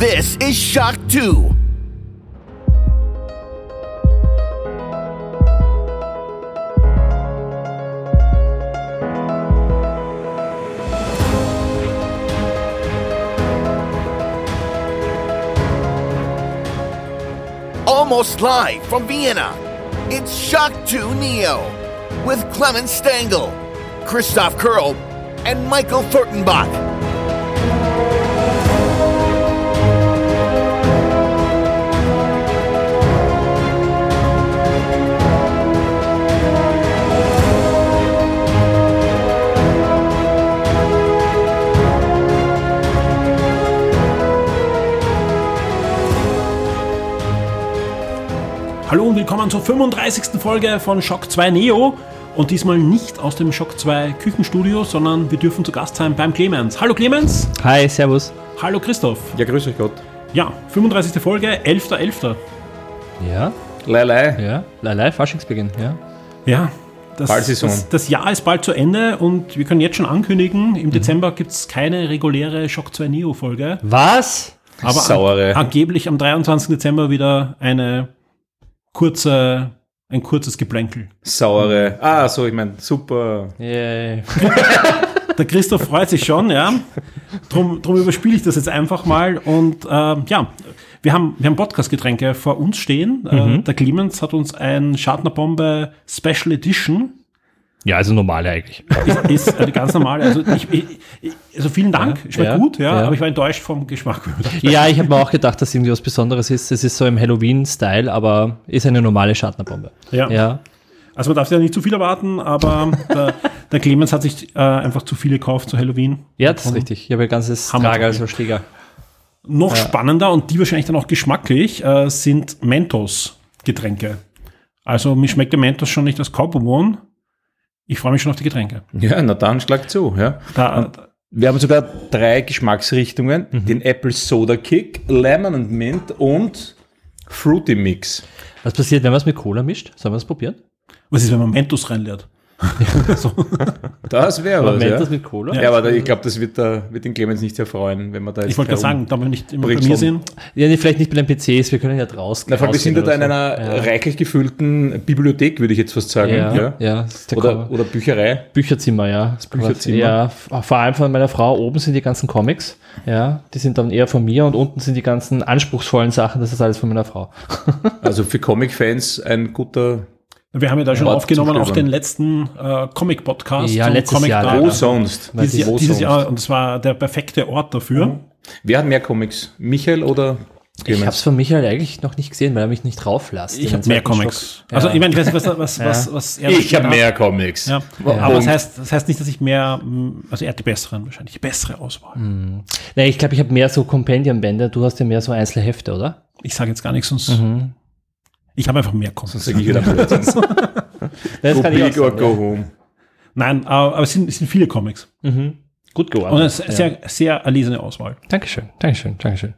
This is Shock 2. Almost live from Vienna, it's Shock 2 Neo with Clement Stengel, Christoph Kurl, and Michael Furtenbach. Hallo und willkommen zur 35. Folge von Shock 2 Neo. Und diesmal nicht aus dem Shock 2 Küchenstudio, sondern wir dürfen zu Gast sein beim Clemens. Hallo Clemens. Hi, servus. Hallo Christoph. Ja, grüß euch Gott. Ja, 35. Folge, 11.11. Ja, Lei, ja. Lalei, Faschingsbeginn, ja. Ja, das, das, das Jahr ist bald zu Ende und wir können jetzt schon ankündigen, im Dezember gibt es keine reguläre Shock 2 Neo Folge. Was? Aber Sauere. An, angeblich am 23. Dezember wieder eine kurze, ein kurzes Geplänkel. Saure. Ah, so, ich meine, super. Yay. Der Christoph freut sich schon, ja. Drum, drum überspiele ich das jetzt einfach mal. Und ähm, ja, wir haben, wir haben Podcast-Getränke vor uns stehen. Äh, der Clemens hat uns ein Schadnerbombe Special Edition. Ja, also normale eigentlich. Ist, ist eine ganz normale. Also, ich, ich, also vielen Dank. Schmeckt ja, gut, ja, ja. aber ich war enttäuscht vom Geschmack. Ja, ich habe mir auch gedacht, dass irgendwie was Besonderes ist. Es ist so im Halloween-Style, aber ist eine normale Schadnerbombe. Ja. Ja. Also man darf ja nicht zu viel erwarten, aber der, der Clemens hat sich äh, einfach zu viele gekauft zu Halloween. Ja, das ist richtig. Ich habe ein ganzes Hammer. Trager, also Schläger. Noch spannender und die wahrscheinlich dann auch geschmacklich äh, sind Mentos-Getränke. Also mir schmeckt der Mentos schon nicht als Kaubonbon. Ich freue mich schon auf die Getränke. Ja, na dann schlag zu. Ja. Da, Wir haben sogar drei Geschmacksrichtungen: den Apple Soda Kick, Lemon and Mint und Fruity Mix. Was passiert, wenn man es mit Cola mischt? Sollen wir das probieren? was ist, wenn man Mentos reinleert? So. Das wäre was. Ja. das mit Cola? ja, aber da- ich glaube, das wird, der, wird den Clemens nicht sehr freuen, wenn man da jetzt Ich wollte gerade sagen, da wir nicht immer bei mir sind. Ja, nee, vielleicht nicht bei den PCs, wir können ja draußen. Na, wir sind ja da in rausgehen einer so. reichlich gefüllten Bibliothek, würde ich jetzt fast sagen. Ja, Ja. ja. Oder, oder Bücherei. Bücherzimmer, ja. Das Bücherzimmer. Ja, vor allem von meiner Frau. Oben sind die ganzen Comics. Ja, die sind dann eher von mir und unten sind die ganzen anspruchsvollen Sachen. Das ist alles von meiner Frau. Also für Comic-Fans ein guter. Wir haben ja da schon aufgenommen Stöbern. den letzten äh, Comic-Podcast. Ja, letztes Comic Jahr. Wo sonst? Dieses, Wo dieses sonst? Jahr, und das war der perfekte Ort dafür. Wer hat mehr Comics? Michael oder Ich habe es von Michael eigentlich noch nicht gesehen, weil er mich nicht drauf lässt. Ich habe mehr Comics. Also Ja. ich meine, ich weiß nicht, was, was, was, was er Ich habe hat. mehr Comics. Ja. Ja. Aber das heißt, das heißt nicht, dass ich mehr, mh, also er hat die besseren wahrscheinlich, die bessere Auswahl. Hm. Nee, ich glaube, ich habe mehr so Compendium-Bände. Du hast ja mehr so einzelne Hefte, oder? Ich sage jetzt gar nichts, sonst ich habe einfach mehr Comics. Sage ich wieder. Das Go kann ich auch big or go ja. home. Nein, aber, es, sind, es sind viele Comics Gut geworden. und eine sehr, sehr erlesene Auswahl. Dankeschön, Dankeschön, Dankeschön.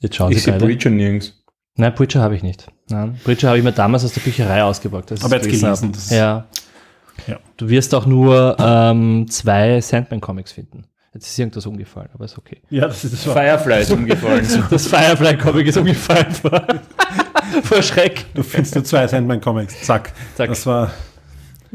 Jetzt schauen Ich Sie sehe beide. Breacher nirgends. Nein, Preacher habe ich nicht. Nein, Preacher habe ich mir damals aus der Bücherei ausgeborgt. als ich Aber es jetzt gelesen das- Ja. Ja. Du wirst auch nur ähm, zwei Sandman-Comics finden. Jetzt ist irgendwas umgefallen, aber ist okay. Ja, das ist das. Firefly ist umgefallen. Das Firefly-Comic ist umgefallen vor, Schreck. Du findest nur zwei Sandman-Comics. Zack. Zack. Das war.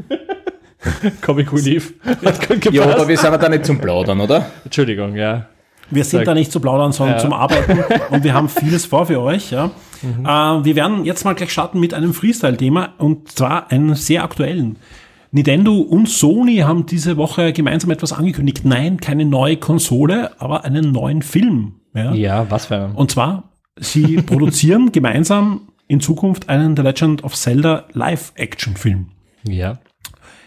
Comic Relief. Hat gut ja, gepasst. aber wir sind ja da nicht zum Plaudern, oder? Entschuldigung, ja. Wir sind Zack. da nicht zu plaudern, sondern Ja. zum Arbeiten und wir haben vieles vor für euch. Ja. Mhm. Äh, wir werden jetzt mal gleich starten mit einem Freestyle-Thema und zwar einem sehr aktuellen. Nintendo und Sony haben diese Woche gemeinsam etwas angekündigt. Nein, keine neue Konsole, aber einen neuen Film. Ja. Ja, was für ein. Und zwar, sie produzieren gemeinsam in Zukunft einen The Legend of Zelda Live-Action-Film. Ja.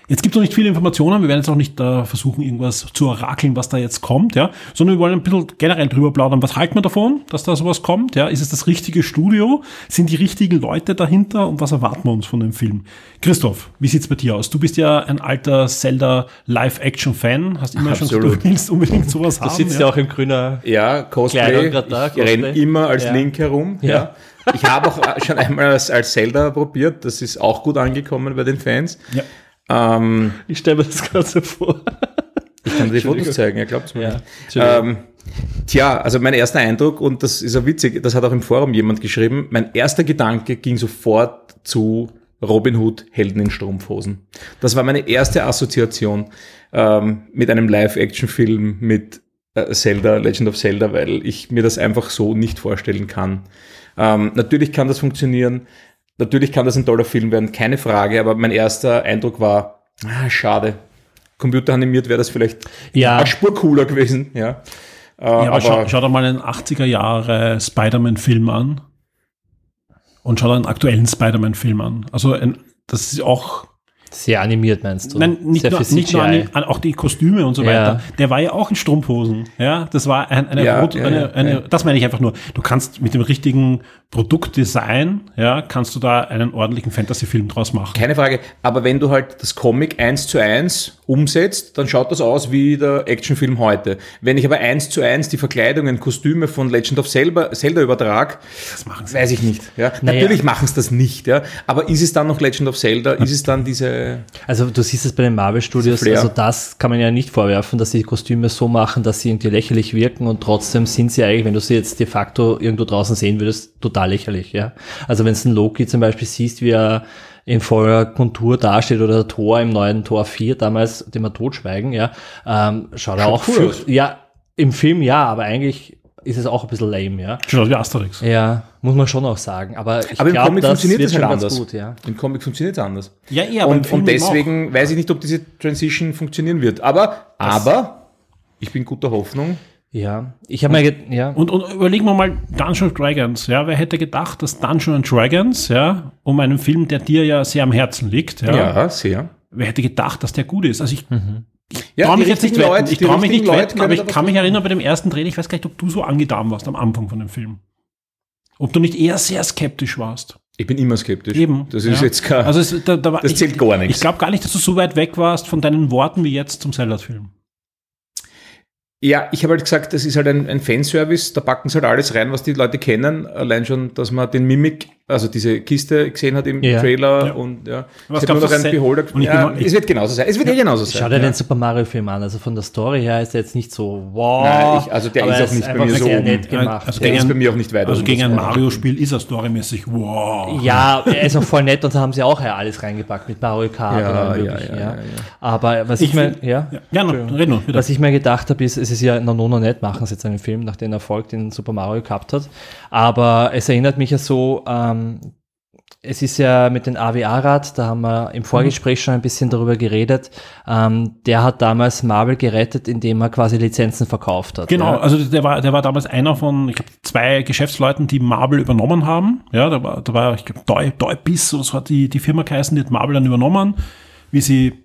Jetzt gibt es noch nicht viele Informationen. Wir werden jetzt auch nicht äh, versuchen, irgendwas zu orakeln, was da jetzt kommt, ja. Sondern wir wollen ein bisschen generell drüber plaudern. Was halten wir davon, dass da sowas kommt? Ja, ist es das richtige Studio? Sind die richtigen Leute dahinter? Und was erwarten wir uns von dem Film? Christoph, wie sieht's bei dir aus? Du bist ja ein alter Zelda Live-Action-Fan. Hast immer schon Absolut. gesagt, du willst unbedingt sowas Du haben. sitzt ja auch im grüner. Ja, Cosplay. Da, ich renne immer als Ja. Link herum. Ja. Ja. Ich habe auch schon einmal als, als Zelda probiert. Das ist auch gut angekommen bei den Fans. Ja. Ähm, Ich stelle mir das gerade so vor. ich kann dir die Fotos zeigen, ja, glaubt's mir. Ja, ähm, tja, also mein erster Eindruck, und das ist auch witzig, das hat auch im Forum jemand geschrieben, mein erster Gedanke ging sofort zu Robin Hood, Helden in Strumpfhosen. Das war meine erste Assoziation ähm, mit einem Live-Action-Film mit äh, Zelda, Legend of Zelda, weil ich mir das einfach so nicht vorstellen kann. Ähm, natürlich kann das funktionieren, natürlich kann das ein toller Film werden, keine Frage, aber mein erster Eindruck war, ah, schade. Computeranimiert wäre das vielleicht Ja. eine Spur cooler gewesen, ja. Äh, Ja, aber, aber schau, schau dir mal einen 80er Jahre Spider-Man-Film an. Und schau dir einen aktuellen Spider-Man-Film an. Also ein, das ist auch, Sehr animiert, meinst du? nein, nicht Sehr nur, viel nicht nur CGI. an, an, auch die Kostüme und so Ja. weiter. Der war ja auch in Strumpfhosen. Ja, das war ein, eine, Ja, rot, ja, eine, ja, eine ja. das meine ich einfach nur. Du kannst mit dem richtigen Produktdesign, ja, kannst du da einen ordentlichen Fantasy-Film draus machen. keine Frage. Aber wenn du halt das Comic eins zu eins umsetzt, dann schaut das aus wie der Actionfilm heute. Wenn ich aber eins zu eins die Verkleidungen, Kostüme von Legend of Zelda, Zelda übertrag, Das machen sie. weiß ich nicht. Ja. Naja. Natürlich machen es das nicht, ja. Aber ist es dann noch Legend of Zelda? Ist es dann diese Also du siehst es bei den Marvel Studios, also das kann man ja nicht vorwerfen, dass sie die Kostüme so machen, dass sie irgendwie lächerlich wirken und trotzdem sind sie eigentlich, wenn du sie jetzt de facto irgendwo draußen sehen würdest, total lächerlich, ja. Also wenn du einen Loki zum Beispiel siehst, wie er in voller Kontur dasteht oder der Thor im neuen Tor 4 damals, dem wir totschweigen, ja, ähm, schaut er auch cool für, ja, im Film ja, aber eigentlich ist es auch ein bisschen lame, ja. Schaut aus wie Asterix. Ja, muss man schon auch sagen, aber ich Aber im glaube, Comic das funktioniert das schon halt ganz anders. gut, ja. Im Comic funktioniert es anders. Ja, ja, aber im und, Film und deswegen weiß ich nicht, ob diese Transition funktionieren wird. Aber, aber, ich bin guter Hoffnung. Ja, ich habe mir, ja. Und, und überlegen wir mal Dungeons Dragons. Ja, wer hätte gedacht, dass Dungeons Dragons, ja, um einen Film, der dir ja sehr am Herzen liegt, ja, Ja, sehr. wer hätte gedacht, dass der gut ist? Also ich Ja, traue mich jetzt nicht wetten. Ich traue mich nicht wetten, aber ich kann mich erinnern bei dem ersten Dreh, ich weiß gar nicht, ob du so angetan warst am Anfang von dem Film. Ob du nicht eher sehr skeptisch warst. Ich bin immer skeptisch. Eben. Das ist ja. jetzt kein, Also es, da, da war, das ich, zählt gar nichts. Ich glaube gar nicht, dass du so weit weg warst von deinen Worten wie jetzt zum Zelda-Film. Ja, ich habe halt gesagt, das ist halt ein, ein Fanservice, da packen sie halt alles rein, was die Leute kennen. Allein schon, dass man den Mimic, also diese Kiste gesehen hat im Ja. Trailer Ja. und ja. Was nur gab's noch einen Beholder. Und ich Ja, bin- ich- es wird genauso sein. Es wird eh genauso sein. Schau dir ja. den Super Mario Film an. Also von der Story her ist er jetzt nicht so wow. Nein, ich- also der ist auch nicht bei mir so nett gemacht. Also Der gegen ist ein- bei mir auch nicht weiter. Also gegen das ein Mario-Spiel ist er storymäßig wow. ja, er ist auch voll nett und da haben sie auch ja alles reingepackt mit Mario Kart Ja, ja, ja, ja, ja, ja. Aber was ich, mir, find- ja, Ja, ja no, red noch, bitte. was ich mir gedacht habe, ist, es ist ja noch noch nicht, machen sie jetzt einen Film nach dem Erfolg, den Super Mario gehabt hat. Aber es erinnert mich ja so, ähm, es ist ja mit dem AWA-Rad, da haben wir im Vorgespräch schon ein bisschen darüber geredet, ähm, der hat damals Marvel gerettet, indem er quasi Lizenzen verkauft hat. Genau, Ja. also der war, der war damals einer von, ich glaube, zwei Geschäftsleuten, die Marvel übernommen haben. Ja, da war, da war ich glaube, Doi, Doibiss, so hat die, die Firma geheißen, die hat Marvel dann übernommen, wie sie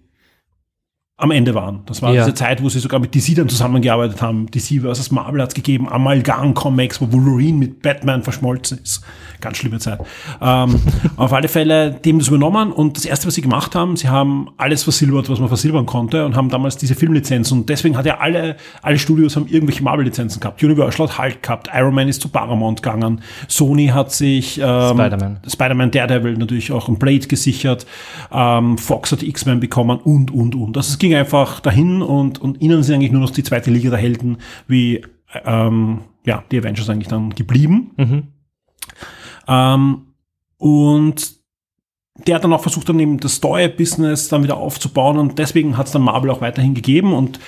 am Ende waren. Das war Ja. diese Zeit, wo sie sogar mit DC dann zusammengearbeitet haben. DC versus Marvel hat es gegeben, Amalgam Comics, wo Wolverine mit Batman verschmolzen ist. Ganz schlimme Zeit. Ähm, auf alle Fälle, dem das übernommen und das erste, was sie gemacht haben, sie haben alles versilbert, was man versilbern konnte und haben damals diese Filmlizenzen und deswegen hat ja alle, alle Studios haben irgendwelche Marvel-Lizenzen gehabt. Universal hat Hulk gehabt, Iron Man ist zu Paramount gegangen, Sony hat sich ähm, Spider-Man. Spider-Man Daredevil natürlich auch ein Blade gesichert, ähm, Fox hat X-Men bekommen und, und, und. Also es ging einfach dahin und, und ihnen sind eigentlich nur noch die zweite Liga der Helden wie ähm, ja, die Avengers eigentlich dann geblieben. Mhm. Ähm, und der hat dann auch versucht, dann eben das Toy-Business dann wieder aufzubauen und deswegen hat es dann Marvel auch weiterhin gegeben und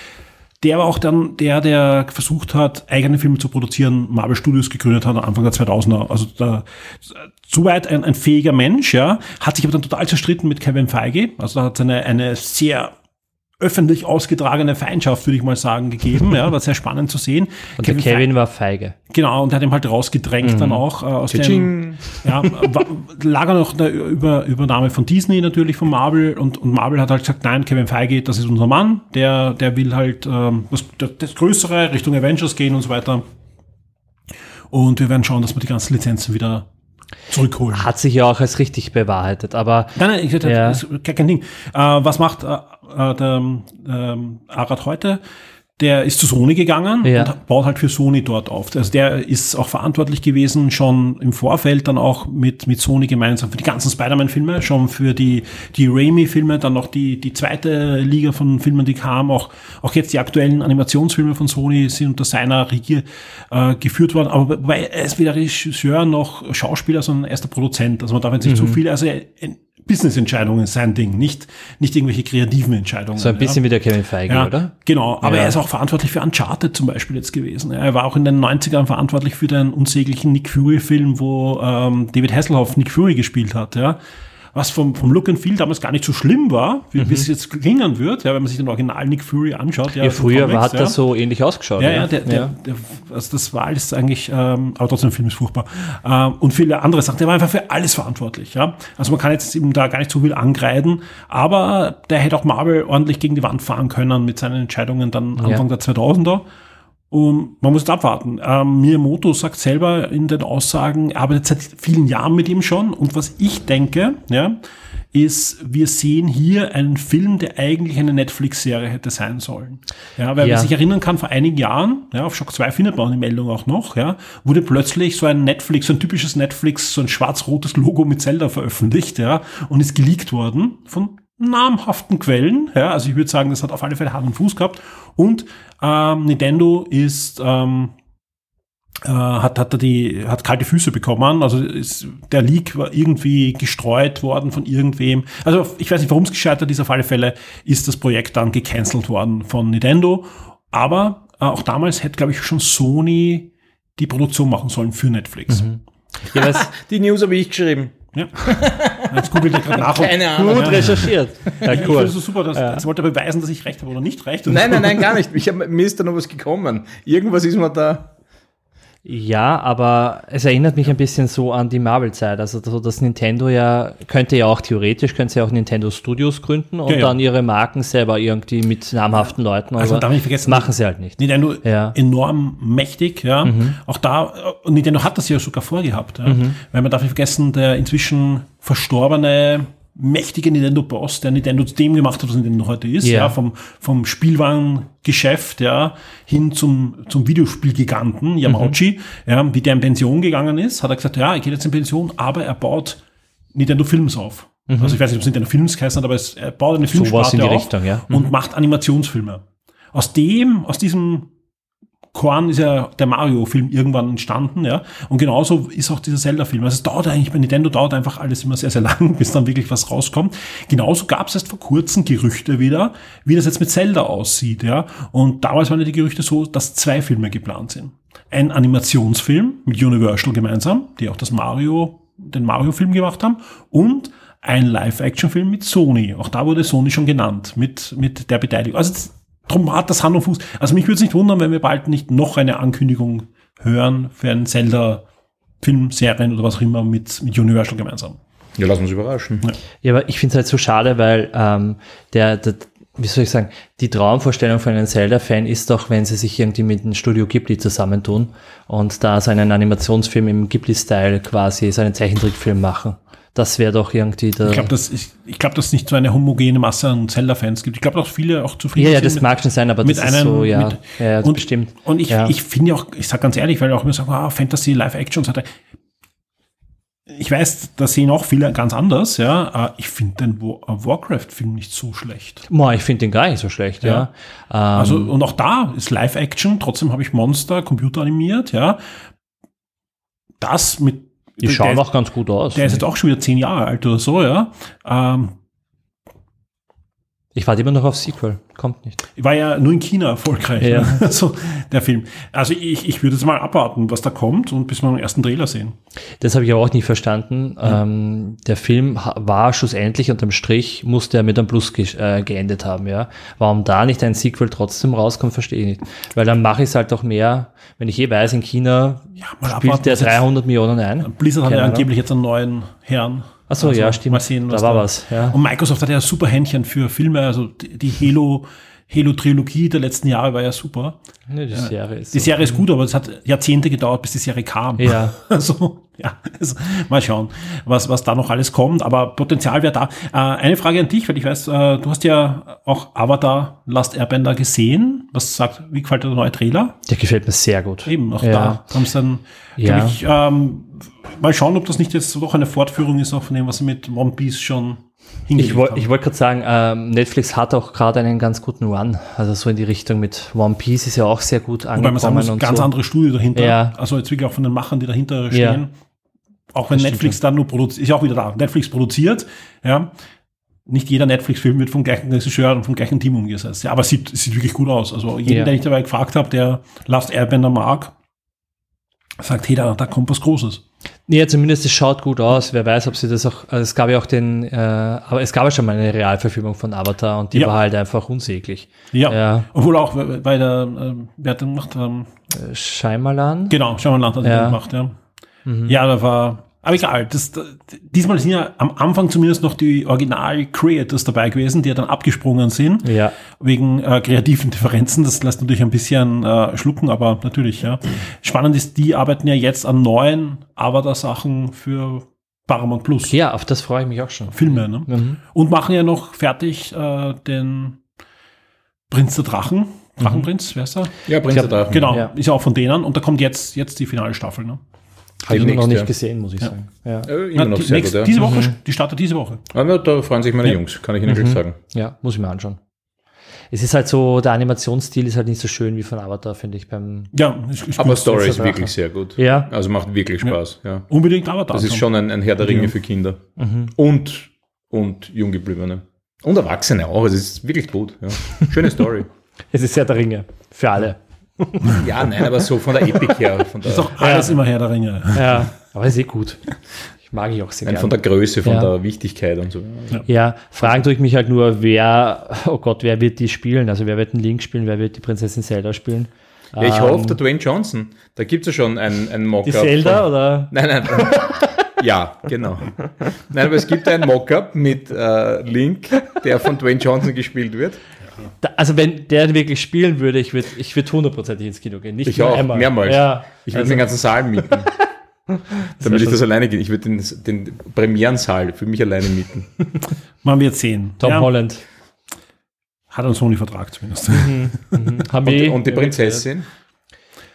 der war auch dann der, der versucht hat, eigene Filme zu produzieren, Marvel Studios gegründet hat, Anfang der 2000er. Also da, soweit ein, ein fähiger Mensch, ja, hat sich aber dann total zerstritten mit Kevin Feige. Also da hat es eine, eine sehr öffentlich ausgetragene Feindschaft, würde ich mal sagen, gegeben. Ja, war sehr spannend zu sehen. Und der Feige- Kevin war feige. Genau, und der hat ihn halt rausgedrängt dann auch äh, aus dem, ja, wa- lag er noch der Über Übernahme von Disney natürlich von Marvel und, und Marvel hat halt gesagt, nein, Kevin Feige, das ist unser Mann, der, der will halt ähm, das, das, das Größere Richtung Avengers gehen und so weiter. Und wir werden schauen, dass wir die ganzen Lizenzen wieder zurückholen. Hat sich ja auch als richtig bewahrheitet, aber Nein, nein, ich, Ja. das ist gar kein Ding. Äh, was macht äh, äh, der ähm, Arad heute? Der ist zu Sony gegangen Ja. und baut halt für Sony dort auf. Also der ist auch verantwortlich gewesen, schon im Vorfeld dann auch mit, mit Sony gemeinsam für die ganzen Spider-Man-Filme, schon für die, die Raimi-Filme, dann noch die, die zweite Liga von Filmen, die kam, auch, auch jetzt die aktuellen Animationsfilme von Sony sind unter seiner Regie äh, geführt worden. Aber wobei er ist weder Regisseur noch Schauspieler, sondern er ist der Produzent. Also man darf jetzt nicht zu viel, also Business-Entscheidungen sein Ding, nicht, nicht irgendwelche kreativen Entscheidungen. So ein bisschen ja. wie der Kevin Feige, Ja, oder? genau. Aber Ja. er ist auch verantwortlich für Uncharted zum Beispiel jetzt gewesen. Er war auch in den 90ern verantwortlich für den unsäglichen Nick Fury-Film, wo ähm, David Hasselhoff Nick Fury gespielt hat. Ja. Was vom, vom Look and Feel damals gar nicht so schlimm war, wie, wie es jetzt klingen wird, ja, wenn man sich den Original Nick Fury anschaut. Ja, Ja, früher Comics, hat ja. das so ähnlich ausgeschaut. Ja, ja, der, der, der, also das war alles eigentlich, ähm, aber trotzdem, der Film ist furchtbar. Ähm, und viele andere Sachen. Der war einfach für alles verantwortlich. Ja? Also man kann jetzt eben da gar nicht so viel angreifen, aber der hätte auch Marvel ordentlich gegen die Wand fahren können mit seinen Entscheidungen dann Anfang der 2000er. Und man muss abwarten. Ähm, Miyamoto sagt selber in den Aussagen, er arbeitet seit vielen Jahren mit ihm schon. Und was ich denke, ja, ist, wir sehen hier einen Film, der eigentlich eine Netflix-Serie hätte sein sollen. Ja, weil Ja. man sich erinnern kann, vor einigen Jahren, ja, auf Shock 2 findet man die Meldung auch noch, ja, wurde plötzlich so ein Netflix, so ein typisches Netflix, so ein schwarz-rotes Logo mit Zelda veröffentlicht, ja, und ist geleakt worden von namhaften Quellen, ja, also ich würde sagen, das hat auf alle Fälle Hand und Fuß gehabt und ähm, Nintendo ist ähm, äh, hat, hat er die, hat kalte Füße bekommen. Also ist, der Leak war irgendwie gestreut worden von irgendwem. Also ich weiß nicht, warum es gescheitert ist. Auf alle Fälle ist das Projekt dann gecancelt worden von Nintendo. Aber äh, auch damals hätte, glaube ich, schon Sony die Produktion machen sollen für Netflix. Ja, was, Die News habe ich geschrieben. Ja. Jetzt googelt er gerade nach. Keine Ahnung. gut recherchiert. Ja, Ich finde cool. es super, dass, jetzt wollte er beweisen, dass ich recht habe oder nicht recht. Nein, nein, nein, gar nicht. Ich hab, mir ist da noch was gekommen. Irgendwas ist mir da. Ja, aber es erinnert mich ein bisschen so an die Marvel-Zeit. Also so, dass Nintendo ja, könnte ja auch theoretisch, könnte ja auch Nintendo Studios gründen und Ja, ja. dann ihre Marken selber irgendwie mit namhaften Leuten. Also darf nicht vergessen, machen sie halt nicht. Nintendo Ja. enorm mächtig, ja. Auch da, und Nintendo hat das ja sogar vorgehabt, ja. Weil man darf nicht vergessen, der inzwischen verstorbene mächtige Nintendo-Boss, der Nintendo zu dem gemacht hat, was Nintendo heute ist, Ja. ja, vom, vom Spielwarengeschäft, ja, hin zum, zum Videospielgiganten, Yamauchi, ja, wie der in Pension gegangen ist, hat er gesagt, ja, er geht jetzt in Pension, aber er baut Nintendo Films auf. Also ich weiß nicht, ob es Nintendo Films geheißen hat, aber es, er baut eine Sowas Filmsparte in die auf Richtung, ja. und macht Animationsfilme. Aus dem, aus diesem Korn ist ja der Mario-Film irgendwann entstanden, ja. Und genauso ist auch dieser Zelda-Film. Also es dauert eigentlich, bei Nintendo dauert einfach alles immer sehr, sehr lang, bis dann wirklich was rauskommt. Genauso gab es erst vor kurzem Gerüchte wieder, wie das jetzt mit Zelda aussieht, ja. Und damals waren ja die Gerüchte so, dass zwei Filme geplant sind. Ein Animationsfilm mit Universal gemeinsam, die auch das Mario, den Mario-Film gemacht haben, und ein Live-Action-Film mit Sony. Auch da wurde Sony schon genannt, mit, mit der Beteiligung. Also drum hat das Hand und Fuß. Also mich würde es nicht wundern, wenn wir bald nicht noch eine Ankündigung hören für einen Zelda-Film, Serien oder was auch immer mit, mit Universal gemeinsam. Ja, lass uns überraschen. Ja, aber ich finde es halt so schade, weil ähm, der, der, wie soll ich sagen, die Traumvorstellung von einem Zelda-Fan ist doch, wenn sie sich irgendwie mit dem Studio Ghibli zusammentun und da so einen Animationsfilm im Ghibli-Style quasi, so einen Zeichentrickfilm machen. Das wäre doch irgendwie der. Ich glaube, dass ich, ich glaube, dass es nicht so eine homogene Masse an Zelda-Fans gibt. Ich glaube, dass viele auch zufrieden ja, ja, sind das mit- mag schon sein, aber mit das ist einem, so, ja, mit, ja, ja, das und, bestimmt. Und ich, ja. ich finde ja auch, ich sage ganz ehrlich, weil auch immer sagen, ah, Fantasy Live-Action und so weiter. Ich weiß, da sehen auch viele ganz anders, ja. Äh, Ich finde den äh, Warcraft-Film nicht so schlecht. Boah, ich finde den gar nicht so schlecht, ja. Ähm, Also, und auch da ist Live-Action, trotzdem habe ich Monster computeranimiert, ja. Das mit. Die der- schauen auch ganz gut aus. Der ist jetzt auch schon wieder zehn Jahre alt oder so, ja. Ähm, ich warte immer noch auf Sequel. Kommt nicht. war ja nur in China erfolgreich, Ja. ne? also der Film. Also ich, ich würde jetzt mal abwarten, was da kommt und bis wir den ersten Trailer sehen. Das habe ich aber auch nie verstanden. Ähm, der Film war schlussendlich unterm Strich, musste er mit einem Plus ge äh, geendet haben, ja. Warum da nicht ein Sequel trotzdem rauskommt, verstehe ich nicht. Weil dann mache ich es halt auch mehr, wenn ich eh weiß, in China mal spielt abwarten, der was jetzt- 300 Millionen ein. Blizzard hat ja angeblich jetzt einen neuen Herrn. Ach so, ja, stimmt. Mal sehen, was Da war was, ja. Und Microsoft hat ja super Händchen für Filme, also die, Halo, Halo-Trilogie der letzten Jahre war ja super. Ne, die Serie ist Die so. Serie ist gut, aber es hat Jahrzehnte gedauert, bis die Serie kam. Ja. Also, ja, also, mal schauen, was, was da noch alles kommt. Aber Potenzial wäre da. Äh, eine Frage an dich, weil ich weiß, äh, du hast ja auch Avatar Last Airbender gesehen. Was sagt, wie gefällt dir der neue Trailer? Der gefällt mir sehr gut. Eben, auch Ja. da haben sie dann, Ja. ich, ähm, mal schauen, ob das nicht jetzt doch eine Fortführung ist, auch von dem, was sie mit One Piece schon hingelegt Ich wollte haben. ich wollt gerade sagen, ähm, Netflix hat auch gerade einen ganz guten Run. Also so in die Richtung mit One Piece ist ja auch sehr gut Wobei man sagen angekommen muss, und ganz so. andere Studio dahinter. Ja. Also jetzt wirklich auch von den Machern, die dahinter Ja. stehen. Auch wenn Das Netflix dann nur produziert, ist ja auch wieder da. Netflix produziert, ja. Nicht jeder Netflix-Film wird vom gleichen Regisseur und vom gleichen Team umgesetzt. Ja, aber es sieht, sieht wirklich gut aus. Also jeden, Ja. den ich dabei gefragt habe, der Last Airbender mag, sagt, hey, da, da kommt was Großes. Ja, zumindest es schaut gut aus. Wer weiß, ob sie das auch, also es gab ja auch den, äh, aber es gab ja schon mal eine Realverfilmung von Avatar und die Ja. war halt einfach unsäglich. Ja. Ja. Obwohl auch, weil der, ähm, wer hat den gemacht? Ähm, Äh, Scheimalan? Genau, Schaumanland hat Ja. ja. gemacht, ja. Ja, da war, aber egal, das, diesmal sind ja am Anfang zumindest noch die Original-Creators dabei gewesen, die ja dann abgesprungen sind, Ja. wegen äh, kreativen Differenzen. Das lässt natürlich ein bisschen äh, schlucken, aber natürlich, ja. Spannend ist, die arbeiten ja jetzt an neuen Avatar-Sachen für Paramount Plus. Ja, auf das freue ich mich auch schon. Filme, ne? Mhm. Und machen ja noch fertig äh, den Prinz der Drachen. Drachenprinz, wer ist er? Ja, Prinz glaub, der Drachen. Genau, Ja. ist ja auch von denen. Und da kommt jetzt, jetzt die finale Staffel, ne? Habe ich immer noch nicht ja. gesehen, muss ich sagen. Ja. Äh, immer noch die, sehr nächst- gut, ja. Diese Woche, die startet diese Woche. Aber da freuen sich meine Ja. Jungs, kann ich Ihnen gleich sagen. ja, muss ich mir anschauen. Es ist halt so, der Animationsstil ist halt nicht so schön wie von Avatar, finde ich, beim, Ja, ist, ist Aber gut. Story ist Drache. wirklich sehr gut. Ja. Also macht wirklich Spaß, ja. Unbedingt Avatar. Das ist schon ein, ein Herr der Ringe Ja. für Kinder. Und, und Junggebliebene. Und Erwachsene auch. Es ist wirklich gut. Ja. Schöne Story. es ist sehr der Ringe. Für alle. ja, nein, aber so von der Epik her. Von der, Ist doch alles immer Herr der Ringe. Ja, aber ist eh gut. Ich mag ich auch sehr nein, gerne. von der Größe, von Ja. der Wichtigkeit und so. Ja, fragen tue ich mich halt nur, wer, oh Gott, wer wird die spielen? Also wer wird den Link spielen, wer wird die Prinzessin Zelda spielen? Ja, ich Ähm, hoffe, der Dwayne Johnson, da gibt es ja schon ein, ein Mockup. Die Zelda von- oder? Nein, nein. ja, genau. Nein, aber es gibt ein Mockup mit äh, Link, der von Dwayne Johnson gespielt wird. Da, also wenn der wirklich spielen würde, ich würde ich würd hundertprozentig ins Kino gehen. Nicht Ich auch, einmal. mehrmals. Ja, Ich würde also, den ganzen Saal mieten. Damit ich das alleine gehe. Ich würde den, den Premierensaal für mich alleine mieten. Machen wir jetzt sehen. Tom ja, Holland. Hat einen Sony-Vertrag zumindest. Haben Und, wir- und die Prinzessin?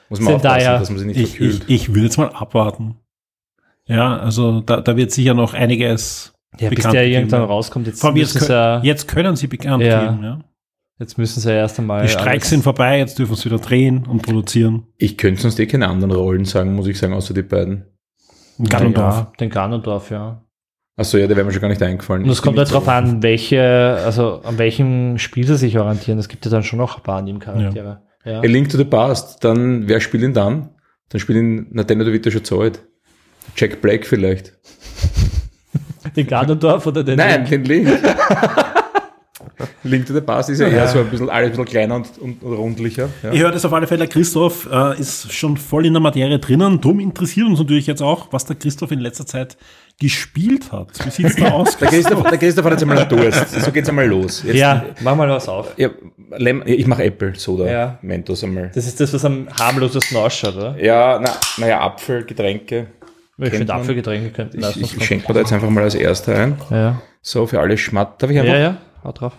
Muss man Zendaya. aufpassen, dass man sie nicht Ich, verkühlt. ich, ich will jetzt mal abwarten. Ja, also da, da wird sicher noch einiges Ja, bis der irgendwann rauskommt. Jetzt Vor allem jetzt, können, jetzt können sie bekannt Ja. geben. Ja. Jetzt müssen sie ja erst einmal. Die Streiks sind vorbei, jetzt dürfen sie wieder drehen und produzieren. Ich könnte sonst eh keine anderen Rollen sagen, muss ich sagen, außer die beiden. Ganondorf. Ja, den Ganondorf, ja. Achso, ja, der wäre mir schon gar nicht eingefallen. Und es kommt halt nicht darauf so- an, welche, also an welchem Spiel sie sich orientieren. Es gibt ja dann schon noch ein paar Anime-Charaktere. Ja. A Link to the Past, dann, wer spielt ihn dann? Dann spielt ihn, na, den wird er schon zu alt. Jack Black vielleicht. Den Ganondorf oder den Nein, den Link. Link to the Past ist ja, eher so ein bisschen, alles ein bisschen kleiner und, und, und rundlicher. Ja. Ihr hört es auf alle Fälle, Christoph äh, ist schon voll in der Materie drinnen. Drum interessiert uns natürlich jetzt auch, was der Christoph in letzter Zeit gespielt hat. Wie sieht's da aus? Der Christoph, der Christoph hat jetzt einmal Durst. So geht's einmal los. Jetzt, Ja, mach mal was auf. Ja, ich mache Apple Soda. Ja. Mentos einmal. Das ist das, was am harmlosesten ausschaut, oder? Ja, na, naja, Apfel, Getränke. Ich finde. Apfelgetränke könnten Ich, das ich, ich schenke mir da jetzt einfach mal als erster ein. Ja, So, für alle Schmatt. Darf ich einfach? ja, ja, haut drauf.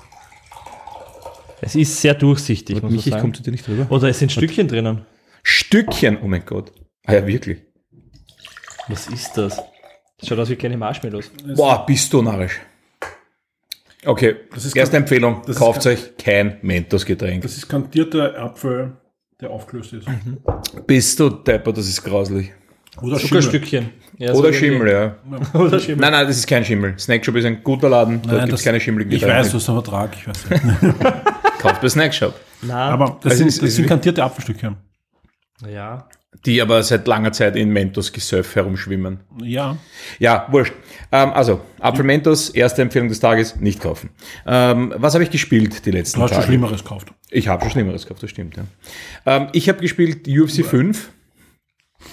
Es ist sehr durchsichtig, muss man Michi, ich komme zu dir nicht rüber. Oder es sind Stückchen drinnen. Stückchen, oh mein Gott. Ah ja, wirklich. Was ist das? Das schaut aus wie kleine Marshmallows. Boah, bist du narrisch. Okay, Das ist erste Empfehlung, das ist kauft kein- euch kein Mentos-Getränk. Das ist kantierter Apfel, der aufgelöst ist. Bist du Depper, das ist grauslich. Oder Schimmel. Zuckerstückchen. Ja, Oder Schimmel, ja. Oder Schimmel. Nein, nein, das ist kein Schimmel. Snackshop ist ein guter Laden, dort Nein, gibt es keine schimmeligen Ich weiß, du hast einen Vertrag, ich weiß nicht. Kauft bei Snackshop. Na, Aber das Also sind, es das ist sind kantierte Apfelstückchen. ja. Die aber seit langer Zeit in Mentos-Gesöff herumschwimmen. Ja. Ja, wurscht. Ähm, also, Apfelmentos, erste Empfehlung des Tages, nicht kaufen. Ähm, was habe ich gespielt die letzten Du hast schon Tage? Schlimmeres gekauft. Ich habe schon Schlimmeres gekauft, das stimmt. Ja. Ähm, ich habe gespielt UFC 5.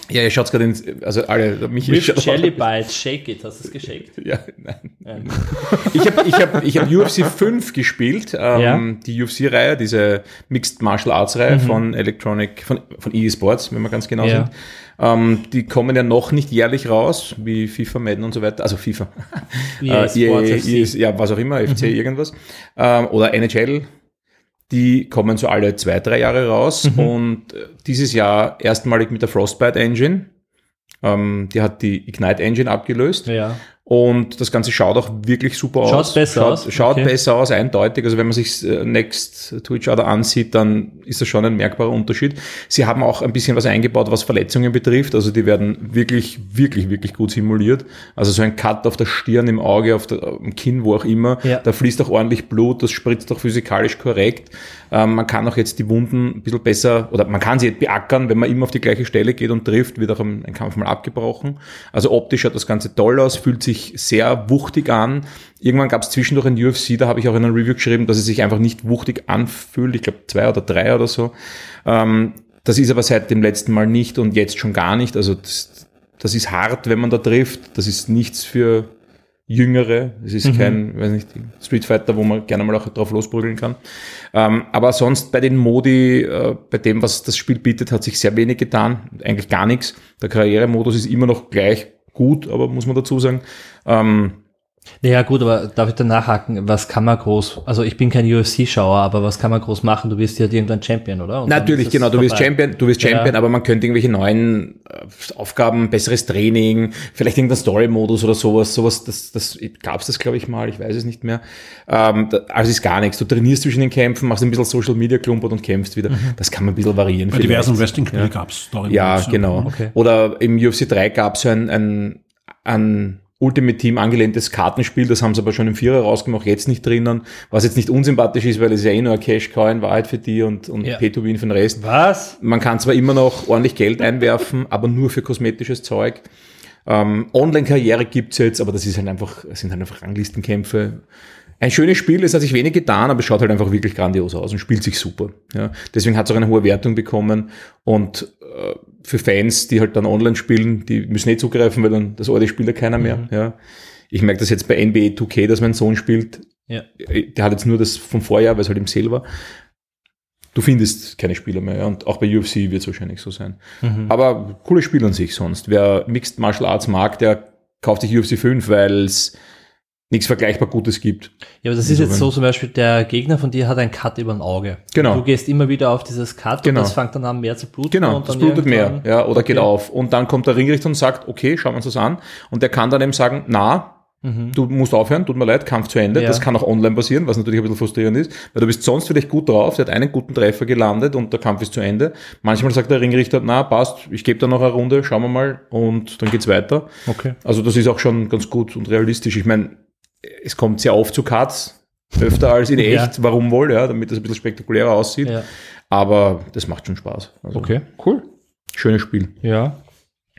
Ja, ihr schaut gerade ins, also alle, mich With Jelly Bites, shake it. Hast du es geschakt? Ja, nein. Ich habe ich hab, ich hab UFC 5 gespielt, ähm, Ja. die UFC-Reihe, diese Mixed Martial Arts-Reihe von Electronic, von, von EA Sports, wenn wir ganz genau Ja. sind. Ähm, die kommen ja noch nicht jährlich raus, wie FIFA, Madden und so weiter. Also FIFA. EA FC. EA, ja, was auch immer, FC irgendwas. Ähm, oder NHL. Die kommen so alle zwei, drei Jahre raus. Und äh, dieses Jahr erstmalig mit der Frostbite Engine. Ähm, die hat die Ignite Engine abgelöst. Ja. Und das Ganze schaut auch wirklich super Schaut aus. besser schaut, aus? Schaut Okay. besser aus, eindeutig. Also wenn man sich äh, Next to each other ansieht, dann ist das schon ein merkbarer Unterschied. Sie haben auch ein bisschen was eingebaut, was Verletzungen betrifft. Also die werden wirklich, wirklich, wirklich gut simuliert. Also so ein Cut auf der Stirn, im Auge, auf der, im Kinn, wo auch immer. Ja. Da fließt auch ordentlich Blut, das spritzt auch physikalisch korrekt. Ähm, man kann auch jetzt die Wunden ein bisschen besser, oder man kann sie beackern, wenn man immer auf die gleiche Stelle geht und trifft, wird auch ein, ein Kampf mal abgebrochen. Also optisch schaut das Ganze toll aus, fühlt sich sehr wuchtig an. Irgendwann gab es zwischendurch ein UFC, da habe ich auch in einer Review geschrieben, dass es sich einfach nicht wuchtig anfühlt. Ich glaube zwei oder drei oder so. Ähm, das ist aber seit dem letzten Mal nicht und jetzt schon gar nicht. Also das, das ist hart, wenn man da trifft. Das ist nichts für Jüngere. Es ist kein, weiß nicht, Street Fighter, wo man gerne mal auch drauf losprügeln kann. Ähm, aber sonst bei den Modi, äh, bei dem, was das Spiel bietet, hat sich sehr wenig getan. Eigentlich gar nichts. Der Karrieremodus ist immer noch gleich gut, aber muss man dazu sagen. Ähm, Naja, gut, aber darf ich da nachhaken? Was kann man groß, also ich bin kein UFC-Schauer, aber was kann man groß machen? Du wirst ja irgendwann Champion, oder? Und Natürlich, genau. Du wirst. Champion, du wirst Ja. Champion, aber man könnte irgendwelche neuen äh, Aufgaben, besseres Training, vielleicht irgendein Story-Modus oder sowas, sowas, das, das gab's das, glaube ich, mal, ich weiß es nicht mehr. Ähm, also ist gar nichts. Du trainierst zwischen den Kämpfen, machst ein bisschen Social Media klumpert und kämpfst wieder. Das kann man ein bisschen variieren. Bei vielleicht. diversen Wrestling-Spielen gab es Ja, genau. Okay. Oder im UFC 3 gab es so ein, ein, ein Ultimate Team angelehntes Kartenspiel, das haben sie aber schon im Vierer rausgemacht, jetzt nicht drinnen, was jetzt nicht unsympathisch ist, weil es ja eh nur ein Cash-Cow in Wahrheit für die und, und Ja. Pay-to-Win für den Rest. Was? Man kann zwar immer noch ordentlich Geld einwerfen, aber nur für kosmetisches Zeug. Ähm, Online-Karriere gibt's jetzt, aber das ist halt einfach, sind halt einfach Ranglistenkämpfe. Ein schönes Spiel, es hat sich wenig getan, aber es schaut halt einfach wirklich grandios aus und spielt sich super. Ja. Deswegen hat es auch eine hohe Wertung bekommen. Und äh, für Fans, die halt dann online spielen, die müssen nicht zugreifen, weil dann das Orde spielt ja keiner mehr. Ja. Ich merke das jetzt bei NBA 2K, dass mein Sohn spielt. Ja. Der hat jetzt nur das vom Vorjahr, weil es halt im Sale war. Du findest keine Spieler mehr. Ja. Und auch bei UFC wird es wahrscheinlich so sein. Aber cooles Spiel an sich sonst. Wer Mixed Martial Arts mag, der kauft sich UFC 5, weil es nichts vergleichbar Gutes gibt. Ja, aber das ist jetzt so zum Beispiel, der Gegner von dir hat einen Cut über ein Auge. Genau. Du gehst immer wieder auf dieses Cut Genau. und das fängt dann an mehr zu bluten. Genau, und das blutet mehr, ja, oder geht Okay. auf. Und dann kommt der Ringrichter und sagt, okay, schauen wir uns das an. Und der kann dann eben sagen, na, du musst aufhören, tut mir leid, Kampf zu Ende. Mhm. Ja. Das kann auch online passieren, was natürlich ein bisschen frustrierend ist, weil du bist sonst vielleicht gut drauf, der hat einen guten Treffer gelandet und der Kampf ist zu Ende. Manchmal sagt der Ringrichter, na, passt, ich gebe da noch eine Runde, schauen wir mal und dann geht's weiter. Okay. Also das ist auch schon ganz gut und realistisch. Ich meine, es kommt sehr oft zu Cuts, öfter als in Ja. echt, warum wohl, ja, damit das ein bisschen spektakulärer aussieht. Ja. Aber das macht schon Spaß. Also, Okay, cool. Schönes Spiel. Ja.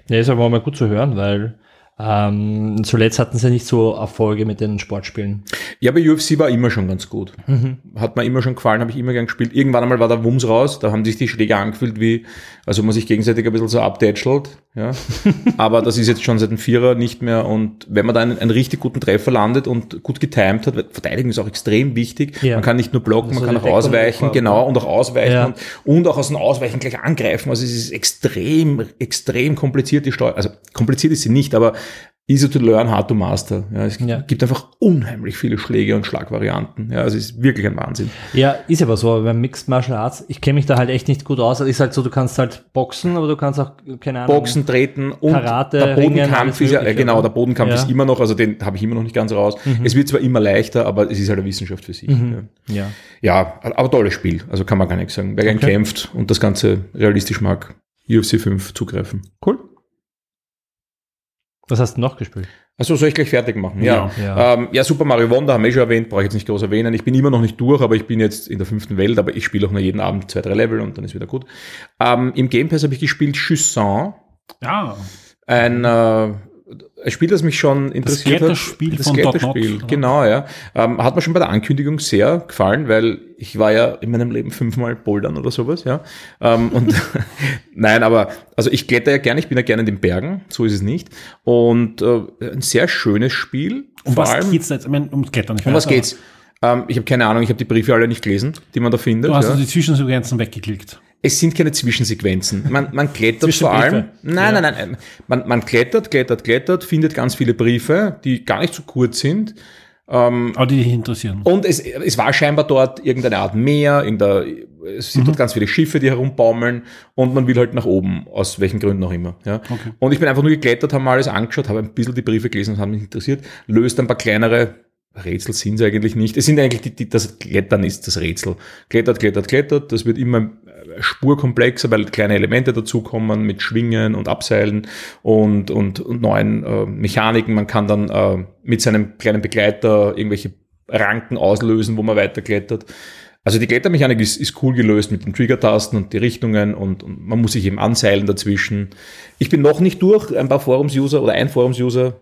Ja, ist aber mal gut zu hören, weil ähm, zuletzt hatten sie nicht so Erfolge mit den Sportspielen. Ja, aber UFC war immer schon ganz gut. Mhm. Hat mir immer schon gefallen, habe ich immer gern gespielt. Irgendwann einmal war der Wumms raus, da haben sich die Schläge angefühlt wie, also man sich gegenseitig ein bisschen so abtätschelt. Ja. aber das ist jetzt schon seit dem Vierer nicht mehr. Und wenn man da einen, einen richtig guten Treffer landet und gut getimed hat, weil Verteidigen ist auch extrem wichtig. Ja. Man kann nicht nur blocken, Also man kann auch Deckung ausweichen, genau, und auch ausweichen Ja. und, und auch aus dem Ausweichen gleich angreifen. Also es ist extrem, extrem kompliziert, die Steuer. Also kompliziert ist sie nicht, aber easy to learn, hard to master. Ja, es Ja. gibt einfach unheimlich viele Schläge und Schlagvarianten. Ja, also es ist wirklich ein Wahnsinn. Ja, ist aber so, aber beim Mixed Martial Arts, ich kenne mich da halt echt nicht gut aus. Also ich sag so, du kannst halt boxen, aber du kannst auch, keine Ahnung. Boxen, Treten und Karate, der Ringen, Bodenkampf alles ist ja, äh, genau, der Bodenkampf Ja. Mhm. ist immer noch, also den habe ich immer noch nicht ganz raus. Es wird zwar immer leichter, aber es ist halt eine Wissenschaft für sich. Mhm. Ja. Ja. aber tolles Spiel. Also kann man gar nichts sagen. Wer gern Okay. kämpft und das Ganze realistisch mag, UFC 5 zugreifen. Cool. Was hast du noch gespielt? Also soll ich gleich fertig machen? Ja. Ja. Ja, ähm, ja Super Mario Wonder haben wir eh schon erwähnt, brauche ich jetzt nicht groß erwähnen. Ich bin immer noch nicht durch, aber ich bin jetzt in der fünften Welt, aber ich spiele auch nur jeden Abend zwei, drei Level und dann ist wieder gut. Ähm, Im Game Pass habe ich gespielt Chusson, Ja, ein äh, ein Spiel, das mich schon interessiert Kletterspiel hat. Das von Dot Not, genau, ja. Ähm, hat mir schon bei der Ankündigung sehr gefallen, weil ich war ja in meinem Leben fünfmal bouldern oder sowas, ja. Ähm, und nein, aber also ich kletter ja gerne, ich bin ja gerne in den Bergen, so ist es nicht. Und äh, ein sehr schönes Spiel. Um was allem, geht's jetzt? Ich meine, ums Klettern. Ich um was geht's? Ähm, ich habe keine Ahnung, ich habe die Briefe alle nicht gelesen, die man da findet. Du hast ja. die Zwischensequenzen weggeklickt. Es sind keine Zwischensequenzen. Man, man klettert vor allem. Nein, nein, nein. nein. Man, man klettert, klettert, klettert, findet ganz viele Briefe, die gar nicht so kurz sind. Aber die dich interessieren. Und es, es war scheinbar dort irgendeine Art Meer, irgendeine, es sind dort ganz viele Schiffe, die herumbaumeln und man will halt nach oben, aus welchen Gründen auch immer. Ja. Und ich bin einfach nur geklettert, habe mal alles angeschaut, habe ein bisschen die Briefe gelesen und haben mich interessiert, löst ein paar kleinere Rätsel sind sie eigentlich nicht. Es sind eigentlich die, die, das Klettern ist das Rätsel. Klettert, klettert, klettert. Das wird immer äh, spurkomplexer, weil kleine Elemente dazukommen mit Schwingen und Abseilen und, und, und neuen äh, Mechaniken. Man kann dann äh, mit seinem kleinen Begleiter irgendwelche Ranken auslösen, wo man weiterklettert. Also die Klettermechanik ist, ist cool gelöst mit den Trigger-Tasten und die Richtungen und, und man muss sich eben anseilen dazwischen. Ich bin noch nicht durch, ein paar Forums-User oder ein Forums-User,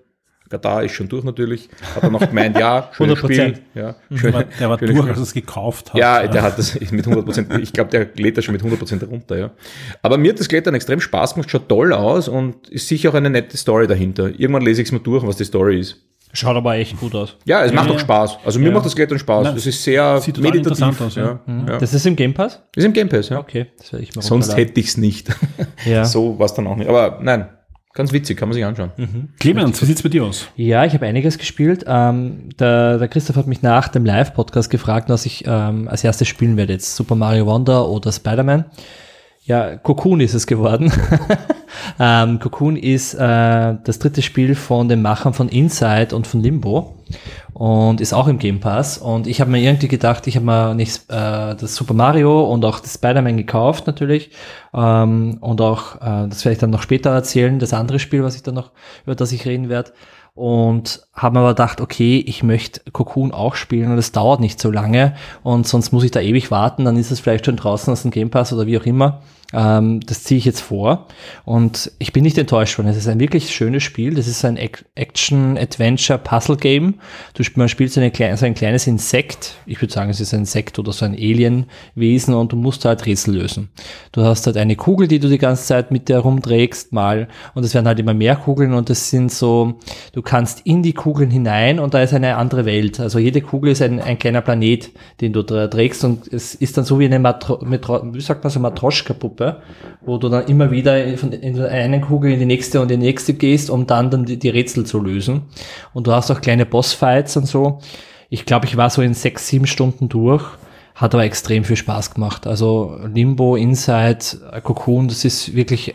Katar ist schon durch natürlich, hat er noch gemeint, ja, schönes 100%. Spiel. Ja, Der schön, war, der war durch, als er es gekauft hat. Ja, der hat das mit 100 Prozent, ich glaube, der lädt das schon mit 100 Prozent runter, ja. Aber mir hat das Klettern extrem Spaß gemacht, schaut toll aus und ist sicher auch eine nette Story dahinter. Irgendwann lese ich es mal durch, was die Story ist. Schaut aber echt gut aus. Ja, es macht ja. auch Spaß. Also mir Ja. macht das Klettern Spaß. Nein, das ist sehr sieht total meditativ. interessant aus, ja. ja. Ja. Das ist im Game Pass? Ist im Game Pass, ja. Okay, das werde ich mal Sonst hätte ich es nicht. Ja. So war es dann auch nicht. Aber nein, ganz witzig, kann man sich anschauen. Clemens, wie sieht's bei dir aus? Ja, ich habe einiges gespielt. Ähm, der, der Christoph hat mich nach dem Live-Podcast gefragt, was ich ähm, als erstes spielen werde. Jetzt Super Mario Wonder oder Spider-Man. Ja, Cocoon ist es geworden. ähm, Cocoon ist äh, das dritte Spiel von den Machern von Inside und von Limbo und ist auch im Game Pass. Und ich habe mir irgendwie gedacht, ich habe mir nicht äh, das Super Mario und auch das Spider-Man gekauft natürlich ähm, und auch, äh, das werde ich dann noch später erzählen, das andere Spiel, was ich dann noch, über das ich reden werde. Und habe mir aber gedacht, okay, ich möchte Cocoon auch spielen und es dauert nicht so lange und sonst muss ich da ewig warten, dann ist es vielleicht schon draußen aus dem Game Pass oder wie auch immer. Ähm, das ziehe ich jetzt vor und ich bin nicht enttäuscht worden. Es ist ein wirklich schönes Spiel. Das ist ein Ac- Action-Adventure-Puzzle-Game. Man spielt so, eine so ein kleines Insekt. Ich würde sagen, es ist ein Insekt oder so ein Alien-Wesen und du musst halt Rätsel lösen. Du hast halt eine Kugel, die du die ganze Zeit mit dir rumträgst mal und es werden halt immer mehr Kugeln und das sind so, du kannst in die Kugeln hinein und da ist eine andere Welt. Also jede Kugel ist ein, ein kleiner Planet, den du da trägst und es ist dann so wie eine Matro Metro wie sagt man so Matroschka-Puppe, wo du dann immer wieder von in der einen Kugel in die nächste und in die nächste gehst, um dann, dann die, die Rätsel zu lösen. Und du hast auch kleine Bossfights und so. Ich glaube, ich war so in sechs, sieben Stunden durch. Hat aber extrem viel Spaß gemacht. Also Limbo, Inside, Cocoon, das ist wirklich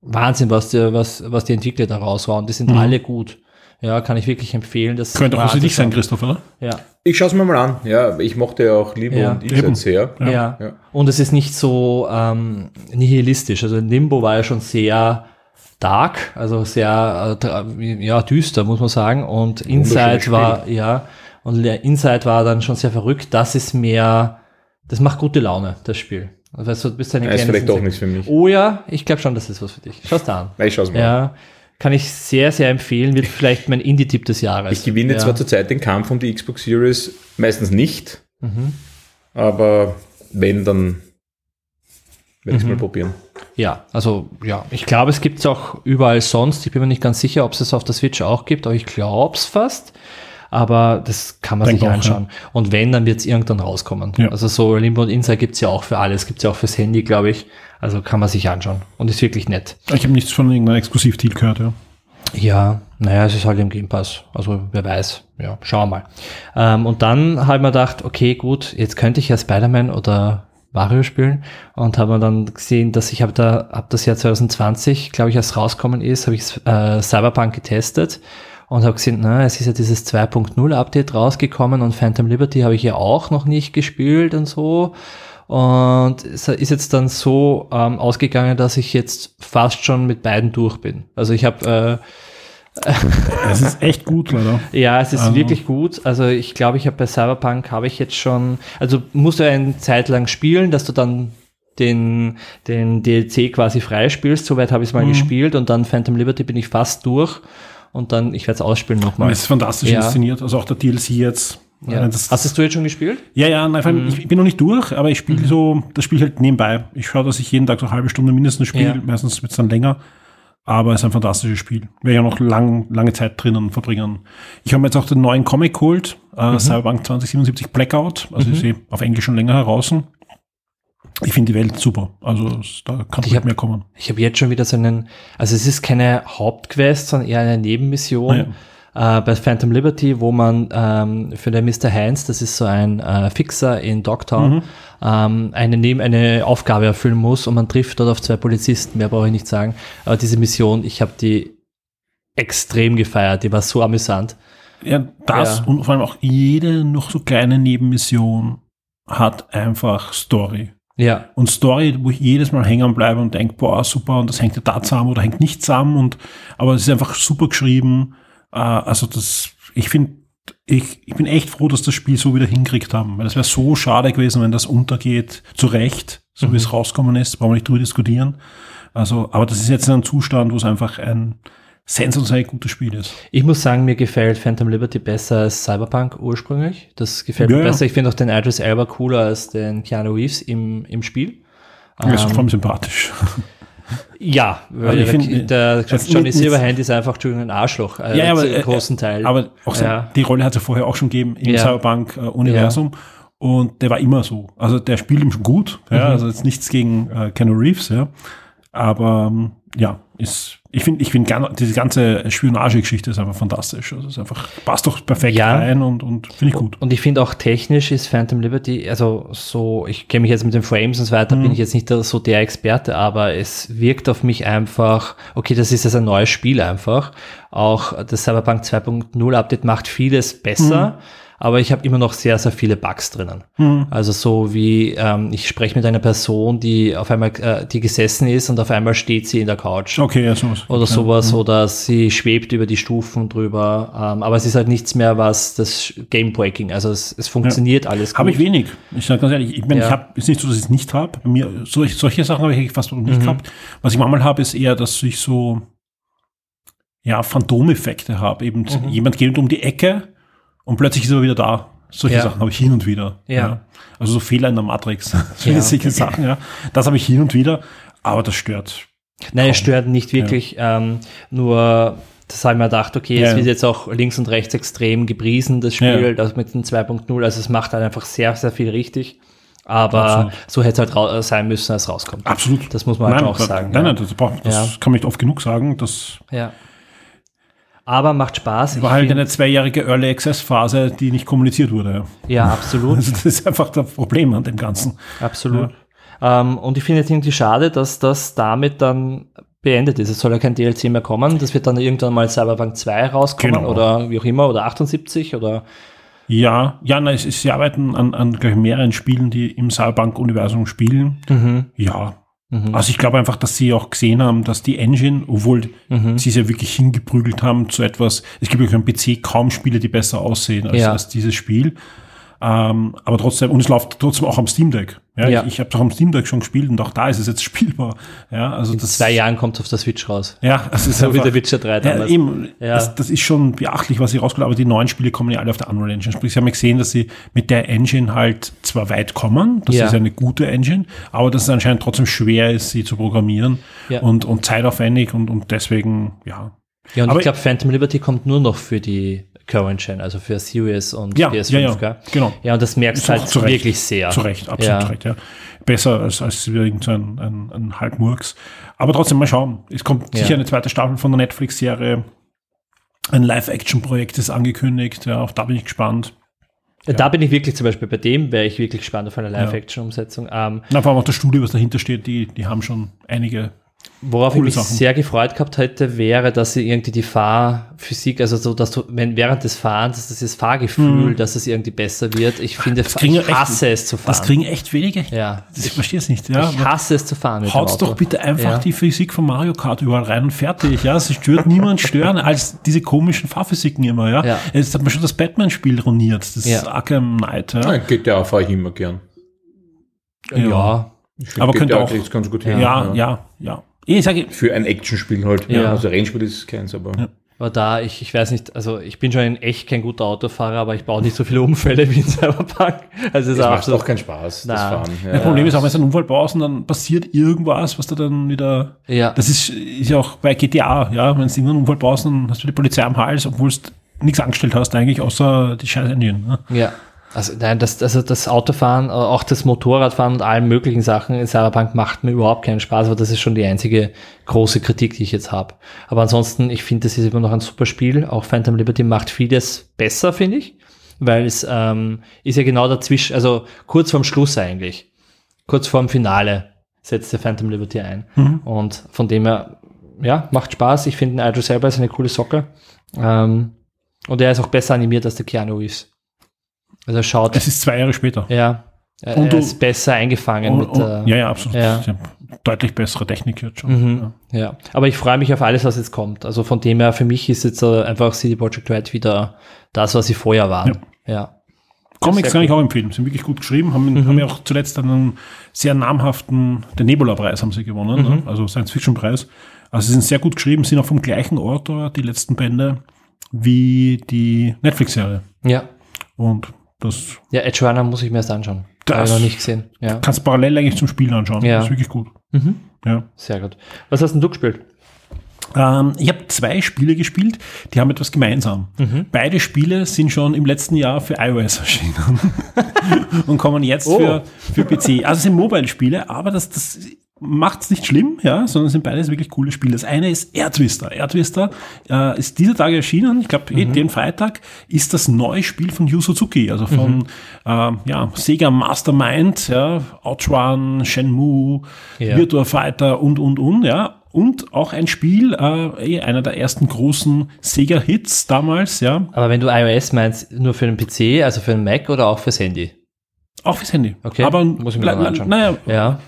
Wahnsinn, was die, was, was die Entwickler da raushauen. Die sind alle gut. Ja, kann ich wirklich empfehlen. Das Könnte auch für dich sein, anzuschauen. Christoph, oder? Ja. Ich schaue es mir mal an. Ja, ich mochte ja auch Limbo Ja. und Eben. Inside sehr. Ja. Ja. Und es ist nicht so ähm, nihilistisch. Also Limbo war ja schon sehr dark, also sehr äh, ja, düster, muss man sagen. Und Inside war, ja, und der Inside war dann schon sehr verrückt. Das ist mehr, das macht gute Laune, das Spiel. Also weißt du, bist eine Ja, ist vielleicht doch nichts für mich. Oh ja, ich glaube schon, das ist was für dich. Schau's da an. Ich schaue es mal an. Ja, kann ich sehr, sehr empfehlen. Wird vielleicht mein Indie-Tipp des Jahres. Ich gewinne ja. zwar zurzeit den Kampf um die Xbox Series meistens nicht, aber wenn, dann werde ich es mal probieren. Ja, also ja, ich glaube, es gibt es auch überall sonst. Ich bin mir nicht ganz sicher, ob es es auf der Switch auch gibt, aber ich glaube es fast. Aber das kann man Denk sich auch, anschauen. Und wenn, dann wird es irgendwann rauskommen. Ja. Also so Limbo und Inside gibt es ja auch für alles. Gibt es ja auch fürs Handy, glaube ich. Also kann man sich anschauen. Und ist wirklich nett. Ich habe nichts von irgendeinem Exklusivtitel gehört, ja. Ja, naja, es ist halt im Game Pass. Also wer weiß. Ja, schauen wir mal. Ähm, und dann habe ich mir gedacht, okay, gut, jetzt könnte ich ja Spider-Man oder Mario spielen und habe mir dann gesehen, dass ich habe da ab das Jahr 2020, glaube ich, als rauskommen ist, habe ich äh, Cyberpunk getestet und habe gesehen, na, es ist ja dieses 2.0 Update rausgekommen und Phantom Liberty habe ich ja auch noch nicht gespielt und so. Und es ist jetzt dann so ähm, ausgegangen, dass ich jetzt fast schon mit beiden durch bin. Also ich habe äh, Es ist echt gut, leider. ja, es ist Also- wirklich gut. Also ich glaube, ich habe bei Cyberpunk habe ich jetzt schon, also musst du eine Zeit lang spielen, dass du dann den, den DLC quasi freispielst. Soweit habe ich es mal gespielt und dann Phantom Liberty bin ich fast durch. und dann, ich werde es ausspielen nochmal. Es ist fantastisch Ja. inszeniert, also auch der DLC jetzt. Ja. Das, Hast du jetzt schon gespielt? ja, ja, nein, Mhm. ich, ich bin noch nicht durch, aber ich spiele so, das Spiel halt nebenbei. Ich schaue, dass ich jeden Tag so eine halbe Stunde mindestens spiele, Ja. meistens wird es dann länger. Aber es ist ein fantastisches Spiel. Werde ja noch lang, lange Zeit drinnen verbringen. Ich habe mir jetzt auch den neuen Comic geholt, äh, Mhm. Cyberpunk 2077 Blackout. Also ist eh auf Englisch schon länger heraus. Ich finde die Welt super. Also da kann Ich nicht mehr kommen. Ich habe jetzt schon wieder so einen, also es ist keine Hauptquest, sondern eher eine Nebenmission äh, bei Phantom Liberty, wo man ähm, für den Mr. Heinz, das ist so ein äh, Fixer in Dogtown, ähm, eine, Neben eine Aufgabe erfüllen muss und man trifft dort auf zwei Polizisten, mehr brauche ich nicht sagen. Aber diese Mission, ich habe die extrem gefeiert, die war so amüsant. Ja, das Ja. und vor allem auch jede noch so kleine Nebenmission hat einfach Story. Ja, Und Story, wo ich jedes Mal hängen bleibe und denke, boah, super, und das hängt ja da zusammen oder hängt nicht zusammen. Und, aber es ist einfach super geschrieben. Äh, also das, ich finde, ich, ich bin echt froh, dass das Spiel so wieder hinkriegt haben. Weil es wäre so schade gewesen, wenn das untergeht, zu Recht, so wie es rausgekommen ist, brauchen wir nicht drüber diskutieren. Also, aber das ist jetzt in einem Zustand, wo es einfach ein sensationell gutes Spiel ist. Ich muss sagen, mir gefällt Phantom Liberty besser als Cyberpunk ursprünglich. Das gefällt Ja, mir ja. besser. Ich finde auch den Idris Elba cooler als den Keanu Reeves im, im Spiel. Er ist Ähm, vor allem sympathisch. Ja, weil ich der, find, der Johnny Silverhand ist einfach Entschuldigung, ein Arschloch. Äh, Ja, ja, aber, äh, großen Teil. Aber auch so, Ja. die Rolle hat es ja vorher auch schon gegeben im Ja. Cyberpunk-Universum. Und der war immer so. Also der spielt ihm schon gut. Mhm. Ja, also jetzt nichts gegen äh, Keanu Reeves, ja. Aber ähm, ja, ist, ich finde, ich finde gan- diese ganze Spionage-Geschichte ist einfach fantastisch. Also es ist einfach, passt doch perfekt Ja. rein und, und finde ich gut. Und ich finde auch technisch ist Phantom Liberty, also so, ich kenne mich jetzt mit den Frames und so weiter, Mhm. bin ich jetzt nicht so der Experte, aber es wirkt auf mich einfach, okay, das ist jetzt ein neues Spiel einfach. Auch das Cyberpunk 2.0 Update macht vieles besser. Mhm. Aber ich habe immer noch sehr, sehr viele Bugs drinnen. Also so wie ähm, ich spreche mit einer Person, die auf einmal, äh, die gesessen ist und auf einmal steht sie in der Couch. Okay, ja, sowas. Oder ja. sowas, oder sie schwebt über die Stufen drüber. Ähm, aber es ist halt nichts mehr, was das Gamebreaking, also es, es funktioniert alles gut. Habe ich wenig. Ich sage ganz ehrlich, ich, mein, Ja. ich habe ist nicht so, dass ich es nicht habe. Mir solche, solche Sachen habe ich fast noch Mhm. nicht gehabt. Was ich manchmal habe, ist eher, dass ich so ja Phantomeffekte habe. Eben Mhm. jemand geht um die Ecke und plötzlich ist er wieder da. Solche Ja. Sachen habe ich hin und wieder. Ja. Also so Fehler in der Matrix. So Ja. solche Sachen, ja. Das habe ich hin und wieder, aber das stört. Nein, es stört nicht wirklich, ähm, nur das habe ich mir gedacht, okay, Ja, es ja. wird jetzt auch links und rechts extrem gepriesen, das Spiel, Ja. das mit den 2.0, also es macht halt einfach sehr, sehr viel richtig. Aber Absolut. so hätte es halt sein müssen, als es rauskommt. Absolut. Das muss man halt nein, auch sagen. Nein, ja. nein, das, braucht, das Ja. kann man nicht oft genug sagen. Das ja. Aber macht Spaß. war halt eine zweijährige Early Access Phase, die nicht kommuniziert wurde. ja, absolut. Also das ist einfach das Problem an dem Ganzen. Absolut. Ähm, und ich finde es irgendwie schade, dass das damit dann beendet ist. Es soll ja kein DLC mehr kommen. Das wird dann irgendwann mal Cyberpunk 2 rauskommen Genau. oder wie auch immer oder 78 oder Ja, ja, es ist, sie arbeiten an, an gleich mehreren Spielen, die im Cyberpunk-Universum spielen. Mhm. Ja. Also ich glaube einfach, dass sie auch gesehen haben, dass die Engine, obwohl Mhm. sie es ja wirklich hingeprügelt haben zu etwas, es gibt ja am PC kaum Spiele, die besser aussehen als, Ja. als dieses Spiel. Ähm, aber trotzdem, und es läuft trotzdem auch am Steam Deck. Ja, Ja. Ich, ich habe doch am Steam Deck schon gespielt und auch da ist es jetzt spielbar. Ja, also in das zwei Jahren kommt es auf der Switch raus. Ja, es ist So wie einfach, der Witcher 3 ja, damals. eben, Ja. Das, das ist schon beachtlich, was sie rausgeholt aber die neuen Spiele kommen ja alle auf der Unreal Engine. Sprich, sie haben ja gesehen, dass sie mit der Engine halt zwar weit kommen, das Ja. ist eine gute Engine, aber dass es anscheinend trotzdem schwer ist, sie zu programmieren Ja. und, und zeitaufwendig und, und deswegen, ja. Ja, und Aber- ich glaube, Phantom Liberty kommt nur noch für die Current Gen, also für Series und Ja, PS5. ja, ja, gell? genau. Ja, und das merkst du halt zu Recht. wirklich sehr. Zu Recht, absolut Ja. Recht, ja. Besser als, als irgend so ein, ein, Halbmurks. Aber trotzdem mal schauen. Es kommt Ja. sicher eine zweite Staffel von der Netflix-Serie. Ein Live-Action-Projekt ist angekündigt. Ja, auch da bin ich gespannt. Da bin ich wirklich zum Beispiel bei dem, wäre ich wirklich gespannt auf eine Live-Action-Umsetzung. Ähm, Na, vor allem auch das Studio, was dahinter steht, die, die haben schon einige. Worauf Coole ich mich Sachen. sehr gefreut gehabt hätte, wäre, dass sie irgendwie die Fahrphysik, also so, dass du, wenn während des Fahrens, dass dieses Fahrgefühl, dass es irgendwie besser wird. Ich finde, Hm. kriegen ja ich echt- hasse es zu fahren. Das kriegen echt wenige. ja. Das, ich verstehe es nicht. Ja, Ich hasse es zu fahren. Auto. doch bitte einfach Ja. die Physik von Mario Kart überall rein und fertig. Ja, es stört niemand stören als diese komischen Fahrphysiken immer. Ja, Ja. jetzt hat man schon das Batman-Spiel ruiniert. Das Ja. Arkham Knight. Ja, Ja, GTA fahre ich immer gern. Ja. Ich find Aber könnte auch- ganz gut ja, hin. ja, ja. Ich sage, Für ein Actionspiel halt. Ja. Also Rennspiel ist keins, aber. Aber da, ich, ich weiß nicht, also ich bin schon in echt kein guter Autofahrer, aber ich baue nicht so viele Unfälle wie in Cyberpunk. Also es Das macht auch keinen Spaß, das Na. Fahren. Das Problem ist auch, wenn du einen Unfall baust und dann passiert irgendwas, was du dann wieder. Ja. Das ist, ist ja auch bei GTA, ja. Wenn du irgendwann einen Unfall baust, dann hast du die Polizei am Hals, obwohl du nichts angestellt hast, eigentlich, außer die scheiß Engine. Ne? Ja. Also nein, das, also das Autofahren, äh, auch das Motorradfahren und allen möglichen Sachen in Cyberpunk macht mir überhaupt keinen Spaß, aber das ist schon die einzige große Kritik, die ich jetzt habe. Aber ansonsten, ich finde, das ist immer noch ein super Spiel. Auch Phantom Liberty macht vieles besser, finde ich. Weil es ähm, ist ja genau dazwischen, also kurz vorm Schluss eigentlich. Kurz vorm Finale setzt der Phantom Liberty ein. Und von dem her, ja, macht Spaß. Ich finde, Idris selber ist eine coole Socke. Ähm, und er ist auch besser animiert als der Keanu Reeves. Also schaut, Es ist zwei Jahre später. ja, er, Und er ist besser eingefangen Und, mit, und, ja, ja, absolut. ja. Deutlich bessere Technik jetzt schon. Mhm. Ja, aber ich freue mich auf alles, was jetzt kommt. Also von dem her, für mich ist jetzt äh, einfach CD Projekt Red wieder das, was sie vorher waren. Ja. Comics Sehr kann ich auch empfehlen. Sind wirklich gut geschrieben. Haben, Mhm. haben ja auch zuletzt einen sehr namhaften, den Nebula-Preis haben sie gewonnen, Mhm. ne? also Science-Fiction-Preis. Also sie sind sehr gut geschrieben, sind auch vom gleichen Autor, die letzten Bände, wie die Netflix-Serie. Ja. Und das Ja, Edge Runner muss ich mir erst anschauen. Das- Habe ich noch nicht gesehen. Ja. kannst parallel eigentlich zum Spielen anschauen. Ja. Das ist wirklich gut. Mhm. Ja. Sehr gut. Was hast denn du gespielt? Ähm, ich habe zwei Spiele gespielt, die haben etwas gemeinsam. Mhm. Beide Spiele sind schon im letzten Jahr für iOS erschienen und kommen jetzt Oh. für, für PC. Also sind Mobile-Spiele, aber das, das macht es nicht schlimm, ja, sondern es sind beides wirklich coole Spiele. Das eine ist. Air Twister äh, ist dieser Tage erschienen, ich glaube Mhm. den Freitag, ist das neue Spiel von Yu Suzuki, also von Mhm. ähm, ja, Sega Mastermind, ja, Outrun, Shenmue, Ja. Virtua Fighter und, und, und, ja. Und auch ein Spiel, äh, eh einer der ersten großen Sega-Hits damals, ja. Aber wenn du iOS meinst, nur für den PC, also für den Mac oder auch fürs Handy? Auch fürs Handy. Okay, Aber muss ich mir dann anschauen. Naja, Ja.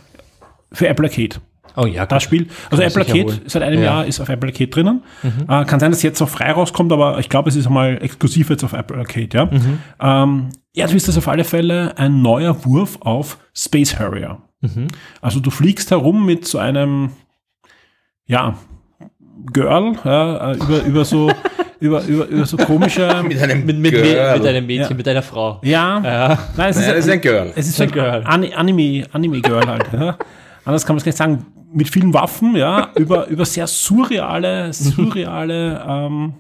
Für Apple Arcade. Oh ja, Das Spiel, also Apple Arcade seit einem Ja. Mhm. Jahr ist auf Apple Arcade drinnen. Äh, kann sein, dass jetzt auch frei rauskommt, aber ich glaube, es ist einmal exklusiv jetzt auf Apple Arcade, ja. Mhm. Ähm, du ist das auf alle Fälle ein neuer Wurf auf Space Harrier. Mhm. Also du fliegst herum mit so einem, ja, Girl, ja, äh, über, über so, über, über, über so komische, Mit einem Mit, mit, Girl. mit einem Mädchen, Ja. mit einer Frau. ja, Ja. nein, es Nein, das ist ein Girl. es ist Ein ein Girl. Ani- Anime, Anime Girl halt. Anders kann man es gar nicht sagen. Mit vielen Waffen, ja, über, über sehr surreale, surreale, ähm,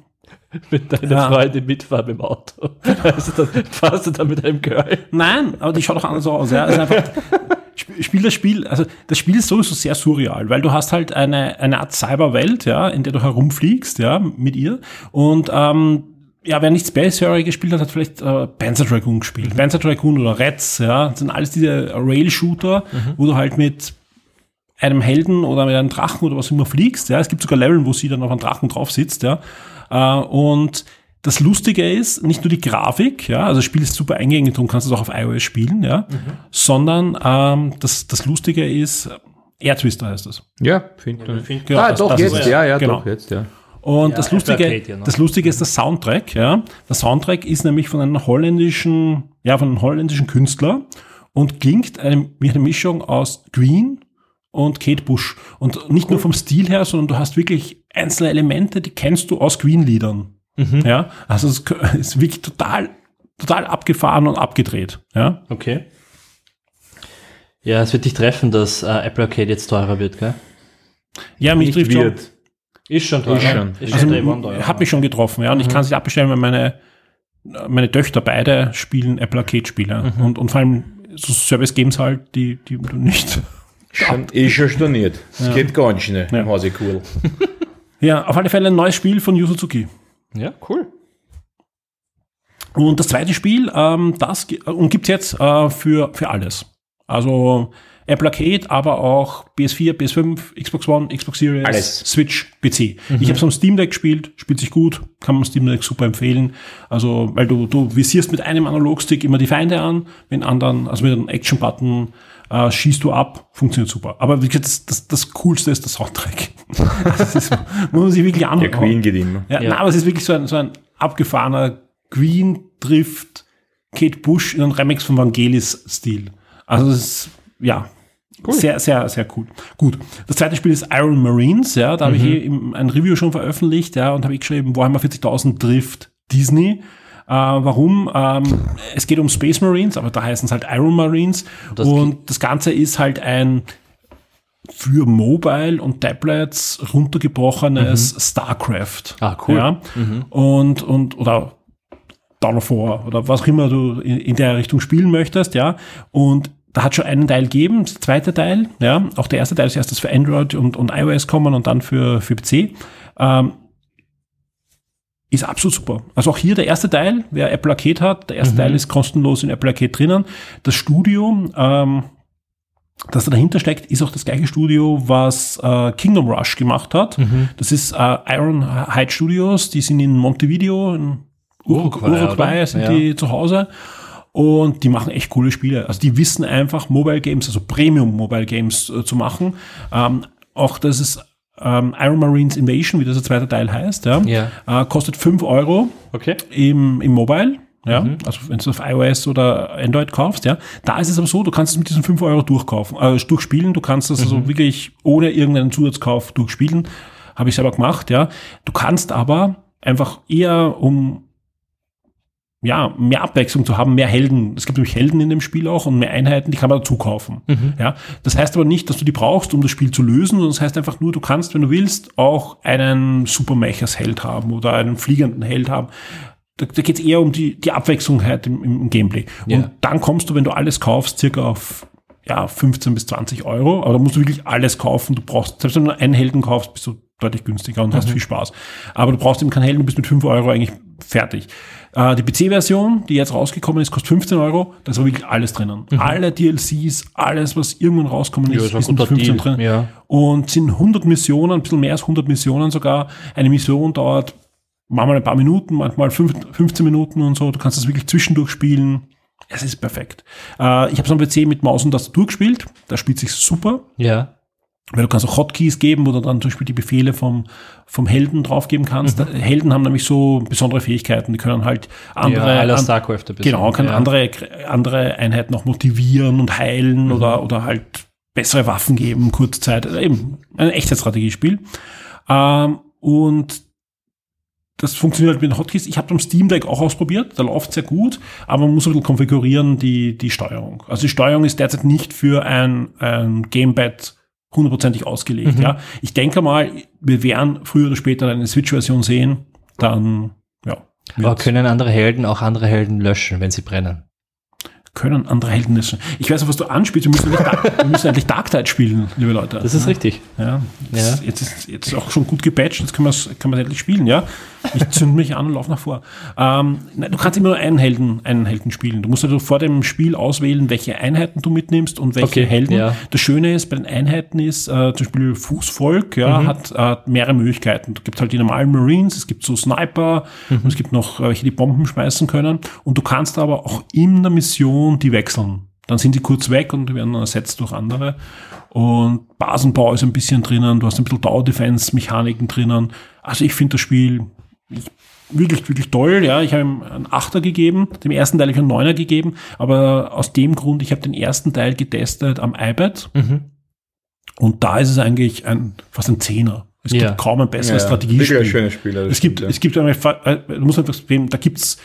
Mit deiner Ja. Freundin mitfahren im Auto. Also dann fahrst du dann mit einem Girl. nein, aber die schaut auch anders aus. Ja. Also einfach, sp- spiel das Spiel, also das Spiel ist sowieso sehr surreal, weil du hast halt eine, eine Art Cyberwelt, ja, in der du herumfliegst, ja, mit ihr. Und ähm, ja, wer nicht Space Harrier gespielt hat, hat vielleicht äh, Panzer Dragoon gespielt. Panzer Dragoon oder Reds, ja, das sind alles diese Rail-Shooter, wo du halt mit einem Helden oder mit einem Drachen oder was immer fliegst. Ja, es gibt sogar Level, wo sie dann auf einem Drachen drauf sitzt. Ja, äh, und das Lustige ist nicht nur die Grafik, ja, also das Spiel ist super eingängig, darum kannst du es auch auf iOS spielen, ja, sondern ähm, das, das Lustige ist, Air Twister heißt das. Ja, finde ich. Genau, ah, das- doch, das jetzt, ja, ja, genau. doch, jetzt, ja. Und Ja, das, Lustige, Arcade, ja, ne? das Lustige ist der Soundtrack, ja. Der Soundtrack ist nämlich von einem holländischen, ja, von einem holländischen Künstler und klingt einem, wie eine Mischung aus Green und Kate Bush. Und nicht nur vom Stil her, sondern du hast wirklich einzelne Elemente, die kennst du aus Queen-Liedern. Ja, also es ist wirklich total, total abgefahren und abgedreht. Ja, Okay. Ja, es wird dich treffen, dass äh, Apple Arcade jetzt teurer wird, gell? ja mich trifft schon. wird. Ist schon teurer. Ist schon. Ist Also, schon hat mich schon getroffen, ja. Und ich kann es nicht abbestellen, weil meine, meine Töchter beide spielen Apple Arcade-Spiele. Und, und vor allem so Service Games halt, die, die du nicht. Schon, ist schon storniert. Es geht ganz schnell im Hause cool. Ja, auf alle Fälle ein neues Spiel von Yu Suzuki. Ja, cool. Und das zweite Spiel, ähm, das gi- und gibt's jetzt äh, für, für alles. Also Apple Arcade, aber auch PS4, PS5, Xbox One, Xbox Series, Alles. Switch, PC. Ich habe es am Steam Deck gespielt, spielt sich gut, kann man Steam Deck super empfehlen. Also, weil du, du visierst mit einem Analogstick immer die Feinde an, mit anderen, also mit einem Action-Button äh, schießt du ab, funktioniert super. Aber wie gesagt, das, das, das Coolste ist der Soundtrack. das ist, muss man sich wirklich Der anhören. Queen geht immer. Ja, Ja. Na, aber es ist wirklich so ein, so ein abgefahrener Green trifft Kate Bush in einen Remix von Vangelis-Stil. Also es ist, ja, Sehr, sehr, sehr cool. Gut. Das zweite Spiel ist Iron Marines, ja, da habe ich eh im- ein Review schon veröffentlicht, ja, und habe ich geschrieben, Warhammer 40.000 trifft Disney. Äh, warum? Ähm, es geht um Space Marines, aber da heißen es halt Iron Marines. Das- und das Ganze ist halt ein für Mobile und Tablets runtergebrochenes StarCraft. Ah, cool. Ja? Und, und, oder Dawn of War oder was auch immer du in, in der Richtung spielen möchtest, ja. Und da hat schon einen Teil gegeben, das zweite Teil, ja. Auch der erste Teil ist erst das für Android und, und iOS kommen und dann für, für PC. Ähm, ist absolut super. Also auch hier der erste Teil, wer Apple Arcade hat, der erste Teil ist kostenlos in Apple Arcade drinnen. Das Studio, ähm, das da dahinter steckt, ist auch das gleiche Studio, was äh, Kingdom Rush gemacht hat. Das ist äh, Iron Hide Studios, die sind in Montevideo, in Uruguay, Uruguay, Uruguay sind Ja. die zu Hause. Und die machen echt coole Spiele. Also die wissen einfach, Mobile Games, also Premium Mobile Games äh, zu machen. Ähm, auch das ist ähm, Iron Marines Invasion, wie das der zweite Teil heißt, ja, Ja. Äh, kostet 5 Euro Okay. im, im Mobile. Ja, also wenn du es auf iOS oder Android kaufst, ja, da ist es aber so, du kannst es mit diesen 5 Euro durchkaufen, äh, durchspielen, du kannst es also wirklich ohne irgendeinen Zusatzkauf durchspielen. Habe ich selber gemacht, ja. Du kannst aber einfach eher um ja, mehr Abwechslung zu haben, mehr Helden. Es gibt nämlich Helden in dem Spiel auch und mehr Einheiten, die kann man dazu kaufen. Ja, das heißt aber nicht, dass du die brauchst, um das Spiel zu lösen, sondern das heißt einfach nur, du kannst, wenn du willst, auch einen Supermechers Held haben oder einen fliegenden Held haben. Da, da geht es eher um die, die Abwechslung halt im, im Gameplay. Ja. Und dann kommst du, wenn du alles kaufst, circa auf ja, 15 bis 20 Euro. Aber da musst du wirklich alles kaufen. Du brauchst, selbst wenn du nur einen Helden kaufst, bist du deutlich günstiger und hast viel Spaß. Aber du brauchst eben keinen Helden, du bist mit 5 Euro eigentlich fertig. Äh, die PC-Version, die jetzt rausgekommen ist, kostet 15 Euro. Da ist aber wirklich alles drinnen. Alle DLCs, alles, was irgendwann rauskommen Ja, ist, ist mit guter 15 Deal, drin. ja. Und sind 100 Missionen, ein bisschen mehr als 100 Missionen sogar. Eine Mission dauert manchmal ein paar Minuten, manchmal fünf, 15 Minuten und so. Du kannst das wirklich zwischendurch spielen. Es ist perfekt. Äh, ich habe es am PC mit Maus und Tastatur gespielt. Da spielt sich super. Ja. Weil du kannst auch Hotkeys geben, wo du dann zum Beispiel die Befehle vom, vom Helden draufgeben kannst. Helden haben nämlich so besondere Fähigkeiten. Die können halt andere, ja, StarCraft ein bisschen. Genau, kann ja. andere, andere Einheiten auch motivieren und heilen oder, oder halt bessere Waffen geben, Kurzzeit. Also Eben ein echtes Strategiespiel. Ähm, und das funktioniert halt mit den Hotkeys. Ich habe am Steam Deck auch ausprobiert, da läuft sehr gut, aber man muss ein bisschen konfigurieren die, die Steuerung. Also die Steuerung ist derzeit nicht für ein, ein Gamepad hundertprozentig ausgelegt. Ja. Ich denke mal, wir werden früher oder später eine Switch-Version sehen, dann ja. Aber können andere Helden auch andere Helden löschen, wenn sie brennen? können andere Helden löschen. Ich weiß auch, was du anspielst. Wir müssen, endlich Dark- wir müssen endlich Dark Tide spielen, liebe Leute. Das ist richtig. Ja, das, Ja. Jetzt, ist, jetzt ist auch schon gut gepatcht, jetzt kann man es endlich spielen, ja. Ich zünd mich an und laufe nach vor. Ähm, nein, du kannst immer nur einen Helden, einen Helden spielen. Du musst also vor dem Spiel auswählen, welche Einheiten du mitnimmst und welche Okay, Helden. ja. Das Schöne ist, bei den Einheiten ist, äh, zum Beispiel Fußvolk, ja, Mhm. hat äh, mehrere Möglichkeiten. Es gibt halt die normalen Marines, es gibt so Sniper, Mhm. und es gibt noch äh, welche, die Bomben schmeißen können. Und du kannst aber auch in der Mission die wechseln. Dann sind die kurz weg und werden dann ersetzt durch andere. Und Basenbau ist ein bisschen drinnen, du hast ein bisschen Tower-Defense-Mechaniken drinnen. Also ich finde das Spiel ich, wirklich, wirklich toll. Ja, ich habe ihm einen Achter gegeben, dem ersten Teil habe ich einen Neuner gegeben, aber aus dem Grund, ich habe den ersten Teil getestet am iPad und da ist es eigentlich ein, fast ein Zehner. Es Ja. gibt kaum ein besseres Ja, Strategiespiel. wirklich ein schönes Spiel, Es gibt, ja. es gibt äh, du musst einfach sehen, da gibt's,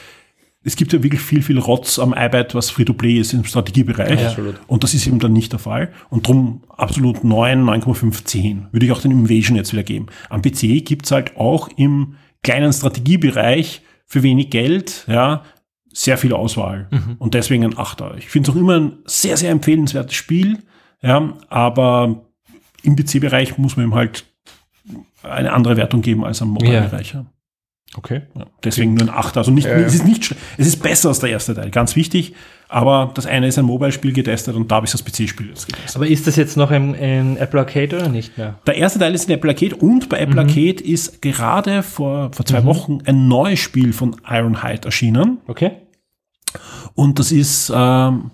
es gibt ja wirklich viel, viel Rotz am iPad, was Free-to-Play ist im Strategiebereich. Ja. Absolut. Und das ist eben dann nicht der Fall. Und drum absolut 9, 9,5, 10. Würde ich auch den Invasion jetzt wieder geben. Am PC gibt's halt auch im kleinen Strategiebereich für wenig Geld, ja, sehr viel Auswahl. Und deswegen ein Achter. Ich finde es auch immer ein sehr, sehr empfehlenswertes Spiel. Ja, aber im PC-Bereich muss man ihm halt eine andere Wertung geben als am Mobile-Bereich. Ja. Okay. Ja, deswegen nur ein 8. Also nicht, Ja. es ist nicht, es ist besser als der erste Teil, ganz wichtig. Aber das eine ist ein Mobile-Spiel getestet und da habe ich das PC-Spiel jetzt getestet. Aber ist das jetzt noch im, in Apple Arcade oder nicht mehr? Der erste Teil ist in Apple Arcade und bei Apple Arcade ist gerade vor, vor zwei Wochen ein neues Spiel von Ironhide erschienen. Okay. Und das ist, ähm,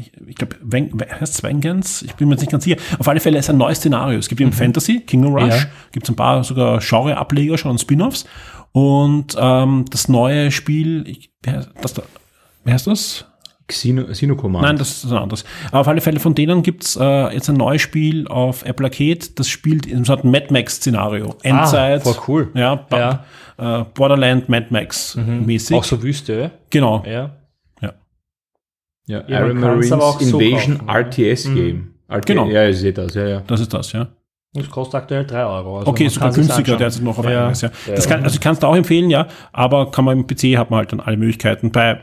ich, ich glaube, heißt es Vengeance? Ich bin mir jetzt nicht ganz sicher. Auf alle Fälle ist ein neues Szenario. Es gibt eben Fantasy, Kingdom Rush, Ja. gibt es ein paar sogar Genre-Ableger schon und Spin-offs. Und ähm, das neue Spiel, ich, wer, das da, wer heißt das? Xeno, Xeno Command. Nein, das ist ein anderes. Aber auf alle Fälle von denen gibt's äh, jetzt ein neues Spiel auf Apple Arcade, das spielt in so einem Mad Max-Szenario. Endzeit. voll cool. Ja, ba- Äh, Borderland Mad Max mäßig. Auch so Wüste, Genau. ja. ja, Ja, man Iron kann's aber auch Marines so Invasion kaufen, ne? RTS Game. RT, Genau. Ja, ich sehe das, ja, ja. Das ist das, ja. Das kostet aktuell 3 Euro. Also Okay, sogar günstiger anschauen. derzeit noch auf Ja. iOS, ja. Das kann, also ich kann es da auch empfehlen, ja, aber kann man im PC hat man halt dann alle Möglichkeiten. Bei,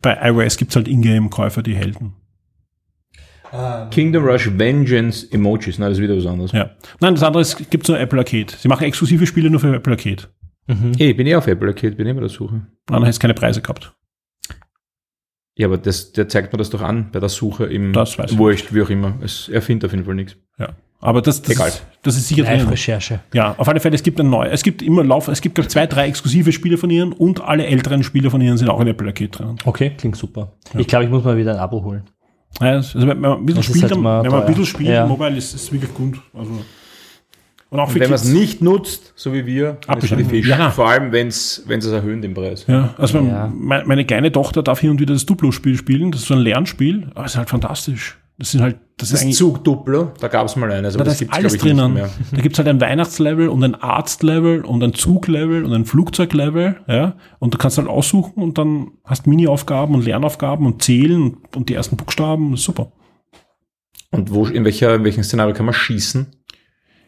bei iOS gibt's halt Ingame-Käufer, die Helden. Kingdom Rush Vengeance Emojis. Nein, das ist wieder was anderes. Ja. Nein, das andere ist, gibt's nur Apple Arcade. Sie machen exklusive Spiele nur für Apple Arcade. Hey, bin ich auf Apple Arcade, bin ich bei der Suche. Dann hätte es keine Preise gehabt. Ja, aber das, der zeigt mir das doch an bei der Suche im Das weiß ich Wurscht, wie auch immer. Es erfindet auf jeden Fall nichts. Ja. Aber das, das, Egal. Ist, das ist sicher drin. Live-Recherche. Ja, auf alle Fälle, es gibt ein neu, es gibt immer Lauf, es gibt zwei, drei exklusive Spiele von ihnen und alle älteren Spiele von ihnen sind auch in Apple Arcade drin. Okay, klingt super. Ich glaube, ich muss mal wieder ein Abo holen. Ja, also wenn man ein bisschen spielt, halt wenn man ein bisschen spielt, Ja. Mobile ist, ist wirklich gut. Also, und auch Und für wenn man es nicht nutzt, so wie wir, die Fisch. Ja. Vor allem, wenn es es erhöhen, den Preis. Ja, also Ja. Meine, meine kleine Tochter darf hier und wieder das Duplo-Spiel spielen. Das ist so ein Lernspiel, aber es ist halt fantastisch. Das sind halt, das, ist Das eigentlich, Zug Duplo, da gab es mal eines, aber da das ist gibt es, alles drinnen. Da gibt's halt ein Weihnachtslevel und ein Arztlevel und ein Zuglevel und ein Flugzeuglevel, ja. Und du kannst halt aussuchen und dann hast Mini-Aufgaben und Lernaufgaben und zählen und, und die ersten Buchstaben. Ist super. Und wo, in, welcher, in welchem Szenario kann man schießen?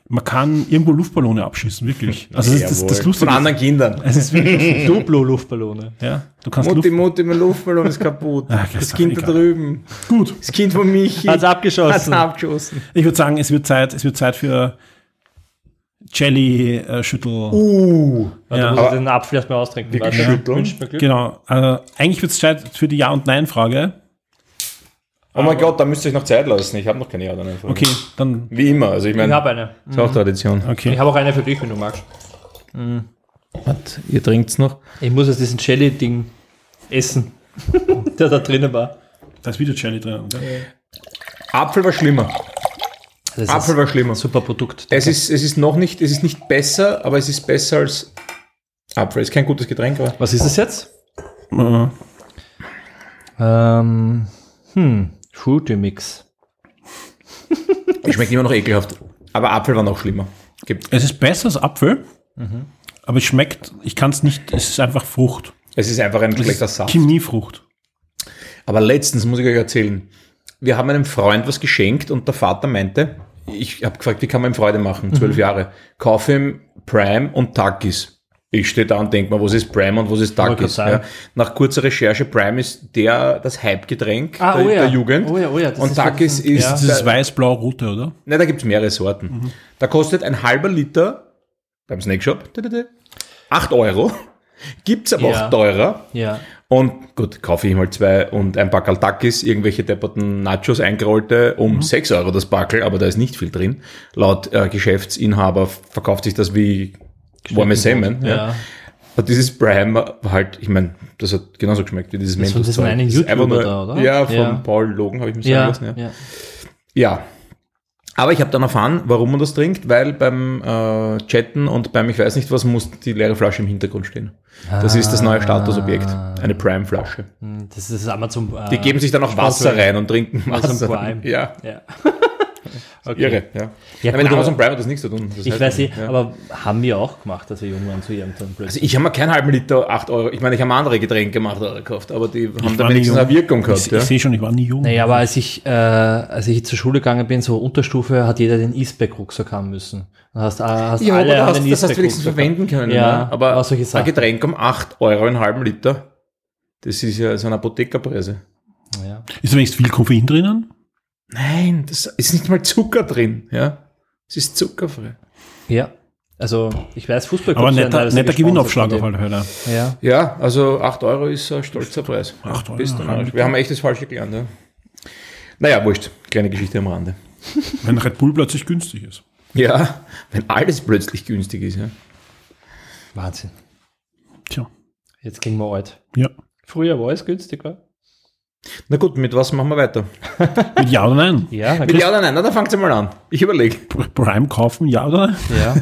Man kann irgendwo Luftballone abschießen, wirklich. Also das, ist das, das. Lustige. Von anderen Kindern. es ist wirklich, Duplo-Luftballone. ja, du kannst Mutti, Luft, Mutti, mein Luftballon ist kaputt. Ach, das Kind da egal. drüben. gut. Das Kind von Michi. Hat's abgeschossen. Hat's abgeschossen. Ich würde sagen, es wird Zeit, es wird Zeit für Jelly äh, Schüttel. Uh. Ja, Ja. du musst den Apfel erstmal austrinken. Wirklich Warte. schütteln? Genau. Also, eigentlich wird es Zeit für die Ja- und Nein-Frage. Oh mein Gott, da müsst ihr euch noch Zeit lassen. Ich habe noch keine Ja oder Nein. Frage. Okay, dann. Wie immer. Also ich Ich meine, habe eine. ist auch Tradition. Ich Okay. habe auch eine für dich, wenn du magst. Was? Ihr trinkt's noch? Ich muss jetzt diesen Jelly-Ding essen, der da drinnen war. Da ist wieder Jelly drin. Gell? Apfel war schlimmer. Das Apfel war schlimmer. super Produkt. Es ist, es ist noch nicht, es ist nicht besser, aber es ist besser als Apfel. Ist kein gutes Getränk, aber Was ist das jetzt? Äh, Ähm, hm, Fruity Mix. es schmeckt immer noch ekelhaft. Aber Apfel war noch schlimmer. Gibt. Es ist besser als Apfel, aber es schmeckt, ich kann es nicht, es ist einfach Frucht. Es ist einfach ein Es schlechter ist Saft. Chemiefrucht. Aber letztens muss ich euch erzählen. Wir haben einem Freund was geschenkt und der Vater meinte, ich habe gefragt, wie kann man ihm Freude machen? Zwölf Jahre. Kaufe ihm Prime und Takis. Ich stehe da und denke mir, was ist Prime und was ist grad Ja. Nach kurzer Recherche, Prime ist der, das Hype-Getränk Ah, der, oh ja. der Jugend. Oh ja, oh ja, das und ist Takis wirklich- ist, Ja. Das ist weiß-blau-rote, oder? Ne, da gibt's mehrere Sorten. Da kostet ein halber Liter beim Snake Shop 8 Euro. Gibt's aber Ja. auch teurer. Ja. Und gut, kaufe ich mal zwei und ein Packerl Takis, irgendwelche depperten Nachos eingerollte um 6 Euro das Backel, aber da ist nicht viel drin. Laut äh, Geschäftsinhaber verkauft sich das wie warme Semmen. Ja. Ja. Und dieses Prime war halt, ich meine, das hat genauso geschmeckt wie dieses Das von einen Das ist einfach YouTuber nur- da, oder? Ja, von Ja. Paul Logan habe ich mir sagen Ja, lassen. Ja. ja. Ja. Aber ich habe dann erfahren, warum man das trinkt, weil beim äh, Chatten und beim ich weiß nicht was muss die leere Flasche im Hintergrund stehen. Das ist das neue Statusobjekt, eine Prime-Flasche. Hm, Das ist Amazon. Äh, Die geben sich dann auch Wasser rein und trinken Amazon Wasser. Prime. Ja, Ja. irre. Ja. Ja, Ja, gut, mit aber- Amazon Prime hat das nichts zu tun. Das Ich heißt weiß nicht, nicht, ja. aber haben wir auch gemacht, dass wir jung waren zu ihrem dann Also ich habe mir keinen halben Liter 8 Euro, ich meine, ich habe andere Getränke gemacht, Euro gekauft, aber die haben war da wenigstens jung. eine Wirkung gehabt. Ich, ja. ich sehe schon, ich war nie jung. Naja, aber als ich, äh, als ich zur Schule gegangen bin, so Unterstufe, hat jeder den E-Spec-Rucksack haben müssen. Dann hast, äh, hast Ja, alle aber haben das, hast du wenigstens verwenden können. Ja, ne? aber auch solche ein Sachen. Getränk um 8 Euro einen halben Liter, das ist ja so eine Apothekerpreise. Ja. Ist da wenigstens viel Koffein drinnen? Nein, das ist nicht mal Zucker drin. Ja, Es ist zuckerfrei. ja. Also, ich weiß, Fußball Aber netter, netter Gewinnaufschlag auf alle Fälle. Ja. Ja, also 8 Euro ist ein stolzer Preis. 8 Euro, Bist. Liter. Wir haben echt das Falsche gelernt. Ja. Naja, wurscht. Kleine Geschichte am Rande. Wenn Red Bull plötzlich günstig ist. Ja, wenn alles plötzlich günstig ist. Ja. Wahnsinn. Tja. Jetzt kriegen wir alt. Ja. Früher war es günstiger. Na gut, mit was machen wir weiter? Mit Ja oder Nein? Ja, Mit ja oder nein? Na, dann fangt ihr mal an. Ich überlege. Prime kaufen, Ja oder Nein? Ja.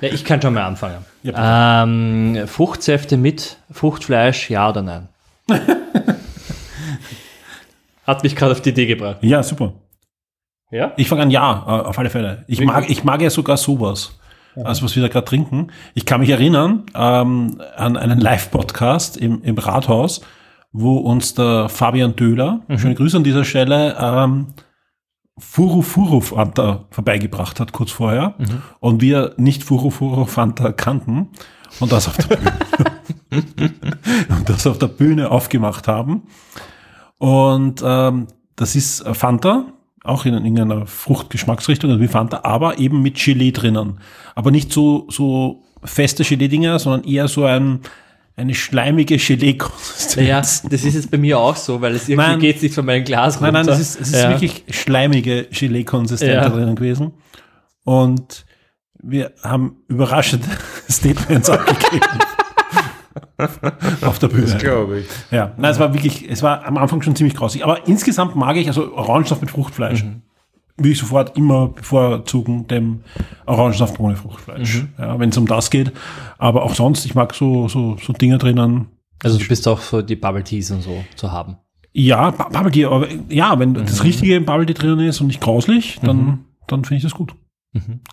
ja. Ich kann schon mal anfangen. Ja, ähm, Fruchtsäfte mit Fruchtfleisch, ja oder nein? Hat mich gerade auf die Idee gebracht. Ja, super. Ja? Ich fange an, ja, äh, auf alle Fälle. Ich mag, ich mag ja sogar sowas. Also was wir da gerade trinken. Ich kann mich erinnern ähm, an einen Live-Podcast im, im Rathaus, wo uns der Fabian Döhler, schöne Grüße an dieser Stelle, ähm, Furu Furu Fanta vorbeigebracht hat kurz vorher und wir nicht Furu Furu Fanta kannten und das auf der Bühne, und das auf der Bühne aufgemacht haben. Und ähm, das ist Fanta, auch in irgendeiner Fruchtgeschmacksrichtung, also wie Fanta, aber eben mit Gelee drinnen. Aber nicht so, so feste Gelee-Dinger, sondern eher so ein, eine schleimige Gelee-Konsistenz. Ja, das ist jetzt bei mir auch so, weil es irgendwie Nein. geht nicht von meinem Glas Nein, nein, runter. es ist, es ist Ja. wirklich schleimige Gelee-Konsistenz Ja. da drinnen gewesen. Und wir haben überraschende Statements abgegeben. Auf der Bühne. Glaube ich. Ja, nein, es war wirklich, es war am Anfang schon ziemlich grausig. Aber insgesamt mag ich, also Orangensaft mit Fruchtfleisch, würde ich sofort immer bevorzugen dem Orangensaft ohne Fruchtfleisch. Ja, wenn es um das geht. Aber auch sonst, ich mag so, so, so Dinge drinnen. Also du bist auch für die Bubble Teas und so zu haben. Ja, Bu- Bubble Tea, aber ja, wenn das richtige im Bubble Tea drin ist und nicht grauslich, dann, dann finde ich das gut.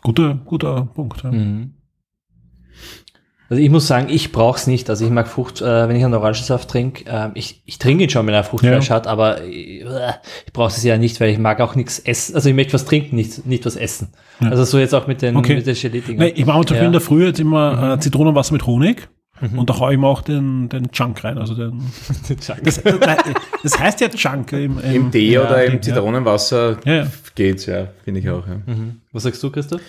Guter, guter Punkt. Ja. Also ich muss sagen, ich brauche es nicht. Also ich mag Frucht, äh, wenn ich einen Orangensaft trinke, ähm, ich, ich trinke ihn schon, wenn er Fruchtfleisch Ja. hat, aber äh, ich brauche es ja nicht, weil ich mag auch nichts essen. Also ich möchte was trinken, nicht, nicht was essen. Also so jetzt auch mit den, Okay. mit den Gelee-Dingen. Nee, ich mache zum Beispiel Ja. in der Früh jetzt immer äh, Zitronenwasser mit Honig. Und da haue ich mir auch den, den Junk rein. Also den, das, das, das heißt ja Junk im, Im Tee ja, oder im ja. Zitronenwasser Ja, ja. geht's, ja, finde ich auch. Ja. Was sagst du, Christoph?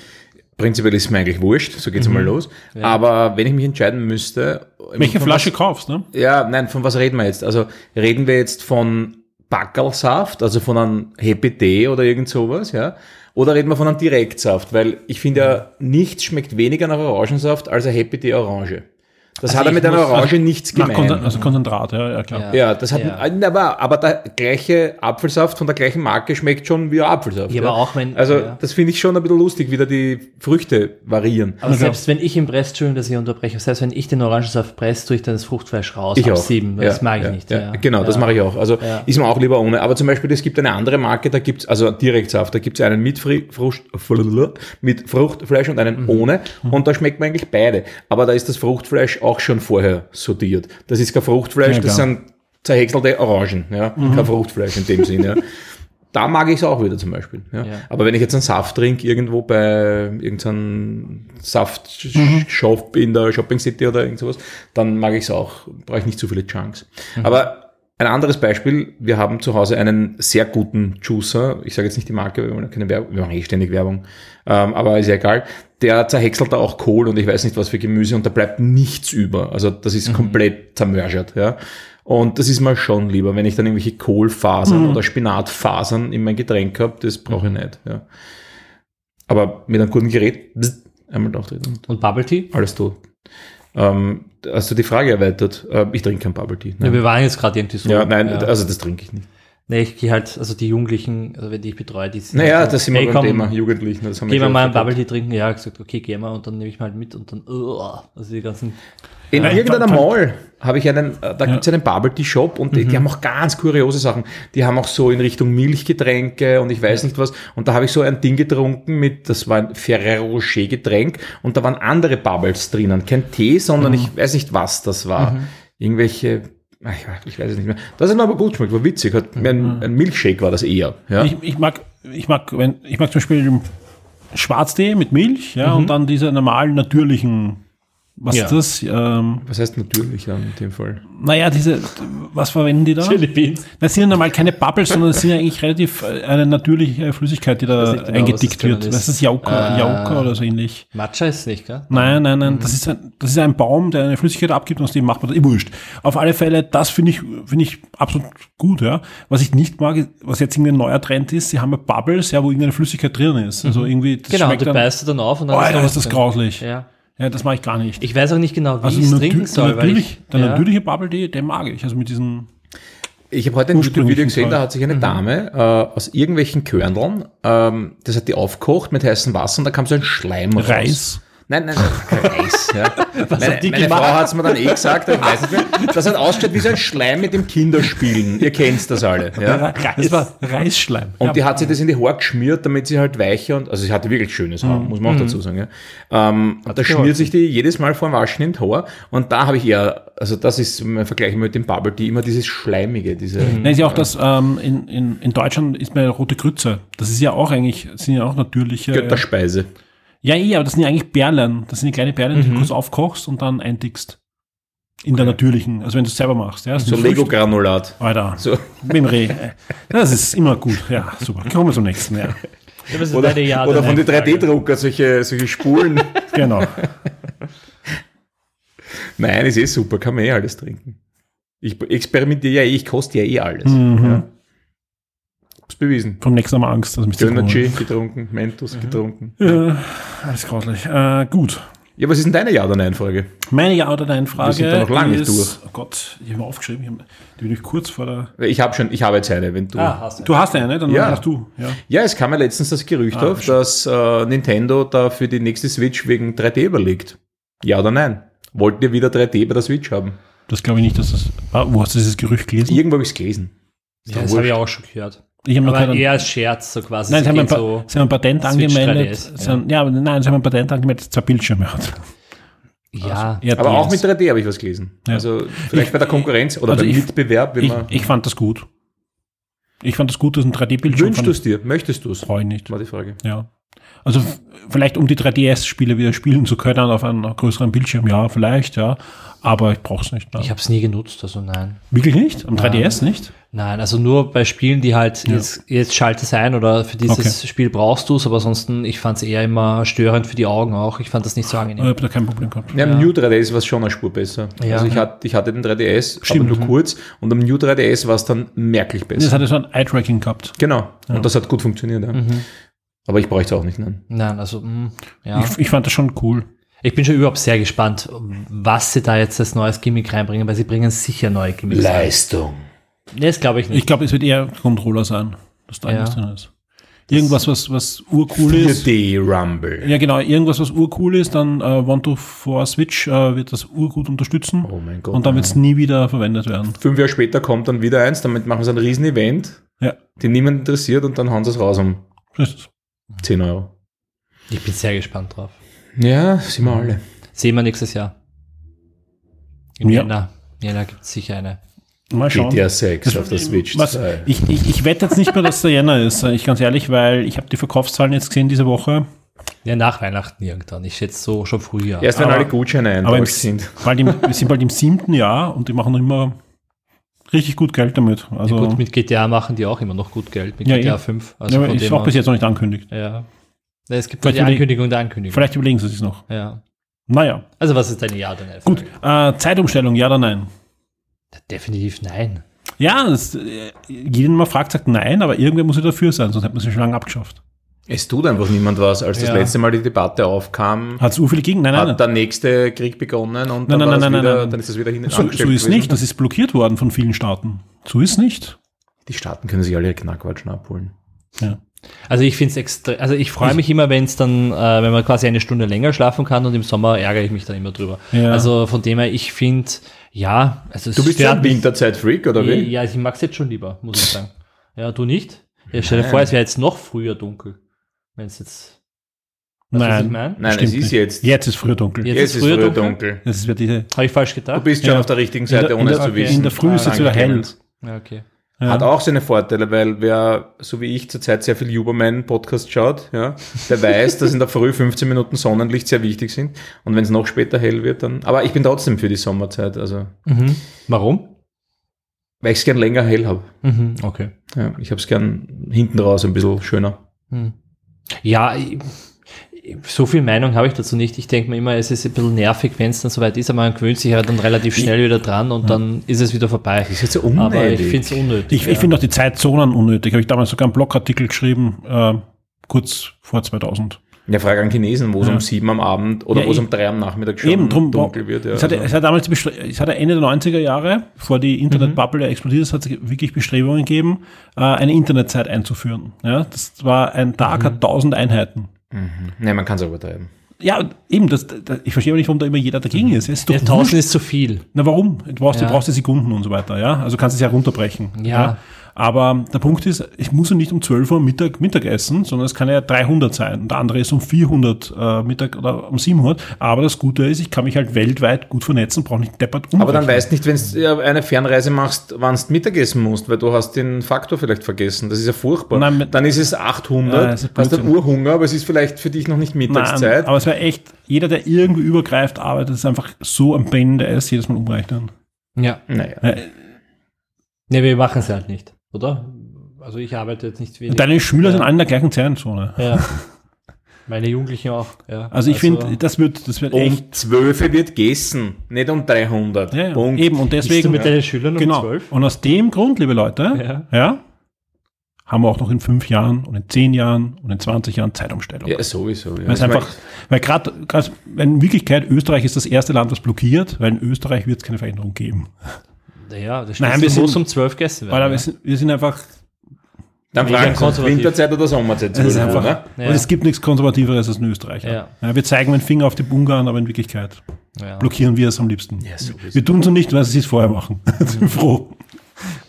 Prinzipiell ist mir eigentlich wurscht, so geht's einmal los. Aber wenn ich mich entscheiden müsste. Welche Flasche Was, kaufst, ne? ja, nein, von was reden wir jetzt? Also reden wir jetzt von Backelsaft, also von einem Happy Tea oder irgend sowas, ja? Oder reden wir von einem Direktsaft? Weil ich finde ja, nichts schmeckt weniger nach Orangensaft als ein Happy Tea Orange. Das Also hat er mit einer Orange nichts Nach gemein. Konzentrat, also Konzentrat, ja, ja klar. Ja. Ja, das hat, Ja. aber, aber der gleiche Apfelsaft von der gleichen Marke schmeckt schon wie ein Apfelsaft. Ja, aber auch wenn- Also, ja. das finde ich schon ein bisschen lustig, wie da die Früchte variieren. Aber selbst wenn ich ihn presse, Entschuldigung, dass ich unterbreche, selbst wenn ich den Orangensaft presse, tue ich dann das Fruchtfleisch raus, Ich auch. absieben, weil Ja, das mag ich nicht. Ja, ja. Genau, das mache ich auch. Also Ja. ist mir auch lieber ohne. Aber zum Beispiel, es gibt eine andere Marke, da gibt's also Direktsaft, da gibt's einen mit, Fri Frucht, mit Fruchtfleisch und einen Mhm. ohne. Und da schmeckt man eigentlich beide. Aber da ist das Fruchtfleisch auch schon vorher sortiert. Das ist kein Fruchtfleisch, Ja, das sind zerhäckselte Orangen. Ja? Mhm. Kein Fruchtfleisch in dem Sinn. Ja? Da mag ich es auch wieder zum Beispiel. Ja? Ja. Aber wenn ich jetzt einen Saft trinke, irgendwo bei irgendeinem Mhm. Saftshop in der Shopping City oder irgend sowas, dann mag ich es auch. Brauche ich nicht so viele Chunks. Mhm. Aber ein anderes Beispiel, wir haben zu Hause einen sehr guten Juicer, ich sage jetzt nicht die Marke, wir ja keine Werbung, wir machen eh ständig Werbung, ähm, aber ist ja egal, der zerhäckselt da auch Kohl und ich weiß nicht was für Gemüse und da bleibt nichts über. Also das ist komplett zermörsert, ja. Und das ist mir schon lieber, wenn ich dann irgendwelche Kohlfasern oder Spinatfasern in mein Getränk habe, das brauche ich nicht, ja. Aber mit einem guten Gerät, bzz, einmal drauftreten und Und Bubble Tea? alles tot. Ähm, hast du die Frage erweitert? Äh, ich trinke kein Bubble Tea. Ja, wir waren jetzt gerade irgendwie so. Ja, nein, ja. also das trinke ich nicht. Nee, ich gehe halt, also die Jugendlichen, also wenn die ich betreue, die sind Naja, halt das sind wir hey, beim Thema Jugendlichen. Das haben Gehen wir mal einen. Bubble Tea trinken? Ja, ich gesagt, okay, gehen wir und dann nehme ich mal mit und dann, uh, also die ganzen, In Ja, irgendeiner Mall habe ich einen, äh, da gibt's einen Bubble Tea Shop und die, Mhm. die haben auch ganz kuriose Sachen. Die haben auch so in Richtung Milchgetränke und ich weiß nicht was. Und da habe ich so ein Ding getrunken mit, das war ein Ferrero Rocher Getränk und da waren andere Bubbles drinnen. Kein Tee, sondern Mhm. ich weiß nicht, was das war. Irgendwelche, ach, ich weiß- es nicht mehr. Das hat mir aber gut geschmeckt, war witzig. Hat, Mhm. ein, ein Milchshake war das eher. Ja? Ich, ich mag, ich mag, wenn, ich mag zum Beispiel Schwarztee mit Milch, ja, und dann diese normalen natürlichen, was Ja. ist das? Ähm, was heißt natürlich dann in dem Fall? naja, diese, was verwenden die da? Chili Beans. Das sind ja normal keine Bubbles, sondern es sind ja eigentlich relativ äh, eine natürliche Flüssigkeit, die da genau, eingedickt das wird. Das ist. ist Jauka, Äh, Jauka oder so ähnlich. Matcha ist nicht, gell? Nein, nein, nein, das ist ein, das ist ein Baum, der eine Flüssigkeit abgibt und aus dem macht man das. Eh, wurscht. Auf alle Fälle, das finde ich, finde ich absolut gut, ja. Was ich nicht mag, ist, was jetzt irgendwie ein neuer Trend ist, sie haben ja Bubbles, ja, wo irgendeine Flüssigkeit drin ist. Also irgendwie, das Genau, und schmeckt du dann, beißt du dann auf und dann oh, noch Alter, ist das grauslich. Ja. Ja, das mache ich gar nicht. Ich weiß auch nicht genau, wie also ich es trinken soll, weil natürlich, ich, der ja. natürliche Bubble, Tea, den mag ich. Also mit diesen, Ich habe heute ein YouTube-Video gesehen, da hat sich eine Mhm. Dame äh, aus irgendwelchen Körneln, ähm, das hat die aufgekocht mit heißem Wasser und da kam so ein Schleim raus. Reis. Nein, nein, nein, Reis. Ja. meine die meine? Frau hat es mir dann eh gesagt, ich weiß nicht mehr. Das hat ausgeschaut wie so ein Schleim mit dem Kinderspielen. Ihr kennt das alle. Ja. Das war Reisschleim. Und ja. die hat sich das in die Haare geschmiert, damit sie halt weicher und, also sie hatte wirklich schönes Haar, Mhm. muss man auch dazu sagen. Ja. Ähm, da schmiert sich die jedes Mal vor dem Waschen in die Haar und da habe ich eher, also das ist mein Vergleich mit dem Bubble Tea, immer dieses Schleimige, diese, Nein, ist ja auch das, ähm, in, in, in Deutschland ist mir rote Grütze. Das ist ja auch eigentlich, sind ja auch natürliche. Götterspeise. Ja, eh, aber das sind ja eigentlich Perlen. Das sind die kleine Perlen, Mhm. die du kurz aufkochst und dann eindickst. In der natürlichen, also wenn du es selber machst. Ja, So Lego-Granulat. Alter, So. mit dem Reh. Das ist immer gut. Ja, super. Kommen wir zum nächsten. Ja, Oder, oder von den Nein-Frage? 3D-Drucker, solche, solche Spulen. genau. Nein, ist eh super, kann man eh alles trinken. Ich experimentiere ja eh, ich koste ja eh alles. Mhm. Ja. Hab's bewiesen. Vom nächsten Mal Angst, dass mich Energy getrunken, Mentos Mhm. getrunken. Ja, alles grauslich. Äh, gut. Ja, was ist denn deine Ja- oder Nein-Frage? Meine Ja- oder Nein-Frage Wir sind da noch lange ist, nicht durch. Oh Gott, ich habe mir aufgeschrieben, ich hab, die bin ich kurz vor der... Ich habe schon, ich habe jetzt eine, wenn du. Ah, hast du. Du hast eine, dann Ja. hast du. Ja. Ja, es kam ja letztens das Gerücht Ah, auf, dass äh, Nintendo da für die nächste Switch wegen 3D überlegt. Ja oder nein? Wollt ihr wieder 3D bei der Switch haben? Das glaube ich nicht, dass das... Ah, Wo hast du dieses Gerücht gelesen? Irgendwo habe ich es gelesen. Ja, das habe ich auch schon gehört. Ich habe noch Aber eher als Scherz, so quasi. Nein, sie haben, ein so, sie haben ein Patent Switch angemeldet. 3DS, sie haben, ja, nein, sie haben ein Patent angemeldet, das zwei Bildschirme hat. ja, Ja, Aber auch mit 3D habe ich was gelesen. Ja. Also vielleicht bei der Konkurrenz oder also beim ich- Mitbewerb, wenn Ich, man. ich fand das gut. Ich fand das gut, dass ein 3D-Bildschirm Wünschst du es dir? Möchtest du es? Brauche ich nicht. War die Frage. Ja. Also vielleicht um die 3DS-Spiele wieder spielen zu können auf einem größeren Bildschirm, ja, vielleicht, ja. Aber ich brauche es nicht. Nein. ich habe es nie genutzt, also nein. Wirklich nicht? Am 3DS nicht? Nein, also nur bei Spielen, die halt jetzt, jetzt schalte es ein oder für dieses Okay. Spiel brauchst du es, aber ansonsten, ich fand es eher immer störend für die Augen auch. Ich fand das nicht so Ich angenehm. habe da kein Problem gehabt. Ja, im New 3DS war es schon eine Spur besser. Ja. also ich, hatte, ich hatte den 3DS, Stimmt. aber nur kurz. Und am New 3DS war es dann merklich Das besser. hatte so ein Eye-Tracking gehabt. Genau. Und das hat gut funktioniert. Ja. Aber ich bräuchte es auch nicht. Nein. Nein, also, mh, ja. Ich, ich fand das schon cool. Ich bin schon überhaupt sehr gespannt, was sie da jetzt als neues Gimmick reinbringen, weil sie bringen sicher neue Gimmicks rein. Leistung. Nee, das glaube ich nicht. Ich glaube, es wird eher Controller sein, dass da Ja. irgendwas drin ist. Irgendwas, was, was urcool ist. 4D Rumble. Ja, genau, irgendwas, was urcool ist, dann äh, One to for Switch äh, wird das urgut unterstützen. Oh mein Gott. und dann wird es nie wieder verwendet werden. Fünf Jahre später kommt dann wieder eins, damit machen sie ein riesen Event, Ja, den niemand interessiert und dann hauen sie es raus um es. 10 Euro. Ich bin sehr gespannt drauf. Ja, sind wir alle. Sehen wir nächstes Jahr. Im Ja. Jänner. Jänner gibt es sicher eine. Mal schauen. GTA 6 auf der Switch Was, 2. ich, ich, ich wette jetzt nicht mehr, dass der Jänner ist, sag ich ganz ehrlich, weil ich habe die Verkaufszahlen jetzt gesehen diese Woche. Ja, nach Weihnachten irgendwann. Ich schätze so schon früher. Erst wenn aber- alle Gutscheine Aber im, eintauscht sind. bald im, wir sind bald im siebten Jahr und die machen noch immer richtig gut Geld damit. Also, Gut, mit GTA machen die auch immer noch gut Geld, mit Ja, GTA eh. 5. ja, Also von ist auch bis jetzt noch nicht angekündigt. Ja. Ja, Es gibt Vielleicht die Ankündigung der Ankündigung. Vielleicht überlegen sie sich noch. Ja. Naja, Also was ist deine Ja oder Nein? gut. Äh, Zeitumstellung, ja oder nein? Definitiv nein. Ja, das, äh, jeden mal fragt, sagt nein, aber irgendwer muss ja dafür sein, sonst hätten wir sie schon lange abgeschafft. Es tut einfach niemand was. Als das Ja. letzte Mal die Debatte aufkam, Hat es so viele gegen? Nein, nein, hat der nächste Krieg begonnen und Nein, dann, nein, nein, wieder, nein, nein. dann ist das wieder hin So, so ist nicht. Das ist blockiert worden von vielen Staaten. So ist nicht. Die Staaten können sich alle ihre Knackwatschen abholen. Ja. Also ich finde es extrem, also ich freue mich immer, wenn es dann, äh, wenn man quasi eine Stunde länger schlafen kann und im Sommer ärgere ich mich dann immer drüber. Ja. Also von dem her, ich finde, ja, also es Du bist ja ein Winterzeit-Freak, oder wie? Ja, ich mag es jetzt schon lieber, muss ich sagen. Ja, du nicht? Ja, stell dir vor, es wäre jetzt noch früher dunkel. Wenn es jetzt. Du, was ich Nein, mein? Nein, es ist nicht. jetzt. Jetzt ist früher dunkel. Jetzt Jetzt ist früher dunkel. Das ist diese, Habe ich falsch Du gedacht? bist schon Ja. auf der richtigen der- Seite, in ohne der- es zu okay. wissen. in der Früh ist es Danke, wieder hell. Ja, okay. Ja. Hat auch seine Vorteile, weil wer, so wie ich, zurzeit sehr viel Huberman-Podcast schaut, ja, der weiß, dass in der Früh 15 Minuten Sonnenlicht sehr wichtig sind. Und wenn es noch später hell wird, dann. Aber ich bin trotzdem für die Sommerzeit, also Mhm. Warum? weil ich es gern länger hell habe. Mhm. Okay. Ja, ich habe es gern hinten raus ein bisschen schöner. Hm. Ja, so viel Meinung habe ich dazu nicht. Ich denke mir immer, es ist ein bisschen nervig, wenn es dann soweit ist, aber man gewöhnt sich ja dann relativ schnell wieder dran und dann ist es wieder vorbei. Das ist jetzt so Aber ich unnötig. finde es unnötig. Ich, ich finde auch die Zeitzonen unnötig. Habe ich damals sogar einen Blogartikel geschrieben, äh, kurz vor 2000. Ja, frage an Chinesen, wo es Ja. um sieben am Abend oder Ja, wo es um drei am Nachmittag schon Eben, drum, dunkel wird. Ja, es, hatte, also. es hat damals es hatte Ende der 90er Jahre, bevor die Internetbubble ja explodiert ist, hat es wirklich Bestrebungen gegeben, äh, eine Internetzeit einzuführen. Ja, das war ein Tag hat 1000 Einheiten. Mhm. Nee, man kann es übertreiben. ja, eben, das, das, ich verstehe aber nicht, warum da immer jeder dagegen ist. Ist doch Ja, 1000 wurscht. ist zu viel. Na warum? Du brauchst, Ja. du brauchst die Sekunden und so weiter, ja. Also kannst du es ja runterbrechen. Ja. Aber der Punkt ist, ich muss ja nicht um 12 Uhr Mittag Mittag essen, sondern es kann ja 300 sein. Und der andere ist um 400 äh, Mittag oder um 700. Aber das Gute ist, ich kann mich halt weltweit gut vernetzen, brauche nicht deppert um. Aber dann weißt nicht, wenn du eine Fernreise machst, wann du Mittagessen musst, weil du hast den Faktor vielleicht vergessen. Das ist ja furchtbar. Nein, dann ist es 800, Nein, das ist hast dann. Urhunger, aber es ist vielleicht für dich noch nicht Nein, Mittagszeit. aber es wäre echt, jeder, der irgendwie übergreift, arbeitet, ist einfach so am the Ass, jedes Mal umrechnen. Ja. naja. Äh, Ne, wir machen es halt nicht, oder? Also ich arbeite jetzt nicht wenig. Deine Schüler Ja. sind alle in der gleichen Zeitzone. Ja. Meine Jugendlichen auch, ja. Also ich finde, das wird, das wird echt, Um 12 wird gegessen, nicht um 300. ja, ja, Punkt. eben, und Bist du deswegen, mit deinen Schülern um genau. 12? Und aus dem Grund, liebe Leute, Ja. ja, haben wir auch noch in fünf Jahren und in zehn Jahren und in 20 Jahren Zeitumstellung. Ja, sowieso. Ja. Weil es einfach, weil gerade, in Wirklichkeit Österreich ist das erste Land, was blockiert, weil in Österreich wird es keine Veränderung geben. Ja, das Nein, Nein, wir wir muss sind- um 12 Gäste Weil werden. wir ja. sind, wir sind einfach, dann fragen sie konservativ. Winterzeit oder Sommerzeit. es einfach, oder? Ja. und es gibt nichts Konservativeres als in Österreich. Ja. wir zeigen mit dem Finger auf die Ungarn, aber in Wirklichkeit Ja. blockieren wir es am liebsten. Ja, sowieso. wir tun es nicht, weil sie es vorher machen. sind wir froh.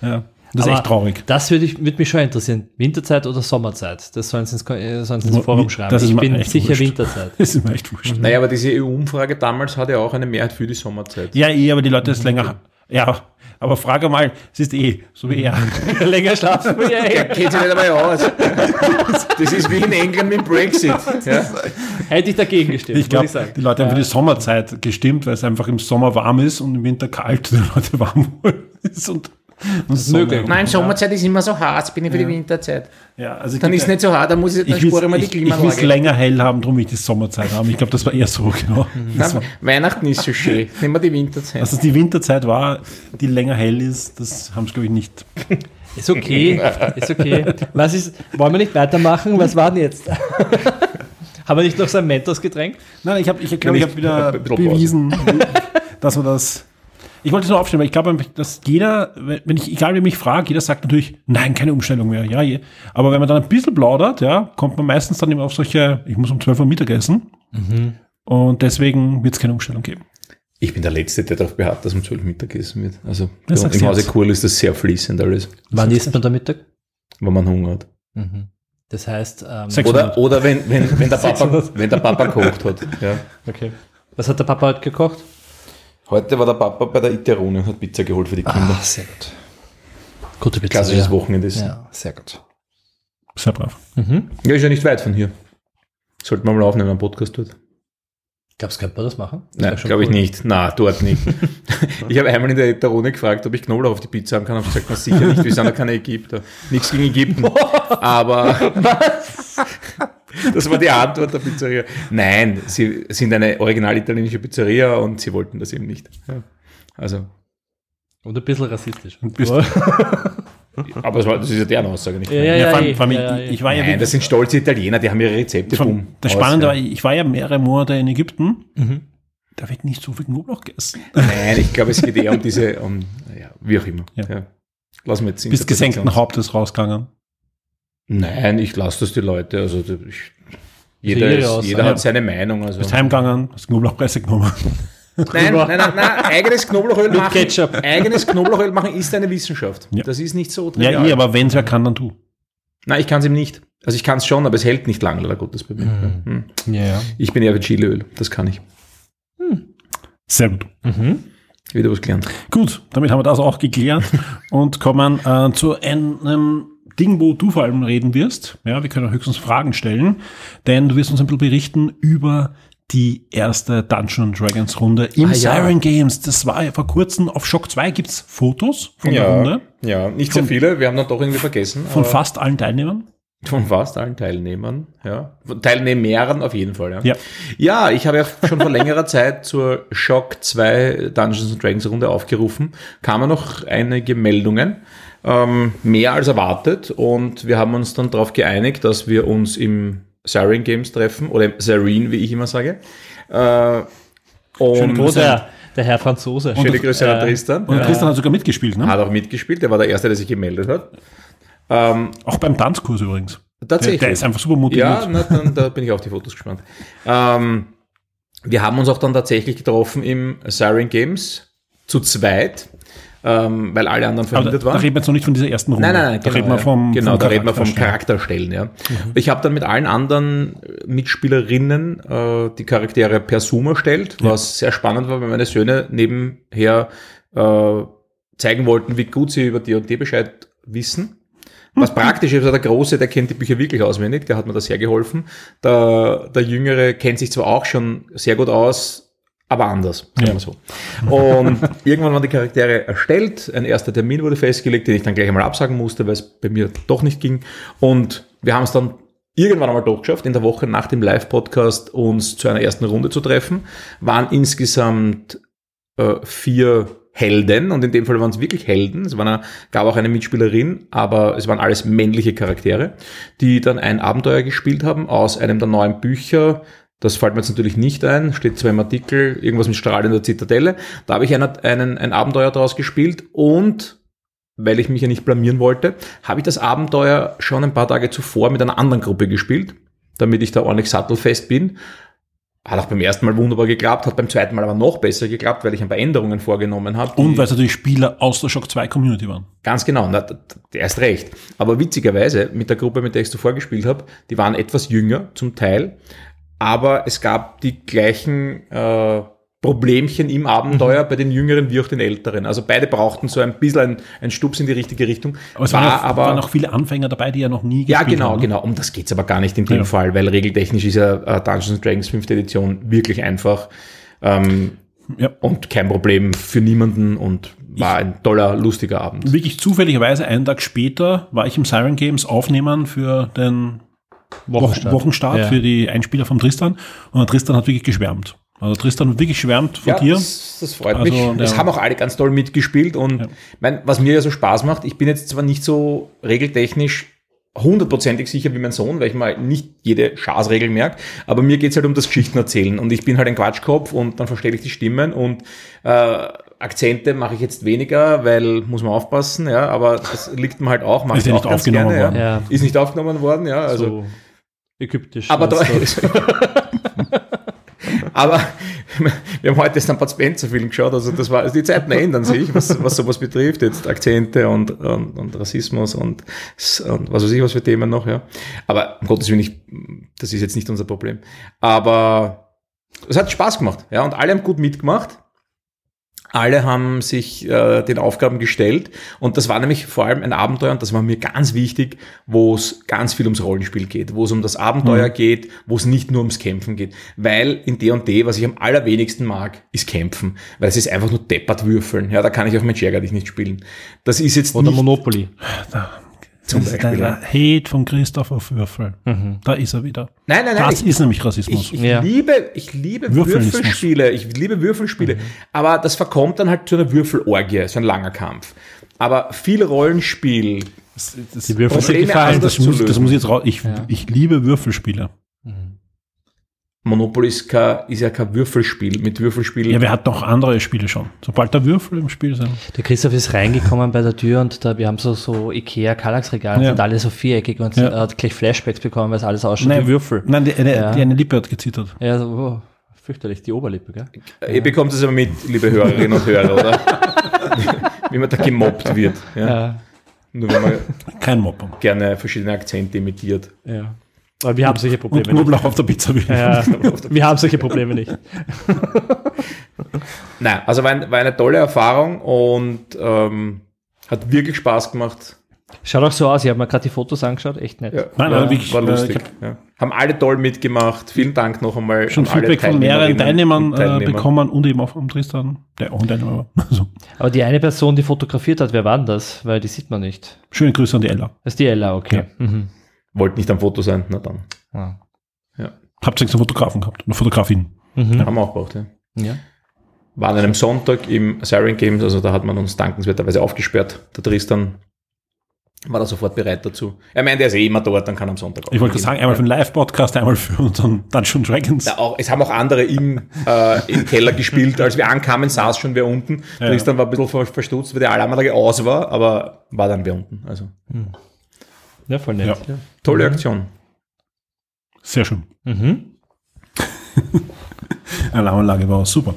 Ja, das ist Aber echt traurig. Das würde ich- würde mich schon interessieren. Winterzeit oder Sommerzeit? Das sollen sie ins, äh, sollen sie ins Forum schreiben. Das ist ich bin echt sicher wurscht. Winterzeit. Das ist mir echt wurscht. Naja, aber diese EU-Umfrage damals hatte ja auch eine Mehrheit für die Sommerzeit. Ja, eh, aber die Leute ist länger. Ja, aber frage mal, es ist eh, so wie er. Länger schlafen wir ja. Ja, geht sich nicht einmal aus. Das ist wie in England mit Brexit. Ja? Hätte ich dagegen gestimmt, Ich glaube, muss ich sagen. die Leute haben für die Sommerzeit gestimmt, weil es einfach im Sommer warm ist und im Winter kalt, die Leute warm ist und, möglich. Nein, Sommerzeit ist immer so hart, bin ich für die Winterzeit. Ja, also Dann ist es nicht so hart, dann muss ich, dann ich will spare ich mal die ich, ich will's Klimaanlage. länger hell haben, darum will ich die Sommerzeit haben. Ich glaube, das war eher so, genau. War, Weihnachten ist so schön. Nehmen wir die Winterzeit. dass es die Winterzeit war, die länger hell ist, das haben sie, glaube ich, nicht. Ist okay, ist okay. Was ist, wollen wir nicht weitermachen? Was war denn jetzt? Haben wir nicht noch so ein Mentos-Getränk? Nein, ich habe, ich glaube, ich habe wieder bewiesen, dass man das. Ich wollte es nur aufstellen, weil ich glaube, dass jeder, wenn ich, egal wer mich fragt, jeder sagt natürlich, nein, keine Umstellung mehr. Ja, je. aber wenn man dann ein bisschen plaudert, ja, kommt man meistens dann immer auf solche, ich muss um 12 Uhr Mittag essen. Und deswegen wird es keine Umstellung geben. Ich bin der Letzte, der darauf beharrt, dass um 12 Mittagessen wird. Also Das im Hause. Kurl ist das sehr fließend alles, Wann isst man da Mittag? wenn man Hunger hat. Das heißt, ähm, Oder, oder wenn, wenn, wenn, der Papa, 600. wenn der Papa kocht hat. Ja. okay. Was hat der Papa heute gekocht? Heute war der Papa bei der Iterone und hat Pizza geholt für die Kinder. sehr gut. Gute Pizza. Klassisches ja. Wochenende ist. Ja. Ja, sehr gut. Sehr brav. ist ja nicht weit von hier. Sollten wir mal aufnehmen, einen Podcast dort. Glaubst du, könnte man das machen? Das Nein, glaube ich cool. nicht. Na, dort nicht. ich habe einmal in der Iterone gefragt, ob ich Knoblauch auf die Pizza haben kann. Habe gesagt, na sicher nicht, wir sind ja keine Ägypter. Nichts gegen Ägypten. Aber das war die Antwort der Pizzeria. Nein, sie sind eine original italienische Pizzeria und sie wollten das eben nicht. Ja. Also, Und ein bisschen rassistisch. Und bist- aber das, war, das ist ja deren Aussage nicht. Ja, meine. ja, Ja, ja, vor allem, vor allem, Ja, ja, ich, ich war ja Nein, das sind stolze Italiener, die haben ihre Rezepte. Von, bumm, das aus, Spannende ja. war, ich war ja mehrere Monate in Ägypten. Da wird nicht so viel Knoblauch gegessen. Nein, ich glaube, es geht eher um diese, um, ja, wie auch immer. Ja. Ja. Lassen wir jetzt Bist gesenkten Hauptes rausgegangen. Nein, ich lasse das die Leute. Also ich, jeder, ist, Aussage. jeder hat seine Meinung. Also. Bist heimgegangen, hast Knoblauchpresse genommen. Nein, nein, nein, nein, eigenes Knoblauchöl Mit machen. Ketchup. Eigenes Knoblauchöl machen ist eine Wissenschaft. Ja. Das ist nicht so Ja, trivial. eh, aber wenn es wer kann, dann du. Nein, ich kann es ihm nicht. Also ich kann es schon, aber es hält nicht lange, leider Gottes bei mir. Hm. Ja, ja. Ich bin eher für Chileöl, das kann ich. Sehr gut. Wieder was gelernt. Gut, damit haben wir das auch geklärt und kommen äh, zu einem Ding, wo du vor allem reden wirst. Ja, wir können höchstens Fragen stellen, denn du wirst uns ein bisschen berichten über die erste Dungeon Dragons Runde im Ah, ja. Siren Games. Das war ja vor kurzem auf Shock 2 gibt's Fotos von der Runde ja, nicht sehr viele. Wir haben dann doch irgendwie vergessen. von fast allen Teilnehmern. Von fast allen Teilnehmern, ja. Von Teilnehmern auf jeden Fall, ja. Ja. Ja, ich habe ja schon vor längerer Zeit zur Shock 2 Dungeons and Dragons Runde aufgerufen. Kamen noch einige Meldungen, ähm, mehr als erwartet und wir haben uns dann darauf geeinigt, dass wir uns im Siren Games treffen oder im Siren, wie ich immer sage. Äh, und Wo der, der Herr Franzose. schöne Grüße an äh, Tristan. Und Ja. Christian hat sogar mitgespielt, ne? Hat auch mitgespielt, der war der Erste, der sich gemeldet hat. Ähm, Auch beim Tanzkurs übrigens. tatsächlich. Der, der ist einfach super motiviert. Ja, na, dann, da bin ich auf die Fotos gespannt. Ähm, wir haben uns auch dann tatsächlich getroffen im Siren Games zu zweit, ähm, weil alle anderen da, verhindert da waren. reden wir jetzt noch nicht von dieser ersten Runde. Nein, nein, nein, da reden wir ja. vom, genau, vom da reden wir vom Charakterstellen. Ja. Ich habe dann mit allen anderen Mitspielerinnen äh, die Charaktere per Zoom erstellt, was sehr spannend war, weil meine Söhne nebenher äh, zeigen wollten, wie gut sie über D&D Bescheid wissen. Was praktisch ist, also der Große, der kennt die Bücher wirklich auswendig, der hat mir da sehr geholfen. Der, der Jüngere kennt sich zwar auch schon sehr gut aus, aber anders, sagen Ja. wir so. Und irgendwann waren die Charaktere erstellt, ein erster Termin wurde festgelegt, den ich dann gleich einmal absagen musste, weil es bei mir doch nicht ging. Und wir haben es dann irgendwann einmal doch geschafft, in der Woche nach dem Live-Podcast uns zu einer ersten Runde zu treffen. Waren insgesamt äh, vier Helden und in dem Fall waren es wirklich Helden. Es waren, gab auch eine Mitspielerin, aber es waren alles männliche Charaktere, die dann ein Abenteuer gespielt haben aus einem der neuen Bücher. Das fällt mir jetzt natürlich nicht ein, steht zwar im Artikel, irgendwas mit strahlender Zitadelle. Da habe ich einen, einen, ein Abenteuer daraus gespielt und weil ich mich ja nicht blamieren wollte, habe ich das Abenteuer schon ein paar Tage zuvor mit einer anderen Gruppe gespielt, damit ich da ordentlich sattelfest bin. Hat auch beim ersten Mal wunderbar geklappt, hat beim zweiten Mal aber noch besser geklappt, weil ich ein paar Änderungen vorgenommen habe. Und weil es natürlich Spieler aus der Shock 2 Community waren. Ganz genau, na, der ist recht. Aber witzigerweise, mit der Gruppe, mit der ich zuvor gespielt habe, die waren etwas jünger zum Teil, aber es gab die gleichen äh, Problemchen im Abenteuer Mhm. bei den Jüngeren wie auch den Älteren. Also beide brauchten so ein bisschen ein, ein Stups in die richtige Richtung. Aber es War waren, auch, aber waren auch viele Anfänger dabei, die ja noch nie ja, gespielt genau, haben. ne? genau. Um das geht's aber gar nicht in dem Ja. Fall, weil regeltechnisch ist ja äh, Dungeons Dragons 5. Edition wirklich einfach ähm, Ja. und kein Problem für niemanden und war ein toller, lustiger Abend. Wirklich zufälligerweise, einen Tag später, war ich im Siren Games aufnehmen für den Wochenstart, Wochenstart Ja. für die Einspieler vom Tristan. Und der Tristan hat wirklich geschwärmt. Also Tristan hat wirklich geschwärmt von Ja, dir. das, das freut Also, mich. Es der- haben auch alle ganz toll mitgespielt und mein, was mir ja so Spaß macht, ich bin jetzt zwar nicht so regeltechnisch hundertprozentig sicher wie mein Sohn, weil ich mal nicht jede Schaßregel merke, aber mir geht's halt um das Geschichten erzählen und ich bin halt ein Quatschkopf und dann verstehe ich die Stimmen und äh, Akzente mache ich jetzt weniger, weil muss man aufpassen, ja, aber das liegt mir halt auch, mache Ist ich auch nicht ganz aufgenommen gerne, worden. Ja. Ja. Ist nicht aufgenommen worden, ja, also so ägyptisch. aber, da, aber wir haben heute erst einen Bud Spencer Film geschaut, also das war, also die Zeiten ändern sich, was, was sowas betrifft, jetzt Akzente und, und, und Rassismus und, und was weiß ich was für Themen noch, ja. Aber um Gottes Willen, ich, das ist jetzt nicht unser Problem. Aber es hat Spaß gemacht, ja, und alle haben gut mitgemacht. Alle haben sich äh, den Aufgaben gestellt und das war nämlich vor allem ein Abenteuer und das war mir ganz wichtig, wo es ganz viel ums Rollenspiel geht, wo es um das Abenteuer geht, wo es nicht nur ums Kämpfen geht. Weil in D&D, was ich am allerwenigsten mag, ist Kämpfen, weil es ist einfach nur deppert würfeln. Ja, da kann ich auf mein Scherger nicht spielen. Das ist jetzt Oder nicht Monopoly. Zum Das ist Beispiel. der ja. Hate von Christoph auf Würfel. Da ist er wieder. Nein, nein, nein. Das ich- ist nämlich Rassismus. Ich, ich Ja. liebe, ich liebe. Würfelspiele. Ich liebe Würfelspiele. Aber das verkommt dann halt zu einer Würfelorgie, so ein langer Kampf. Aber viel Rollenspiel. das, das, Die Würfel sind gefallen. das, muss, das muss ich jetzt raus. Ich, ich liebe Würfelspiele. Monopoly ist, kein, ist ja kein Würfelspiel. Mit Würfelspiel. Ja, wer hat noch andere Spiele schon? Sobald da Würfel im Spiel sind. Der Christoph ist reingekommen bei der Tür und da, wir haben so, so Ikea Kallax-Regale, Ja. sind alle so viereckig und Ja. er hat gleich Flashbacks bekommen, weil es alles ausschaut wie Würfel. Nein, die, eine, Ja. die eine Lippe hat gezittert. Ja, so, oh, fürchterlich, die Oberlippe, gell? Ihr bekommt es aber mit, liebe Hörerinnen und Hörer, oder? Wie man da gemobbt wird. Ja? Ja, Nur wenn man Kein Mopping. gerne verschiedene Akzente imitiert. ja. Aber wir haben solche Und Probleme nicht. Knoblauch auf der Pizza. will. Ja, wir haben solche Probleme nicht. Nein, also war, ein, war eine tolle Erfahrung und ähm, hat wirklich Spaß gemacht. Schaut auch so aus, ich habe mir gerade die Fotos angeschaut, echt nett. Ja, Nein, war, aber wirklich, war äh, lustig. ich ja. Haben alle toll mitgemacht. Vielen Dank noch einmal. Schon an alle Feedback von mehreren Teilnehmern und äh, Teilnehmer. bekommen und eben auch vom Tristan, der auch ein Teilnehmer war. Also, Aber die eine Person, die fotografiert hat, wer war denn das? Weil die sieht man nicht. schöne Grüße an die Ella. Das ist die Ella, okay. Mhm. Wollte nicht am Foto sein, na dann. Ja. Habt ihr einen Fotografen gehabt? Eine Fotografin. Mhm. Haben wir auch gebraucht, ja. ja. War an einem Sonntag im Siren Games, also da hat man uns dankenswerterweise aufgesperrt. Der Tristan war da sofort bereit dazu. Er meint, er ist eh immer dort, dann kann er am Sonntag auch. Ich wollte sagen, einmal für einen Live-Podcast, einmal für unseren Dungeons Dragons. Ja, auch, es haben auch andere im, äh, im Keller gespielt. Als wir ankamen, saß schon wer unten. Ja. Tristan war ein bisschen ver- verstutzt, weil die Alarmanlage aus war, aber war dann wer unten. Also Ja, voll nett. Ja. Ja. tolle Aktion. Sehr schön. Mhm. Alarmanlage war super.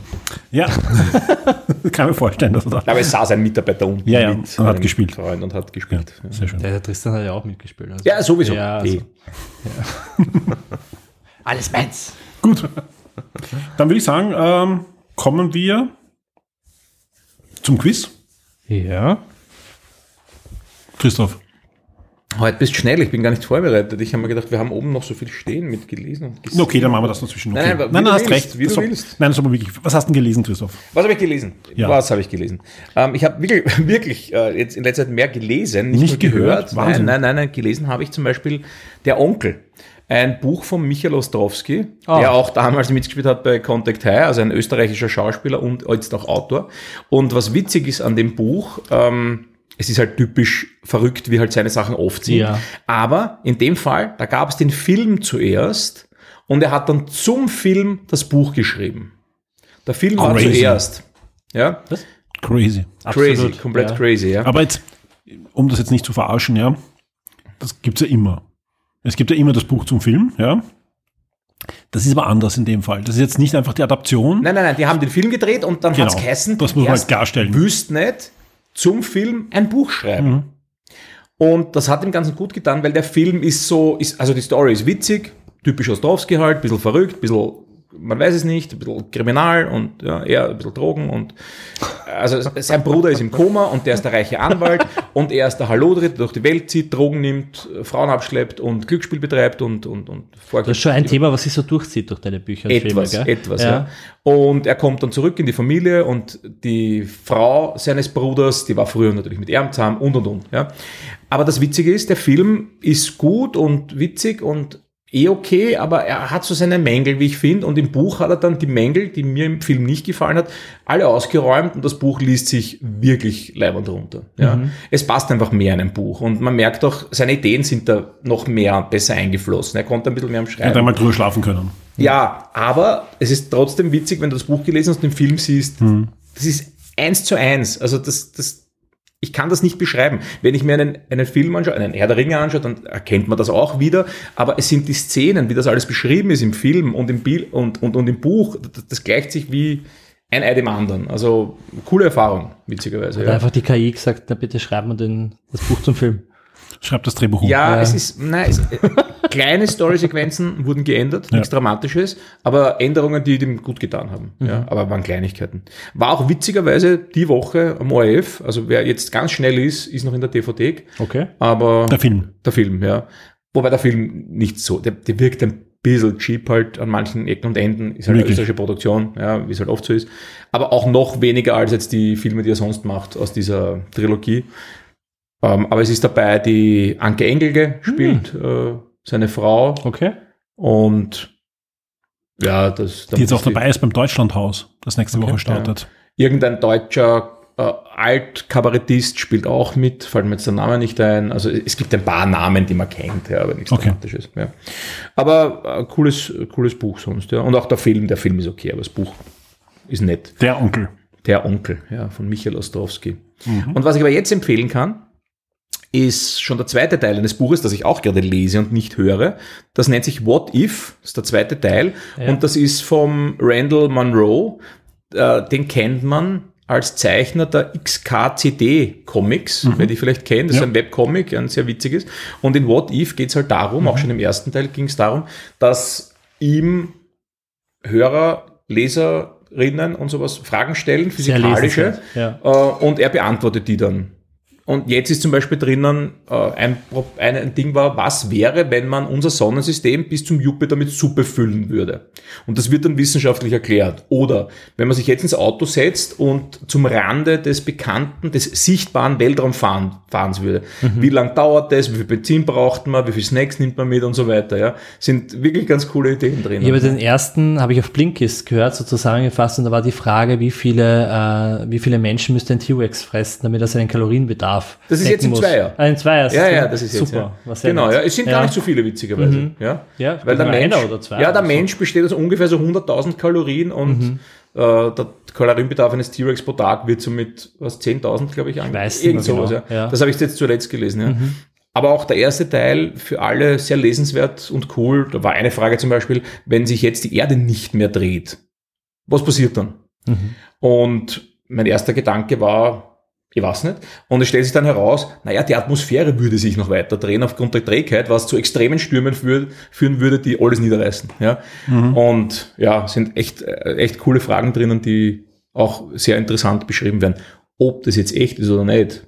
Ja, kann mir vorstellen, dass er da. Aber es saß ein Mitarbeiter unten Ja, ja, mit und hat gespielt. Freund und hat gespielt. Ja, Sehr schön. Der, der Tristan hat ja auch mitgespielt. Also. ja sowieso. Ja, also, Eh. Alles meins. Gut. Dann würde ich sagen, ähm, kommen wir zum Quiz. Ja. Christoph. Heute bist du schnell, ich bin gar nicht vorbereitet. Ich habe mir gedacht, wir haben oben noch so viel stehen mit gelesen und gesehen. Okay, dann machen wir das dazwischen. Okay. Nein, nein, nein, du hast willst, recht. wie du Das war- willst. Nein, das ist aber wirklich. Was hast du denn gelesen, Christoph? Was habe ich gelesen? Ja. Was habe ich gelesen? Ähm, ich habe wirklich, wirklich äh, jetzt in letzter Zeit mehr gelesen, nicht, Nicht gehört? gehört. Nein, nein, nein, nein, gelesen habe ich zum Beispiel Der Onkel. Ein Buch von Michael Ostrowski, Ah. der auch damals mitgespielt hat bei Contact High, also ein österreichischer Schauspieler und jetzt auch Autor. Und was witzig ist an dem Buch, ähm, es ist halt typisch verrückt, wie halt seine Sachen oft sind. Ja. Aber in dem Fall, da gab es den Film zuerst und er hat dann zum Film das Buch geschrieben. Der Film war Crazy. zuerst. Ja, Crazy. crazy, Absolut, komplett ja. crazy, ja. Aber jetzt, um das jetzt nicht zu verarschen, ja, das gibt's ja immer. Es gibt ja immer das Buch zum Film, ja. Das ist aber anders in dem Fall. Das ist jetzt nicht einfach die Adaption. Nein, nein, nein, die haben den Film gedreht und dann Genau, hat's geheißen, das muss man erst halt klarstellen. wüsst nicht zum Film ein Buch schreiben. Mhm. Und das hat dem Ganzen gut getan, weil der Film ist so, ist, also die Story ist witzig, typisch Ostrowski halt, bisschen verrückt, bisschen, man weiß es nicht, ein bisschen kriminal und ja, eher ein bisschen Drogen und also sein Bruder ist im Koma und der ist der reiche Anwalt und er ist der Hallodrit, der durch die Welt zieht, Drogen nimmt, Frauen abschleppt und Glücksspiel betreibt und, und, und vorgibt. Das ist schon ein Thema, was sich so durchzieht durch deine Bücher und Etwas, Filme, gell? etwas, ja. Und er kommt dann zurück in die Familie und die Frau seines Bruders, die war früher natürlich mit ihm zusammen und und und, ja. Aber das Witzige ist, der Film ist gut und witzig und eh okay, aber er hat so seine Mängel, wie ich finde. Und im Buch hat er dann die Mängel, die mir im Film nicht gefallen hat, alle ausgeräumt und das Buch liest sich wirklich leibend runter. Ja. Es passt einfach mehr in ein Buch und man merkt auch, seine Ideen sind da noch mehr besser eingeflossen. Er konnte ein bisschen mehr am Schreiben. Hätte einmal drüber schlafen können. Ja, aber es ist trotzdem witzig, wenn du das Buch gelesen hast und den Film siehst. Das ist eins zu eins. Also das, das, ich kann das nicht beschreiben. Wenn ich mir einen, einen Film anschaue, einen Herr der Ringe anschaue, dann erkennt man das auch wieder. Aber es sind die Szenen, wie das alles beschrieben ist im Film und im, Bil und, und, und im Buch, das, das gleicht sich wie ein Ei dem anderen. Also coole Erfahrung, witzigerweise. Hat Ja. einfach die KI gesagt, na bitte schreib mir den, das Buch zum Film. Schreibt das Drehbuch um. Ja, Ja. es ist, nein, es, kleine Storysequenzen wurden geändert, nichts Dramatisches, aber Änderungen, die dem gut getan haben. Ja, aber waren Kleinigkeiten. War auch witzigerweise die Woche am ORF, also wer jetzt ganz schnell ist, ist noch in der DVD, Okay. aber Der Film. der Film, ja. Wobei der Film nicht so, der, der wirkt ein bisschen cheap halt an manchen Ecken und Enden, ist halt eine Wirklich? österreichische Produktion, ja, wie es halt oft so ist. Aber auch noch weniger als jetzt die Filme, die er sonst macht aus dieser Trilogie. Ähm, aber es ist dabei, die Anke Engelke spielt äh, seine Frau Okay. und ja, das Die jetzt auch dabei ist beim Deutschlandhaus, das nächste Woche startet. Irgendein deutscher äh, Alt-Kabarettist spielt auch mit, fällt mir jetzt der Name nicht ein. Also es gibt ein paar Namen, die man kennt, ja, aber nichts Okay. Dramatisches. Ja. Aber äh, cooles, cooles Buch sonst, ja. Und auch der Film, der Film ist okay, aber das Buch ist nett. Der Onkel. Der Onkel, ja, von Michael Ostrowski. Und was ich aber jetzt empfehlen kann, ist schon der zweite Teil eines Buches, das ich auch gerade lese und nicht höre. Das nennt sich What If, das ist der zweite Teil. Und das ist vom Randall Monroe. Äh, den kennt man als Zeichner der XKCD-Comics, wer die vielleicht kennt. Das Ja. ist ein Webcomic, ein sehr witziges. Und in What If geht es halt darum, auch schon im ersten Teil ging es darum, dass ihm Hörer, Leserinnen und sowas Fragen stellen, physikalische, ja. äh, und er beantwortet die dann. Und jetzt ist zum Beispiel drinnen, äh, ein, ein, Ding war, was wäre, wenn man unser Sonnensystem bis zum Jupiter mit Suppe füllen würde? Und das wird dann wissenschaftlich erklärt. Oder wenn man sich jetzt ins Auto setzt und zum Rande des bekannten, des sichtbaren Weltraumfahrens würde. Wie lang dauert das? Wie viel Benzin braucht man? Wie viel Snacks nimmt man mit und so weiter? Ja, sind wirklich ganz coole Ideen drin. Ich habe den ersten, habe ich auf Blinkist gehört, so zusammengefasst, und da war die Frage, wie viele, äh, wie viele Menschen müsste ein T-Rex fressen, damit er seinen Kalorienbedarf Das ist jetzt im. Zweier. Ah, im Zweier. Ja, ja, das ist jetzt. super. Ja. Genau, nett. ja. Es sind gar nicht so viele, witzigerweise. Ja, Ja, weil der Mensch, oder zwei ja, der so. Mensch besteht aus ungefähr so 100.000 Kalorien und äh, der Kalorienbedarf eines T-Rex pro Tag wird so mit was 10.000, glaube ich, an. weiß nicht Irgend sowas, genau, ja. ja. Das habe ich jetzt zuletzt gelesen, ja. Aber auch der erste Teil für alle sehr lesenswert und cool. Da war eine Frage zum Beispiel, wenn sich jetzt die Erde nicht mehr dreht, was passiert dann? Und mein erster Gedanke war, ich weiß nicht. Und es stellt sich dann heraus, naja, die Atmosphäre würde sich noch weiter drehen aufgrund der Trägheit, was zu extremen Stürmen führ, führen würde, die alles niederreißen. Ja? Und ja, sind echt, äh, echt coole Fragen drinnen, die auch sehr interessant beschrieben werden. Ob das jetzt echt ist oder nicht,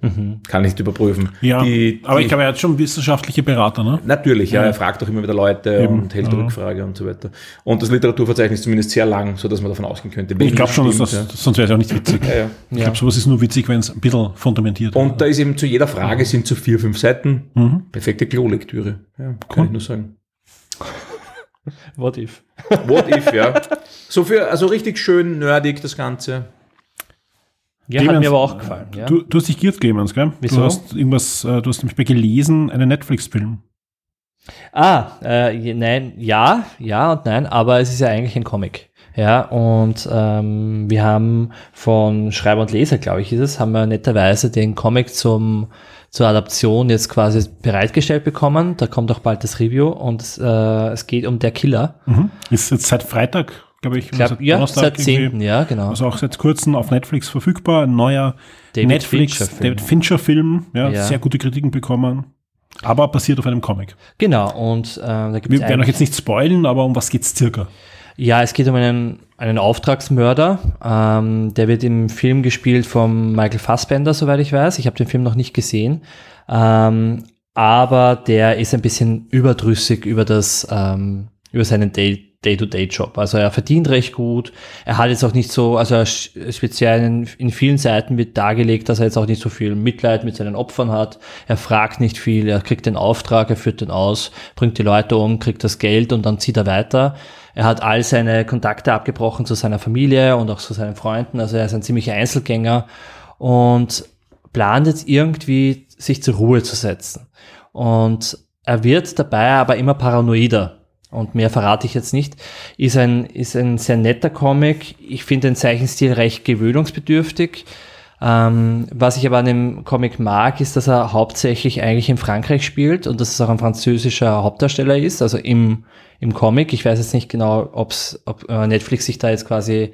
kann ich nicht überprüfen. Ja, Die- aber die- ich glaube, er hat schon wissenschaftliche Berater, ne? Natürlich, ja, er fragt auch immer wieder Leute Eben, und hält ja. Rückfrage und so weiter. Und das Literaturverzeichnis ist zumindest sehr lang, so dass man davon ausgehen könnte. Ich glaube schon, dass das, stimmt, sonst wäre es auch nicht witzig. ja. Ja, ja. Ich glaube, sowas ist nur witzig, wenn es ein bisschen fundamentiert Und da ist eben zu jeder Frage sind so vier, fünf Seiten. Mhm. Perfekte Klolektüre. Ja, kann ich nur sagen. What if? What if, ja. So für, also richtig schön nerdig das Ganze. Ja, hat Clemens, mir aber auch gefallen. Ja. Du, du hast dich giert, Clemens, gell? Wieso? Du hast irgendwas, äh, du hast nämlich bei gelesen, einen Netflix-Film. Ah, äh, nein, ja, ja und nein, aber es ist ja eigentlich ein Comic. Ja, und ähm, wir haben von Schreiber und Leser, glaube ich, ist es, haben wir netterweise den Comic zum, zur Adaption jetzt quasi bereitgestellt bekommen. Da kommt auch bald das Review und äh, es geht um Der Killer. Mhm. Ist jetzt seit Freitag, glaube ich, Ich glaub, ja, Donnerstag seit irgendwie. 10. Ja, genau. Also auch seit kurzem auf Netflix verfügbar. Ein neuer David Netflix Fincher-Film. David Fincher-Film. Ja, Ja. Sehr gute Kritiken bekommen. Aber basiert auf einem Comic. Genau, und äh, da gibt Wir werden euch jetzt nicht spoilen, aber um was geht's circa? Ja, es geht um einen, einen Auftragsmörder. Ähm, der wird im Film gespielt von Michael Fassbender, soweit ich weiß. Ich habe den Film noch nicht gesehen. Ähm, aber der ist ein bisschen überdrüssig über das, ähm, über seinen Day- Day-to-Day-Job. Also er verdient recht gut. Er hat jetzt auch nicht so, also er speziell in, in vielen Seiten wird dargelegt, dass er jetzt auch nicht so viel Mitleid mit seinen Opfern hat. Er fragt nicht viel, er kriegt den Auftrag, er führt den aus, bringt die Leute um, kriegt das Geld und dann zieht er weiter. Er hat all seine Kontakte abgebrochen zu seiner Familie und auch zu seinen Freunden. Also er ist ein ziemlicher Einzelgänger und plant jetzt irgendwie, sich zur Ruhe zu setzen. Und er wird dabei aber immer paranoider. Und mehr verrate ich jetzt nicht. Ist ein, ist ein sehr netter Comic. Ich finde den Zeichenstil recht gewöhnungsbedürftig. Ähm, was ich aber an dem Comic mag, ist, dass er hauptsächlich eigentlich in Frankreich spielt und dass es auch ein französischer Hauptdarsteller ist, also im, im Comic. Ich weiß jetzt nicht genau, ob's, ob äh, Netflix sich da jetzt quasi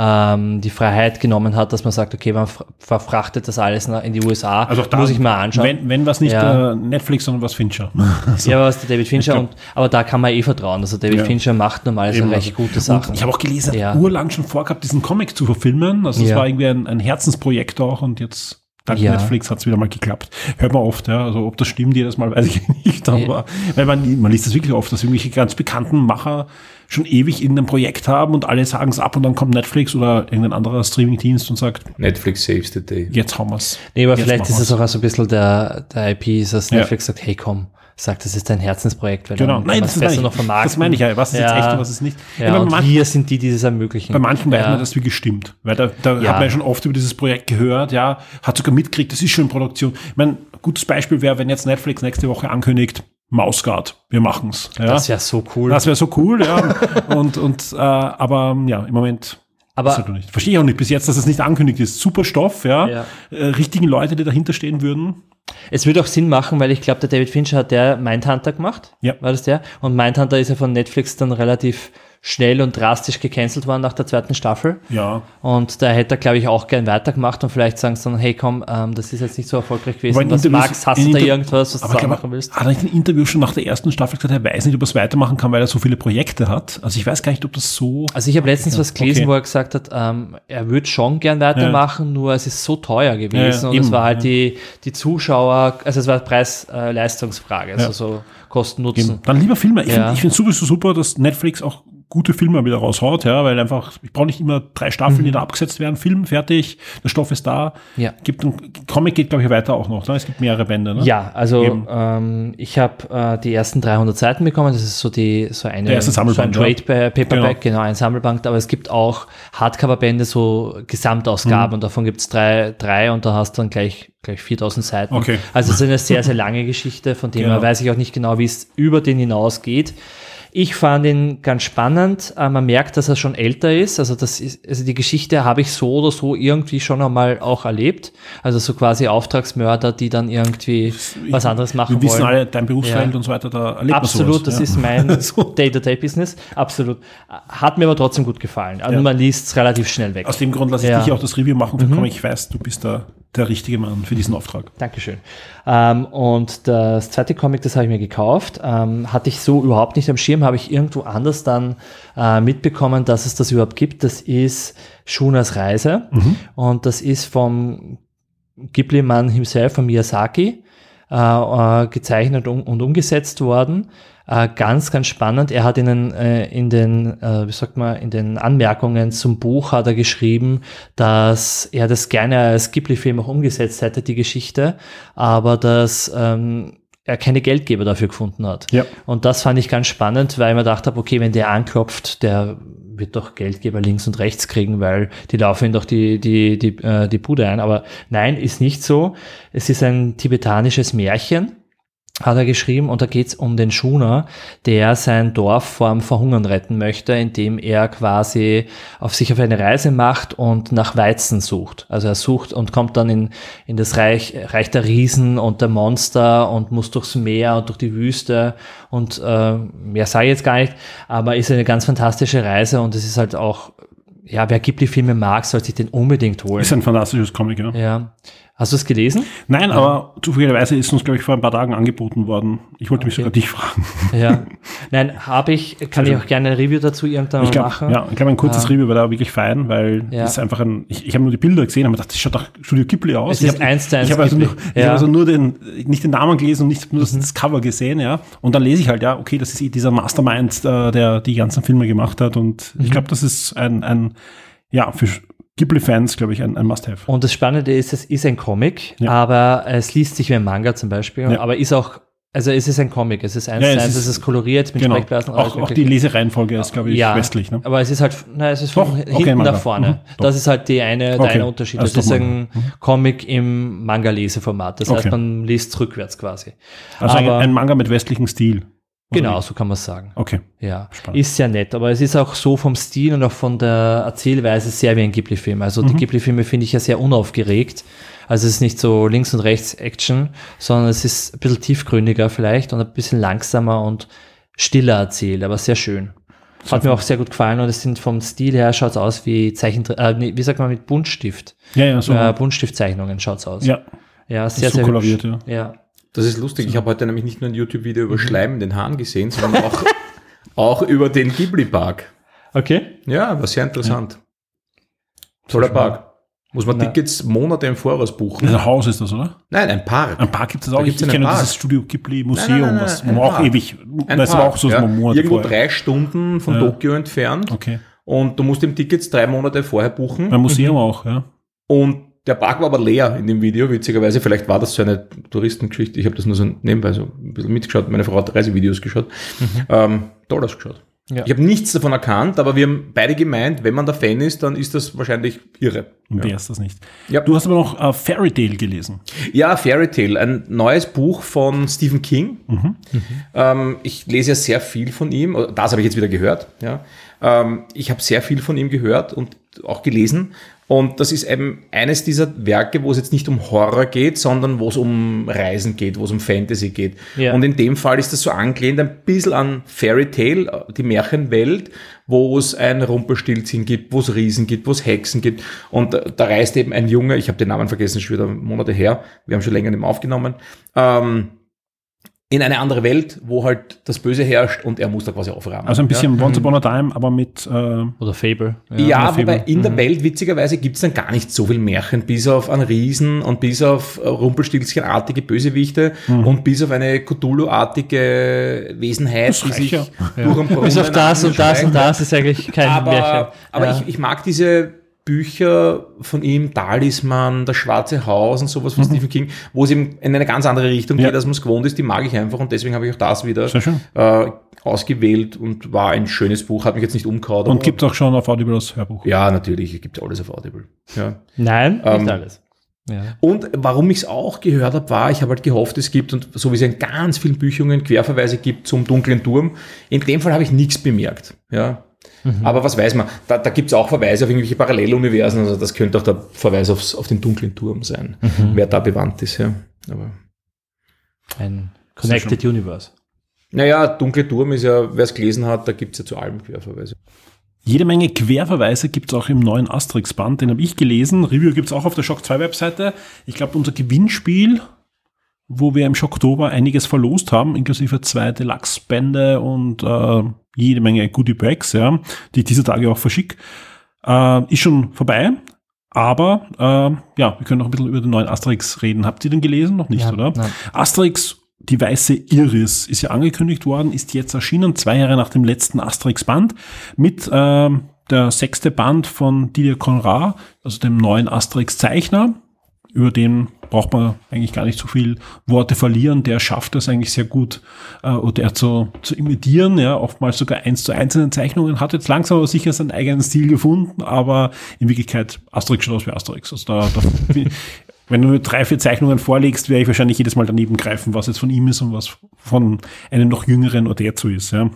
ähm, die Freiheit genommen hat, dass man sagt, okay, man ver- verfrachtet das alles in die USA. Also auch da muss ich mal anschauen. Wenn, wenn was nicht Ja. äh, Netflix, sondern was Fincher. ja, was der David Fincher glaub- und aber da kann man eh vertrauen. Also David Ja. Fincher macht normalerweise Eben, recht also. gute Sachen. Ich habe auch gelesen, er Ja. urlang schon vorgehabt, diesen Comic zu verfilmen. Also es war irgendwie ein, ein Herzensprojekt auch und jetzt dank Ja. Netflix hat es wieder mal geklappt. Hört man oft, ja. Also ob das stimmt jedes Mal, weiß ich nicht. Aber weil man, man liest das wirklich oft, dass irgendwelche ganz bekannten Macher schon ewig irgendein Projekt haben und alle sagen es ab und dann kommt Netflix oder irgendein anderer Streamingdienst und sagt, Netflix saves the day. jetzt hauen wir's. nee, aber Jetzt vielleicht ist es auch so ein bisschen der, der IP, dass Ja. Netflix sagt, hey komm, sag, das ist dein Herzensprojekt, weil Genau. dann Nein, das besser noch vermarkten. das meine ich ja. Was ist jetzt echt und was ist nicht. Ja, Ja, und manchen, wir sind die, die das ermöglichen. bei manchen weiß ja. man das wie gestimmt. Weil da, da Ja. hat man ja schon oft über dieses Projekt gehört, ja, hat sogar mitgekriegt, das ist schon in Produktion. Ich meine, gutes Beispiel wäre, wenn jetzt Netflix nächste Woche ankündigt, Mausgard, wir machen's. Ja. Das wäre so cool. Das wäre so cool, ja. und, und, äh, aber ja, im Moment. aber. Verstehe ich auch nicht bis jetzt, dass es nicht angekündigt ist. Super Stoff, ja. Ja. Äh, richtigen Leute, die dahinter stehen würden. Es würde auch Sinn machen, weil ich glaube, der David Fincher hat der Mindhunter gemacht. Ja. War das der? Und Mindhunter ist ja von Netflix dann relativ schnell und drastisch gecancelt worden nach der zweiten Staffel. Ja. Und da hätte er, glaube ich, auch gern weitergemacht und vielleicht sagen sie dann, hey komm, ähm, das ist jetzt nicht so erfolgreich gewesen. In Was Interviews- Max, hast du da irgendwas, was du Aber glaube, machen willst? Hat er nicht ein Interview schon nach der ersten Staffel gesagt, er weiß nicht, ob er es weitermachen kann, weil er so viele Projekte hat? Also ich weiß gar nicht, ob das so. Also ich habe letztens was gelesen, okay. wo er gesagt hat, ähm, er würde schon gern weitermachen, nur es ist so teuer gewesen Ja, und es eben, war halt ja. die, die Zuschauer, also es war Preis-Leistungsfrage, also Ja. so Kosten-Nutzen. Dann lieber Filme. Ich Ja. finde ich finde sowieso super, dass Netflix auch gute Filme wieder raushaut, ja, weil einfach, ich brauche nicht immer drei Staffeln, die da abgesetzt werden. Film, fertig, der Stoff ist da. Mhm. Ja. Gibt ein Comic geht, glaube ich, weiter auch noch. Ne? Es gibt mehrere Bände. Ne? Ja, also ähm, ich habe äh, die ersten 300 Seiten bekommen. Das ist so die so eine Der erste so ein Sammelband, Trade pa- Paperback, Genau. genau. ein Sammelband. Aber es gibt auch Hardcover-Bände, so Gesamtausgaben Mhm. und davon gibt's drei, drei und da hast du dann gleich gleich 4000 Seiten. Okay. Also es ist eine sehr sehr lange Geschichte. Von dem Genau. her weiß ich auch nicht genau, wie es über den hinaus geht. Ich fand ihn ganz spannend. Man merkt, dass er schon älter ist. Also das ist, also die Geschichte habe ich so oder so irgendwie schon einmal auch erlebt. Also so quasi Auftragsmörder, die dann irgendwie was anderes machen Wir wissen wollen. alle, dein Berufsfeld Ja. und so weiter, da erlebt Absolut, das ja. ist mein So. Day-to-Day-Business. Absolut. Hat mir aber trotzdem gut gefallen. Also Ja. man liest es relativ schnell weg. Aus dem Grund lasse ich. Mhm. dich auch das Review machen. Für Ich weiß, du bist da der richtige Mann für diesen Auftrag. Dankeschön. Ähm, und das zweite Comic, das habe ich mir gekauft, ähm, hatte ich so überhaupt nicht am Schirm, habe ich irgendwo anders dann äh, mitbekommen, dass es das überhaupt gibt. Das ist Shunas Reise und das ist vom Ghibli-Mann himself, von Miyazaki, äh, äh, gezeichnet und, und umgesetzt worden. Äh, ganz, ganz spannend. Er hat in den, äh, in den, äh, wie sagt man, in den Anmerkungen zum Buch hat er geschrieben, dass er das gerne als Ghibli-Film auch umgesetzt hätte, die Geschichte, aber dass ähm, er keine Geldgeber dafür gefunden hat. Ja. Und das fand ich ganz spannend, weil ich mir gedacht habe, okay, wenn der anklopft, der wird doch Geldgeber links und rechts kriegen, weil die laufen ihm doch die, die, die, äh, die Bude ein. Aber nein, ist nicht so. Es ist ein tibetanisches Märchen, hat er geschrieben, und da geht es um den Shuna, der sein Dorf vorm Verhungern retten möchte, indem er quasi auf sich auf eine Reise macht und nach Weizen sucht. Also er sucht und kommt dann in, in das Reich, Reich der Riesen und der Monster und muss durchs Meer und durch die Wüste und äh, mehr sage ich jetzt gar nicht, aber ist eine ganz fantastische Reise und es ist halt auch, ja, wer Ghibli-Filme mag, soll sich den unbedingt holen. Ist ein fantastisches Comic, ja. Ja. Hast du es gelesen? Nein, aber zufälligerweise ist uns, glaube ich, vor ein paar Tagen angeboten worden. Ich wollte mich sogar dich fragen. Ja. Nein, habe ich, kann ich auch gerne ein Review dazu irgendwann Ich glaube, machen. ja, ich glaube, ein kurzes Review war da wirklich fein, weil Ja. es ist einfach ein, ich, ich habe nur die Bilder gesehen, aber gedacht, das schaut doch Studio Ghibli aus. Es ich ist hab- eins zu eins Ich habe also, nur, Ja. Mhm. hab also nur den, nicht den Namen gelesen und nicht nur das, das Cover gesehen, ja. Und dann lese ich halt, ja, okay, das ist eh dieser Mastermind, äh, der die ganzen Filme gemacht hat. Und Mhm. ich glaube, das ist ein, ein ja, für Ghibli-Fans, glaube ich, ein, ein Must-Have. Und das Spannende ist, es ist ein Comic, Ja. aber es liest sich wie ein Manga zum Beispiel, Ja. aber ist auch, also es ist ein Comic, es ist eins Ja, zu es eins, ist- es ist koloriert mit Genau. Sprechblasen. Auch, auch die Lesereihenfolge ist, glaube ich, ja, westlich. Ne? aber es ist halt, na, es ist Doch, von okay, hinten Manga. nach vorne. Mhm, doch. das ist halt die eine, der Okay. eine Unterschied. Also Das ist doch ein Comic im Manga-Leseformat. Das heißt, Okay. man liest rückwärts quasi. Also ein, aber- ein Manga mit westlichem Stil. Genau, so kann man es sagen. Okay. Ja, Spannend. ist sehr nett, aber es ist auch so vom Stil und auch von der Erzählweise sehr wie ein Ghibli-Film. Also Mhm. die Ghibli-Filme finde ich ja sehr unaufgeregt. Also es ist nicht so links und rechts Action, sondern es ist ein bisschen tiefgründiger vielleicht und ein bisschen langsamer und stiller erzählt, aber sehr schön. Hat mir auch sehr gut gefallen und es sind vom Stil her schaut's aus wie Zeichen, äh, wie sagt man mit Buntstift. Ja, ja, so. Äh, Buntstiftzeichnungen schaut's aus. ja, ja sehr, so sehr koloriert, hübsch. ja. Das ist lustig. Ich habe heute nämlich nicht nur ein YouTube-Video Mhm. über Schleim in den Haaren gesehen, sondern auch, auch über den Ghibli-Park. Okay. Ja, war sehr interessant. Toller Park. Muss man Na. Tickets Monate im Voraus buchen? Ist ein Haus ist das, oder? Nein, ein Park. Ein Park gibt es Da auch. Ich, gibt's ich kenne Park. dieses Studio Ghibli Museum, Nein, nein, nein, was nein, ein auch Park. ewig, Ein das war Park, auch so ja. ein Monat Irgendwo vorher. drei Stunden von Ja. Tokio entfernt. Okay. Und du musst im Tickets drei Monate vorher buchen. Beim Museum auch, ja. Und der Park war aber leer in dem Video, witzigerweise. Vielleicht war das so eine Touristengeschichte. Ich habe das nur so nebenbei so ein bisschen mitgeschaut. Meine Frau hat Reisevideos geschaut. Ähm, toll ausgeschaut. Ja. Ich habe nichts davon erkannt, aber wir haben beide gemeint, wenn man da Fan ist, dann ist das wahrscheinlich irre. Und wer ist das nicht? Ja. Du hast aber noch äh, Fairy Tale gelesen. Ja, Fairy Tale, ein neues Buch von Stephen King. Mhm. Ähm, ich lese ja sehr viel von ihm. Das habe ich jetzt wieder gehört. Ja. Ähm, ich habe sehr viel von ihm gehört und auch gelesen. Und das ist eben eines dieser Werke, wo es jetzt nicht um Horror geht, sondern wo es um Reisen geht, wo es um Fantasy geht. Ja. Und in dem Fall ist das so angelehnt ein bisschen an Fairy Tale, die Märchenwelt, wo es ein Rumpelstilzchen gibt, wo es Riesen gibt, wo es Hexen gibt. Und da, reist eben ein Junge, ich habe den Namen vergessen, schon wieder Monate her, wir haben schon länger nicht mehr aufgenommen, ähm, in eine andere Welt, wo halt das Böse herrscht und er muss da quasi aufräumen. Also ein bisschen ja. Once Upon a Time, aber mit äh, Oder Fable. Ja, Fable. wobei in der Welt, witzigerweise, gibt es dann gar nicht so viel Märchen, bis auf einen Riesen und bis auf Rumpelstilzchenartige Bösewichte und bis auf eine Cthulhu-artige Wesenheit, Das die sich reicht durch Bis auf das und das und das ist eigentlich kein Aber, Märchen. aber ja. ich, ich mag diese Bücher von ihm, Talisman, Das Schwarze Haus und sowas von Stephen King, wo es eben in eine ganz andere Richtung Mhm. Ja. geht, als man es gewohnt ist, die mag ich einfach und deswegen habe ich auch das wieder äh, ausgewählt und war ein schönes Buch, hat mich jetzt nicht umgehauen. und gibt auch schon auf Audible das Hörbuch. ja, natürlich, es gibt alles auf Audible. Ja. Nein, Ähm, nicht alles. Ja. Und warum ich es auch gehört habe, war, ich habe halt gehofft, es gibt, und so wie es in ganz vielen Büchungen Querverweise gibt zum dunklen Turm, in dem Fall habe ich nichts bemerkt. Ja. Aber was weiß man? Da, da gibt es auch Verweise auf irgendwelche Paralleluniversen, also das könnte auch der Verweis aufs, auf den dunklen Turm sein, wer da bewandt ist. Ja. Aber, Ein Connected Universe. naja, dunkle Turm ist ja, wer es gelesen hat, da gibt es ja zu allem Querverweise. Jede Menge Querverweise gibt es auch im neuen Asterix-Band, den habe ich gelesen. Review gibt es auch auf der Shock 2 Webseite. Ich glaube, unser Gewinnspiel, wo wir im Schocktober einiges verlost haben, inklusive zwei Deluxe-Bände und äh, jede Menge Goodie Bags, ja, die ich diese Tage auch verschicke, äh, ist schon vorbei. Aber äh, ja, wir können noch ein bisschen über den neuen Asterix reden. Habt ihr den gelesen? Noch nicht, Ja, oder? nein. Asterix, die weiße Iris, ist ja angekündigt worden, ist jetzt erschienen, zwei Jahre nach dem letzten Asterix-Band, mit ähm, der sechste Band von Didier Conrad, also dem neuen Asterix-Zeichner. Über den braucht man eigentlich gar nicht so viel Worte verlieren. Der schafft es eigentlich sehr gut, äh, oder zu, zu imitieren, ja, oftmals sogar eins zu eins in den Zeichnungen, hat jetzt langsam aber sicher seinen eigenen Stil gefunden, aber in Wirklichkeit Asterix schaut aus wie Asterix. Also da, da wenn du mir drei, vier Zeichnungen vorlegst, werde ich wahrscheinlich jedes Mal daneben greifen, was jetzt von ihm ist und was von einem noch jüngeren Oderzo ist. Ja.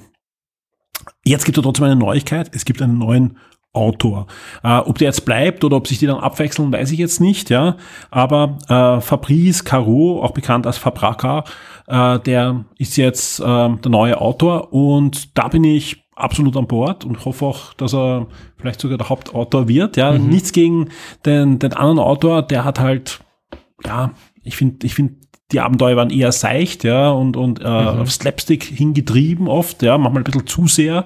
Jetzt gibt es trotzdem eine Neuigkeit. Es gibt einen neuen Autor. Äh, ob der jetzt bleibt oder ob sich die dann abwechseln, weiß ich jetzt nicht. Ja, aber äh, Fabrice Caro, auch bekannt als Fabraka, äh, der ist jetzt äh, der neue Autor und da bin ich absolut an Bord und hoffe auch, dass er vielleicht sogar der Hauptautor wird. Ja, nichts gegen den, den anderen Autor, der hat halt, ja, ich finde, ich finde die Abenteuer waren eher seicht, ja, und, und äh, auf Slapstick hingetrieben oft, ja, manchmal ein bisschen zu sehr.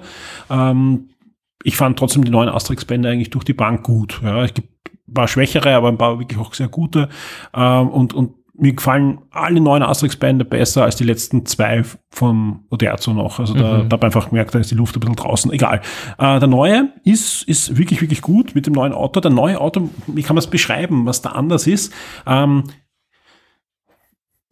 Ähm, ich fand trotzdem die neuen Asterix-Bände eigentlich durch die Bank gut. Ja, es gibt ein paar schwächere, aber ein paar wirklich auch sehr gute. Ähm, und, und mir gefallen alle neuen Asterix-Bände besser als die letzten zwei vom Oderzo noch. Also da, da habe ich einfach gemerkt, da ist die Luft ein bisschen draußen. Egal. Äh, der neue ist, ist wirklich, wirklich gut mit dem neuen Autor. Der neue Autor, wie kann man es beschreiben, was da anders ist? Ähm,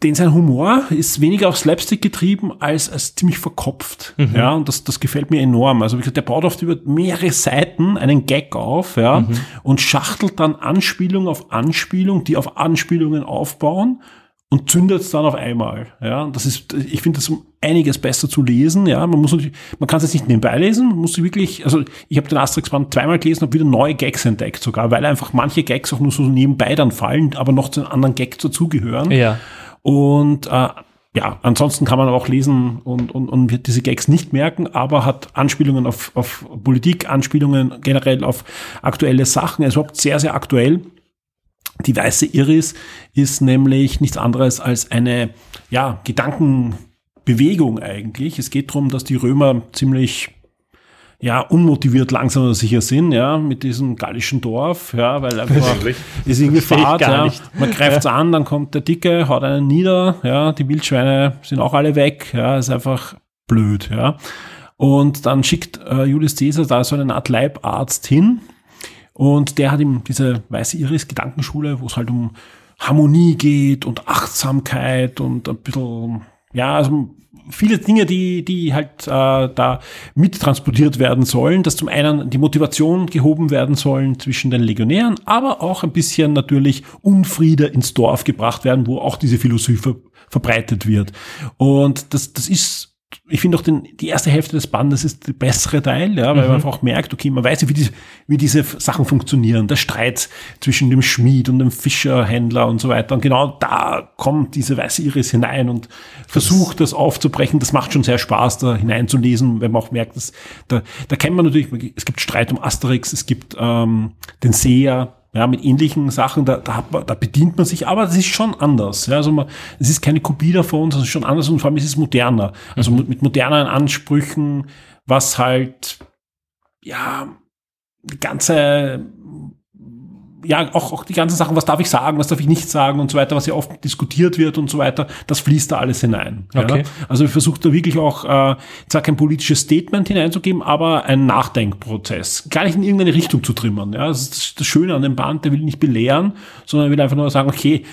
den sein Humor ist weniger auf Slapstick getrieben als, als ziemlich verkopft. Ja, und das, das gefällt mir enorm. Also wie gesagt, der baut oft über mehrere Seiten einen Gag auf, ja, und schachtelt dann Anspielung auf Anspielung, die auf Anspielungen aufbauen und zündet es dann auf einmal. Ja, das ist, ich finde das um einiges besser zu lesen. Ja, man muss natürlich, man kann es jetzt nicht nebenbei lesen, man muss wirklich, also ich habe den Asterix-Band zweimal gelesen, habe wieder neue Gags entdeckt sogar, weil einfach manche Gags auch nur so nebenbei dann fallen, aber noch zu einem anderen Gag dazugehören. Ja. Und äh, ja, ansonsten kann man auch lesen und, und, und wird diese Gags nicht merken, aber hat Anspielungen auf, auf Politik, Anspielungen generell auf aktuelle Sachen. Er ist überhaupt sehr, sehr aktuell. Die weiße Iris ist nämlich nichts anderes als eine ja, Gedankenbewegung eigentlich. Es geht darum, dass die Römer ziemlich ja, unmotiviert langsam aber sicher sind, ja, mit diesem gallischen Dorf, ja, weil einfach ist irgendwie Fahrt, ja. Man greift's an, dann kommt der Dicke, haut einen nieder, ja, die Wildschweine sind auch alle weg, ja, ist einfach blöd, ja. Und dann schickt äh, Julius Caesar da so eine Art Leibarzt hin und der hat ihm diese weiße Iris Gedankenschule, wo es halt um Harmonie geht und Achtsamkeit und ein bisschen, ja, also viele Dinge, die, die halt äh, da mittransportiert werden sollen, dass zum einen die Motivation gehoben werden sollen zwischen den Legionären, aber auch ein bisschen natürlich Unfriede ins Dorf gebracht werden, wo auch diese Philosophie ver verbreitet wird. Und das, das ist ich finde auch den, die erste Hälfte des Bandes ist der bessere Teil, ja, weil man einfach auch merkt, okay, man weiß, wie, die, wie diese Sachen funktionieren. Der Streit zwischen dem Schmied und dem Fischerhändler und so weiter. Und genau da kommt diese weiße Iris hinein und versucht das aufzubrechen. Das macht schon sehr Spaß, da hineinzulesen, wenn man auch merkt, dass da, da kennt man natürlich, es gibt Streit um Asterix, es gibt ähm, den Seher, ja, mit ähnlichen Sachen, da, da, man, da bedient man sich, aber das ist schon anders. Ja, also man, es ist keine Kopie davon, sondern es ist schon anders und vor allem ist es moderner. Also mit, mit moderneren Ansprüchen, was halt, ja, die ganze, ja, auch, auch die ganzen Sachen, was darf ich sagen, was darf ich nicht sagen und so weiter, was ja oft diskutiert wird und so weiter, das fließt da alles hinein. Okay. Ja. Also wir versuchen da wirklich auch äh, zwar kein politisches Statement hineinzugeben, aber einen Nachdenkprozess. Gar nicht in irgendeine Richtung zu trimmern. Ja. Das ist das Schöne an dem Band, der will nicht belehren, sondern will einfach nur sagen, okay,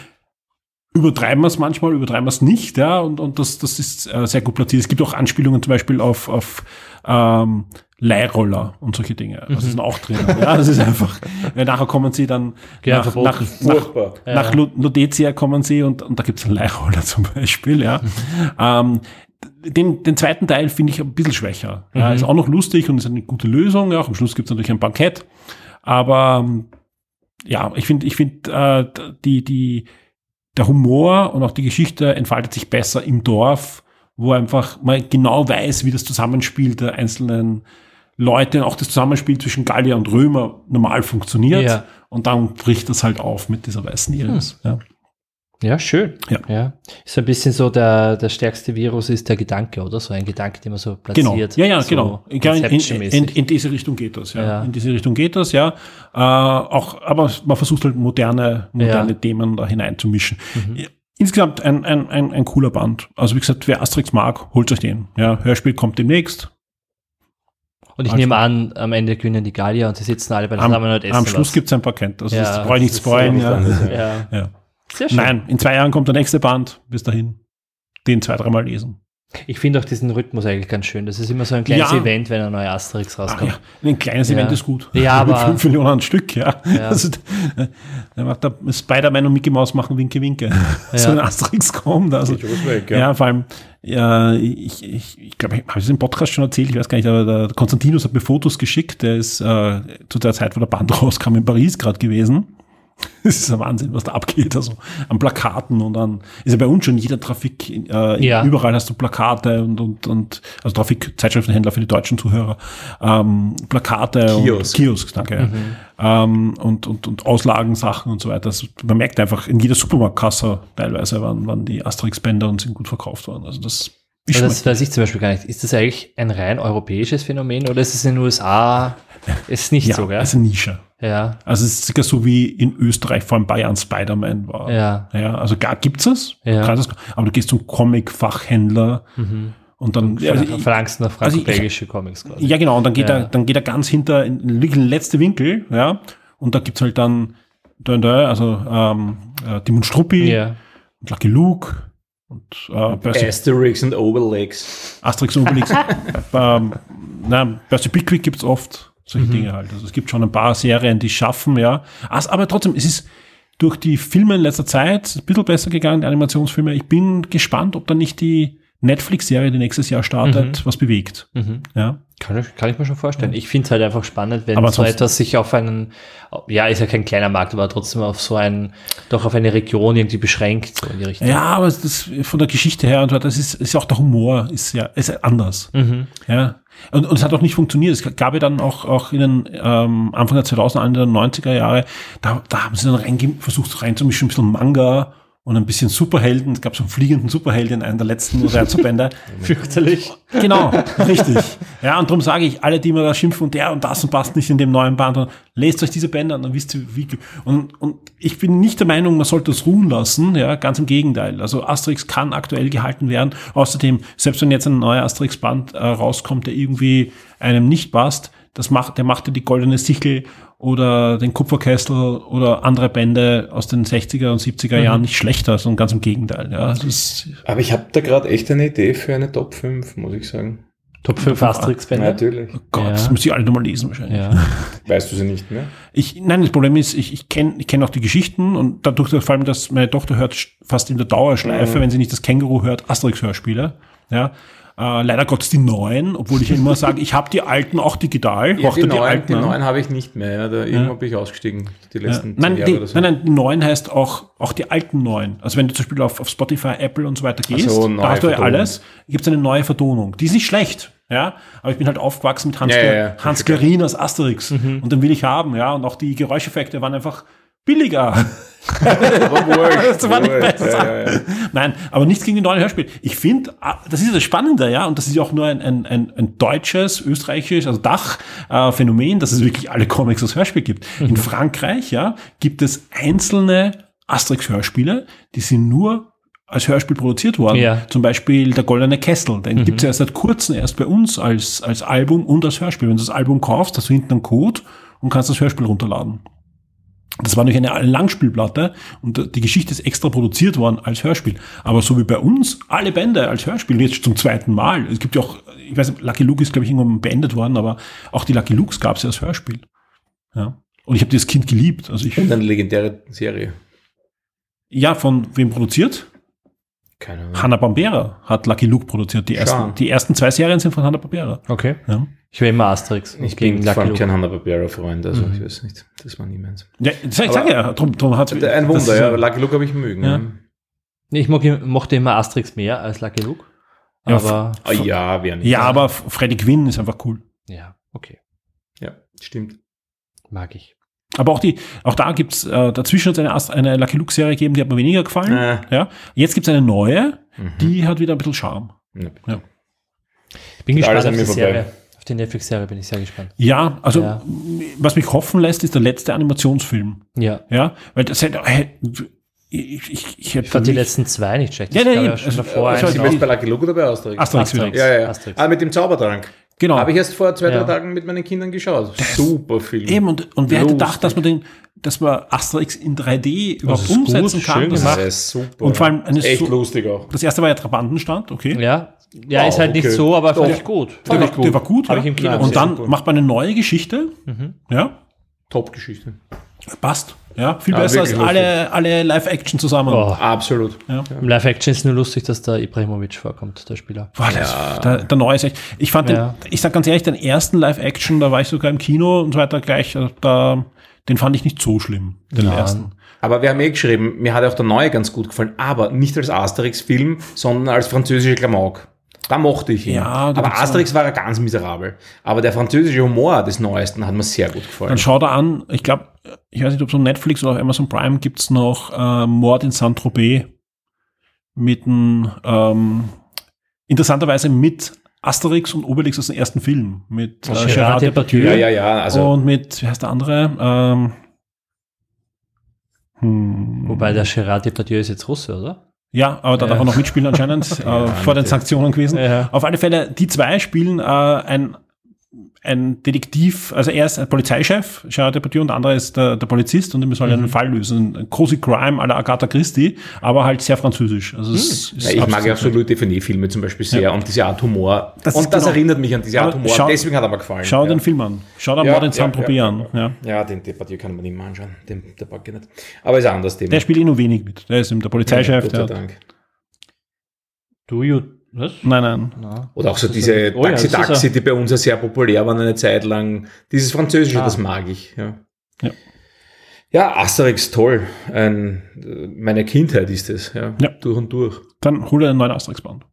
übertreiben wir es manchmal, übertreiben wir es nicht, ja, und, und das, das ist äh, sehr gut platziert. Es gibt auch Anspielungen zum Beispiel auf, auf ähm, Leihroller und solche Dinge. Also sind auch drin. Ja, das ist einfach, weil nachher kommen sie dann Ja, nach, nach, nach, Furchtbar. nach Lu- Ludetia kommen sie und, und da gibt's einen Leihroller zum Beispiel, ja. Ähm, den, den zweiten Teil finde ich ein bisschen schwächer. Ja, ist auch noch lustig und ist eine gute Lösung. Ja, auch am Schluss gibt's natürlich ein Bankett. Aber ähm, ja, ich finde, ich finde, äh, die, die, der Humor und auch die Geschichte entfaltet sich besser im Dorf, wo einfach man genau weiß, wie das Zusammenspiel der einzelnen Leute auch das Zusammenspiel zwischen Gallier und Römer normal funktioniert. Ja. Und dann bricht das halt auf mit dieser weißen Iris. Ja. Ja, schön. Ja. Ist ein bisschen so der, der stärkste Virus ist der Gedanke, oder? So ein Gedanke, den man so Genau. platziert. Ja, ja, so genau. Ja, in, in, in, diese Richtung geht das, ja. Ja. In diese Richtung geht das, ja. Äh, auch, aber man versucht halt moderne, moderne Ja. Mhm. Themen da hineinzumischen. Ja, Insgesamt ein, ein, ein, ein cooler Band. Also wie gesagt, wer Asterix mag, holt euch den. Ja, Hörspiel kommt demnächst. Und ich Also- nehme an, am Ende gewinnen die Gallier und sie sitzen alle bei Am, zusammen und essen am Schluss was. gibt's ein Paket. Also Ja, das brauche ich nicht spoilen. Ja, Ja. sehr schön. Nein, in zwei Jahren kommt der nächste Band. Bis dahin. Den zwei, dreimal lesen. Ich finde auch diesen Rhythmus eigentlich ganz schön. Das ist immer so ein kleines Ja. Event, wenn ein neuer Asterix Ah, rauskommt. ja. Ein kleines Ja. Event ist gut. Ja, Mit aber- fünf Millionen ein Stück, ja. Ja. Also, äh, da macht der Spider-Man und Mickey Mouse machen Winke, Winke. So ein Asterix kommt. Also, weg, ja. ja. vor allem, ja, ich, ich, ich glaube, ich habe es im Podcast schon erzählt, ich weiß gar nicht, aber der Konstantinus hat mir Fotos geschickt, der ist äh, zu der Zeit, wo der Band rauskam, in Paris gerade gewesen. Das ist ein Wahnsinn, was da abgeht. Also an Plakaten und an, ist ja bei uns schon jeder Trafik, äh, Ja. überall hast du Plakate und, und, und also Trafik, Zeitschriftenhändler für die deutschen Zuhörer, ähm, Plakate Kiosk. und Kiosk, danke. Ähm, und, und, und Auslagensachen und so weiter. Also man merkt einfach in jeder Supermarktkasse teilweise, wann, wann die Asterix-Bänder und sind gut verkauft worden. Also das Aber schon das weiß ich zum Beispiel gar nicht. Ist das eigentlich ein rein europäisches Phänomen oder ist es in den USA? Ist nicht ja, so, gell? ist eine Nische. Ja, Also es ist circa so wie in Österreich vor allem Bayern Spider-Man war. ja. Ja, also gar gibt's es, Ja. Das, aber du gehst zum Comic-Fachhändler und dann, also Ver- ich, Verlangst nach also ich- franco-belgische Comics quasi. ja genau, und dann geht Ja. er, dann geht er ganz hinter in den wirklich letzte Winkel, ja, und da gibt's halt dann, da, da, also ähm, äh, Timon Struppi Ja. und Lucky Luke und äh, Asterix und Obelix. Asterix und Obelix. ähm, na, Percy Pickwick gibt's oft, solche Dinge halt. Also es gibt schon ein paar Serien, die es schaffen, ja. Aber trotzdem, es ist durch die Filme in letzter Zeit ein bisschen besser gegangen, die Animationsfilme. Ich bin gespannt, ob da nicht die Netflix-Serie, die nächstes Jahr startet, was bewegt. Mhm. Ja. Kann ich, kann ich mir schon vorstellen. Ich finde es halt einfach spannend, wenn Aber so etwas sich auf einen, ja, ist ja kein kleiner Markt, aber trotzdem auf so einen, doch auf eine Region irgendwie beschränkt, so in die Richtung. Ja, aber das von der Geschichte her und so, das ist, ist auch der Humor, ist ja, ist anders. Mhm. Ja. Und, und es hat auch nicht funktioniert. Es gab ja dann auch, auch in den ähm, Anfang der 2000er, Ende der 90er Jahre, da, da haben sie dann reinge versucht reinzumischen, ein bisschen Manga und ein bisschen Superhelden. Es gab so einen fliegenden Superhelden in einem der letzten Reizverbände. Fürchterlich. Genau, richtig. Ja, und darum sage ich, alle, die immer da schimpfen und der und das und passt nicht in dem neuen Band, und lest euch diese Bänder an, dann wisst ihr, wie. Und, und ich bin nicht der Meinung, man sollte das ruhen lassen, ja, ganz im Gegenteil. Also Asterix kann aktuell gehalten werden. Außerdem, selbst wenn jetzt ein neuer Asterix-Band äh, rauskommt, der irgendwie einem nicht passt, das macht, der macht ja die goldene Sichel oder den Kupferkessel oder andere Bände aus den 60er und 70er Jahren nicht schlechter, sondern ganz im Gegenteil. Ja, das ist, Aber ich habe da gerade echt eine Idee für eine Top 5, muss ich sagen. Top 5 Asterix-Bände. Natürlich. Gott, Ja. das müsste ich alle nochmal lesen wahrscheinlich. Ja. Weißt du sie nicht mehr? Ich, nein, das Problem ist, ich, ich kenne ich kenn auch die Geschichten und dadurch, vor allem, dass meine Tochter hört fast in der Dauerschleife, wenn sie nicht das Känguru hört, Asterix-Hörspiele. Ja. Äh, leider Gottes die neuen, obwohl ich ja immer sage, ich habe die alten auch digital. Ja, die, die neuen, alten die an. neuen habe ich nicht mehr. Ja, da irgendwann bin ich ausgestiegen. Die Ja. letzten Nein, Jahre die, oder so. nein, nein, die neuen heißt auch, auch die alten neuen. Also wenn du zum Beispiel auf, auf Spotify, Apple und so weiter gehst, so, da hast du ja alles, gibt es eine neue Vertonung. Die ist nicht schlecht, ja, aber ich bin halt aufgewachsen mit Hans, Ja, ja, ja. Hans Klarin aus Asterix und den will ich haben, ja, und auch die Geräuscheffekte waren einfach billiger. Das war nicht besser. Ja, ja, ja. Nein, aber nichts gegen die neuen Hörspiele. Ich finde, ah, das ist das Spannende, ja, und das ist ja auch nur ein, ein, ein, ein deutsches, österreichisches, also Dach-Phänomen, dass es wirklich alle Comics als Hörspiel gibt. In Frankreich, ja, gibt es einzelne Asterix-Hörspiele, die sind nur als Hörspiel produziert worden. Ja. Zum Beispiel der Goldene Kessel, den gibt's ja erst seit kurzem erst bei uns als, als Album und als Hörspiel. Wenn du das Album kaufst, hast du hinten einen Code und kannst das Hörspiel runterladen. Das war durch eine Langspielplatte und die Geschichte ist extra produziert worden als Hörspiel. Aber so wie bei uns, alle Bände als Hörspiel, jetzt zum zweiten Mal. Es gibt ja auch, ich weiß nicht, Lucky Luke ist, glaube ich, irgendwann beendet worden, aber auch die Lucky Lukes gab es ja als Hörspiel. Ja. Und ich habe das Kind geliebt. Also ich, Und eine legendäre Serie. ja, von wem produziert? Keine Ahnung. Hanna-Barbera hat Lucky Luke produziert. Die ersten, Schau. die ersten zwei Serien sind von Hanna-Barbera. Okay. Ja. Ich will immer Asterix. Ich bin Lucky vor allem Luke. kein Hanna-Barbera-Freund, also ich weiß nicht. Das war nie meins. Ja, das ich sage ja, drum, drum hat Ein Wunder, ja. Lucky Luke habe ich mögen. Ja. Nee, ich mochte immer Asterix mehr als Lucky Luke. Ja, Aber Ah, ja, wer nicht. Ja, aber Freddy Quinn ist einfach cool. ja, okay. Ja, stimmt. Mag ich. Aber auch die, auch da gibt's äh, dazwischen hat es eine, Ast- eine Lucky Luke Serie gegeben, die hat mir weniger gefallen. Äh. Ja. Jetzt gibt's eine neue, Mhm. die hat wieder ein bisschen Charme. Ja. Ja. Ich bin gespannt auf die. Serie. Auf die Netflix-Serie bin ich sehr gespannt. Ja, also Ja. was mich hoffen lässt, ist der letzte Animationsfilm. Ja. Ja, weil das hätte, äh, ich, ich, ich hätte Ich fand die letzten zwei nicht schlecht. Ja, Das nee, gab also, schon davor äh, also Sie auch. bist bei Lucky Luke oder bei Asterix? Asterix wieder. Asterix. Ja, ja, ja. Asterix. Ah, mit dem Zaubertrank. Genau. Habe ich erst vor zwei, drei Ja. Tagen mit meinen Kindern geschaut. Super Film. Eben, und, und wer hätte gedacht, dass man den, dass man Asterix in 3D überhaupt ist gut, umsetzen kann? schön Das ist super. Und vor allem eine echt so- lustig auch. Das erste war ja Trabantenstand, okay. Ja, ja Oh, ist halt nicht okay. so, aber fand Doch. ich gut. Der, war, der war gut. Ja. ich im Kino Nein, und gesehen. dann super. macht man eine neue Geschichte. Ja, Top-Geschichte. passt. Ja, viel Ja, besser als alle, alle Live-Action zusammen. Oh, Absolut. Im Live-Action ist nur lustig, dass da Ibrahimovic vorkommt, der Spieler. Boah, das, der, der neue ist echt. Ich fand Ja. den, ich sag ganz ehrlich, den ersten Live-Action, da war ich sogar im Kino und so weiter gleich, äh, da, den fand ich nicht so schlimm, den Nein. ersten. Aber wir haben eh geschrieben, mir hat auch der neue ganz gut gefallen, aber nicht als Asterix-Film, sondern als französische Klamauk. Da mochte ich ihn. Ja, aber Asterix war ja ganz miserabel. Aber der französische Humor des Neuesten hat mir sehr gut gefallen. Dann schau da an, ich glaube, ich weiß nicht, ob es auf Netflix oder auf Amazon Prime gibt's noch äh, Mord in Saint-Tropez mit einem, ähm, interessanterweise mit Asterix und Obelix aus dem ersten Film. Mit äh, Gerard. Depardieu. ja, ja, ja. Also, und mit, wie heißt der andere? Ähm, hm, Wobei der Gerard Depardieu ist jetzt Russe, oder? Ja, aber da Ja. darf er noch mitspielen anscheinend, äh, vor den Sanktionen gewesen. Ja. Auf alle Fälle, die zwei spielen äh, ein, ein Detektiv, also er ist ein Polizeichef, Gerard Depardieu, und der andere ist der, der Polizist und müssen halt Mhm. einen Fall lösen. Ein cozy Crime à la Agatha Christie, aber halt sehr französisch. Also es ist ja, ich mag ja auch so absolut- Louis Define-Filme zum Beispiel sehr und diese Art Humor. Das und ist das genau- erinnert mich an diese Art Humor. schau- Deswegen hat er mir gefallen. Schau ja. den Film an. Schau da Ja, in ja, Saint-Tropez ja, an. Ja. Ja, den Depardieu kann man nicht mehr anschauen. Den, ich nicht. Aber ist ein anderes Thema. Der spielt eh nur wenig mit. Der ist eben der Polizeichef. Gott sei Dank. Do you, was? nein, nein. Na. Oder auch so Das ist diese oh ja, ist Taxi-Taxi, ein- die bei uns ja sehr populär waren eine Zeit lang. Dieses Französische, Ah. das mag ich. Ja. Ja. Ja, Asterix, toll. Ein, äh, meine Kindheit ist es, ja. Ja. Durch und durch. Dann hol er einen neuen Asterix-Band.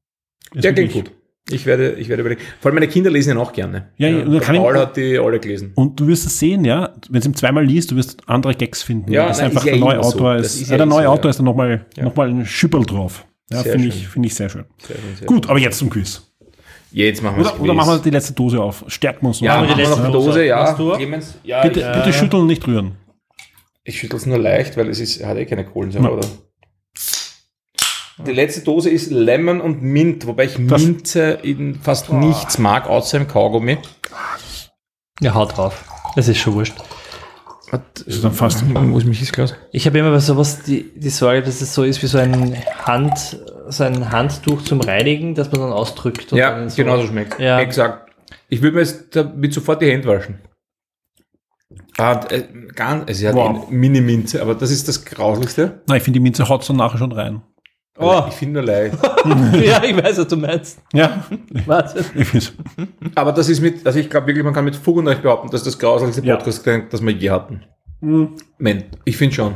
Ist Der klingt gut. Ich werde, ich werde überlegen. Vor allem meine Kinder lesen ihn auch gerne. Ja, ja, und dann der kann ich- Paul hat die alle gelesen. Und du wirst es sehen, ja, wenn du ihm zweimal liest, du wirst andere Gags finden. Ja, das ist nein, einfach ist ja der neue immer so. Autor Das ist, ist ja, ja der eh neue so, Autor ja. ist da nochmal Ja. noch mal ein Schüppel drauf. Ja, finde ich, finde ich sehr schön. Sehr schön, sehr Gut, schön. aber jetzt zum Quiz. Jetzt machen wir Oder, oder machen wir die letzte Dose auf. Stärken wir uns Ja, noch. machen wir letzte noch die Dose. Dose, ja. Ja, bitte, ich, bitte schütteln, nicht rühren. ich schüttel es nur leicht, weil es ist, er hat eh keine Kohlensäure, oder? Die letzte Dose ist Lemon und Mint, wobei ich Das- Minze in fast nichts mag, außer im Kaugummi. Ja, haut drauf. Das ist schon wurscht. Hat, ist dann fast- Wo ist mich Glas? Ich habe immer bei sowas die, die Sorge, dass es so ist wie so ein Hand, so ein Handtuch zum Reinigen, das man dann ausdrückt. und Ja, dann so- genauso schmeckt. Ja. Exakt. Ich würde mir jetzt damit sofort die Hände waschen. Ah, äh, gar, also ja, Wow. die Mini-Minze, aber das ist das Grauslichste. Nein, ich finde, die Minze haut dann nachher schon rein. Oh, Ich finde nur leicht. ja, ich weiß, was du meinst. Ja, find's. aber das ist mit, also ich glaube wirklich, man kann mit Fug und Recht behaupten, dass das grauslichste Ja. Podcast, das wir je hatten. Moment, ich finde schon.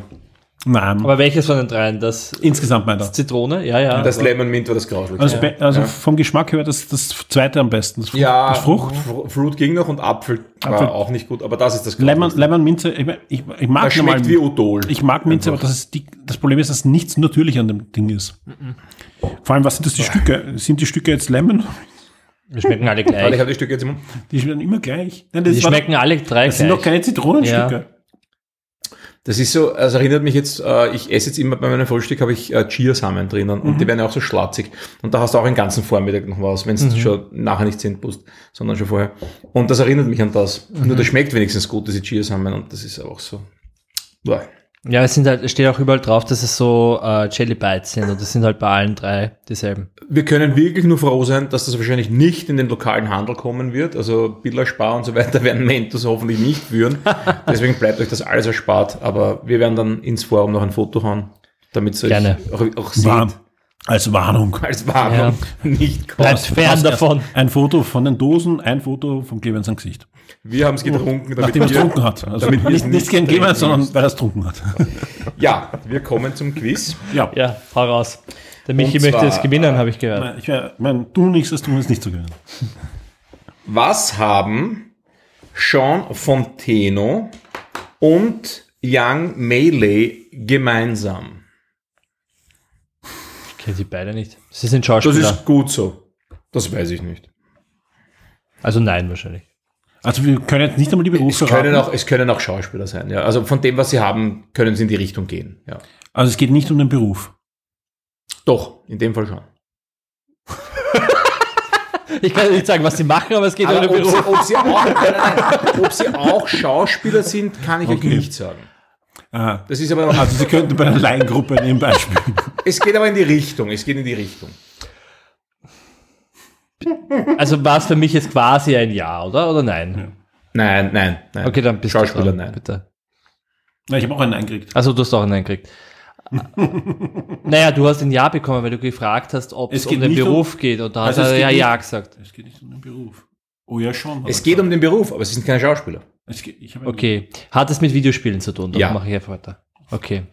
Nein, Aber welches von den dreien? Das insgesamt meint er. Zitrone? Ja, ja. Das aber- Lemon Mint war das grauslichste. Also, be- also Ja. vom Geschmack her das, das zweite am besten. Das, Frucht, ja, das Frucht. Fr- Fruit ging noch und Apfel, Apfel. war auch nicht gut, aber das ist das Lemon. Lemon Minze, ich, ich, ich mag Das schmeckt normal- wie Odol. Ich mag Minze, Einfach. aber das, ist die, das Problem ist, dass nichts natürlich an dem Ding ist. Vor allem, was sind das die Stücke? Sind die Stücke jetzt Lemon? Die schmecken alle Warte, ich gleich. habe die Stücke jetzt im Mund. Die schmecken immer gleich. Nein, das, Die war- schmecken alle drei das sind doch gleich. keine Zitronenstücke. Das ist so, also erinnert mich jetzt, äh, ich esse jetzt immer bei meinem Frühstück habe ich äh, Chiasamen drinnen und Mhm. die werden ja auch so schlatzig. Und da hast du auch den ganzen Vormittag noch was, wenn es Mhm. schon nachher nicht sind musst, sondern schon vorher. Und das erinnert mich an das. Mhm. Nur das schmeckt wenigstens gut, diese Chiasamen und das ist auch so. Boah. Ja, es sind halt, es steht auch überall drauf, dass es so äh, Jelly Bites sind und das sind halt bei allen drei dieselben. Wir können wirklich nur froh sein, dass das wahrscheinlich nicht in den lokalen Handel kommen wird. Also Billa Spar und so weiter werden Mentos hoffentlich nicht führen. Deswegen bleibt euch das alles erspart. Aber wir werden dann ins Forum noch ein Foto hauen, damit es euch Gerne. auch, auch seht. Als Warnung. Als Warnung nicht kommt. Bleibt fern davon. Ein Foto von den Dosen, ein Foto von Clemens sein Gesicht. Wir haben es getrunken, damit Nachdem er es getrunken hat. Also damit nicht, nicht nicht gegen Clemens, sondern weil er es getrunken hat. Ja, wir kommen zum Quiz. Ja. Ja, hau raus. Der Michi Und möchte zwar, es gewinnen, habe ich gehört. Ich meine, du nichts, das tun ist nicht zu gewinnen. Was haben Sean Fonteno und Young Melee gemeinsam? Kenne sie beide nicht. Sie sind Das Schauspieler. ist gut so. Das weiß ich nicht. also nein, wahrscheinlich. Also wir können jetzt nicht einmal die Berufe Es können, auch, es können auch Schauspieler sein, ja. Also von dem, was sie haben, können sie in die Richtung gehen, ja. Also es geht nicht um den Beruf. Doch, in dem Fall schon. Ich kann nicht sagen, was sie machen, aber es geht um Aber den ob, sie, Beruf. ob, sie auch, nein, nein, ob sie auch Schauspieler sind, kann ich euch Okay. nicht sagen. Das ist aber, also sie könnten bei einer Laiengruppe nebenbei spielen. es geht aber in die Richtung, es geht in die Richtung. Also war es für mich jetzt quasi ein Ja, oder? Oder nein? Nein, nein, nein. Okay, dann bist Schauspieler, du dran, nein. Bitte. Na, ich habe auch einen eingekriegt. Also du hast auch einen gekriegt. naja, du hast ein Ja bekommen, weil du gefragt hast, ob es Es um den nicht um- Beruf geht. Und da Also hat es er geht ja nicht- Ja gesagt. Es geht nicht um den Beruf. Oh ja, schon. Es geht gesagt. um den Beruf, aber sie sind keine Schauspieler. Okay. Hat es mit Videospielen zu tun? Dann Ja. mache ich einfach weiter. Okay.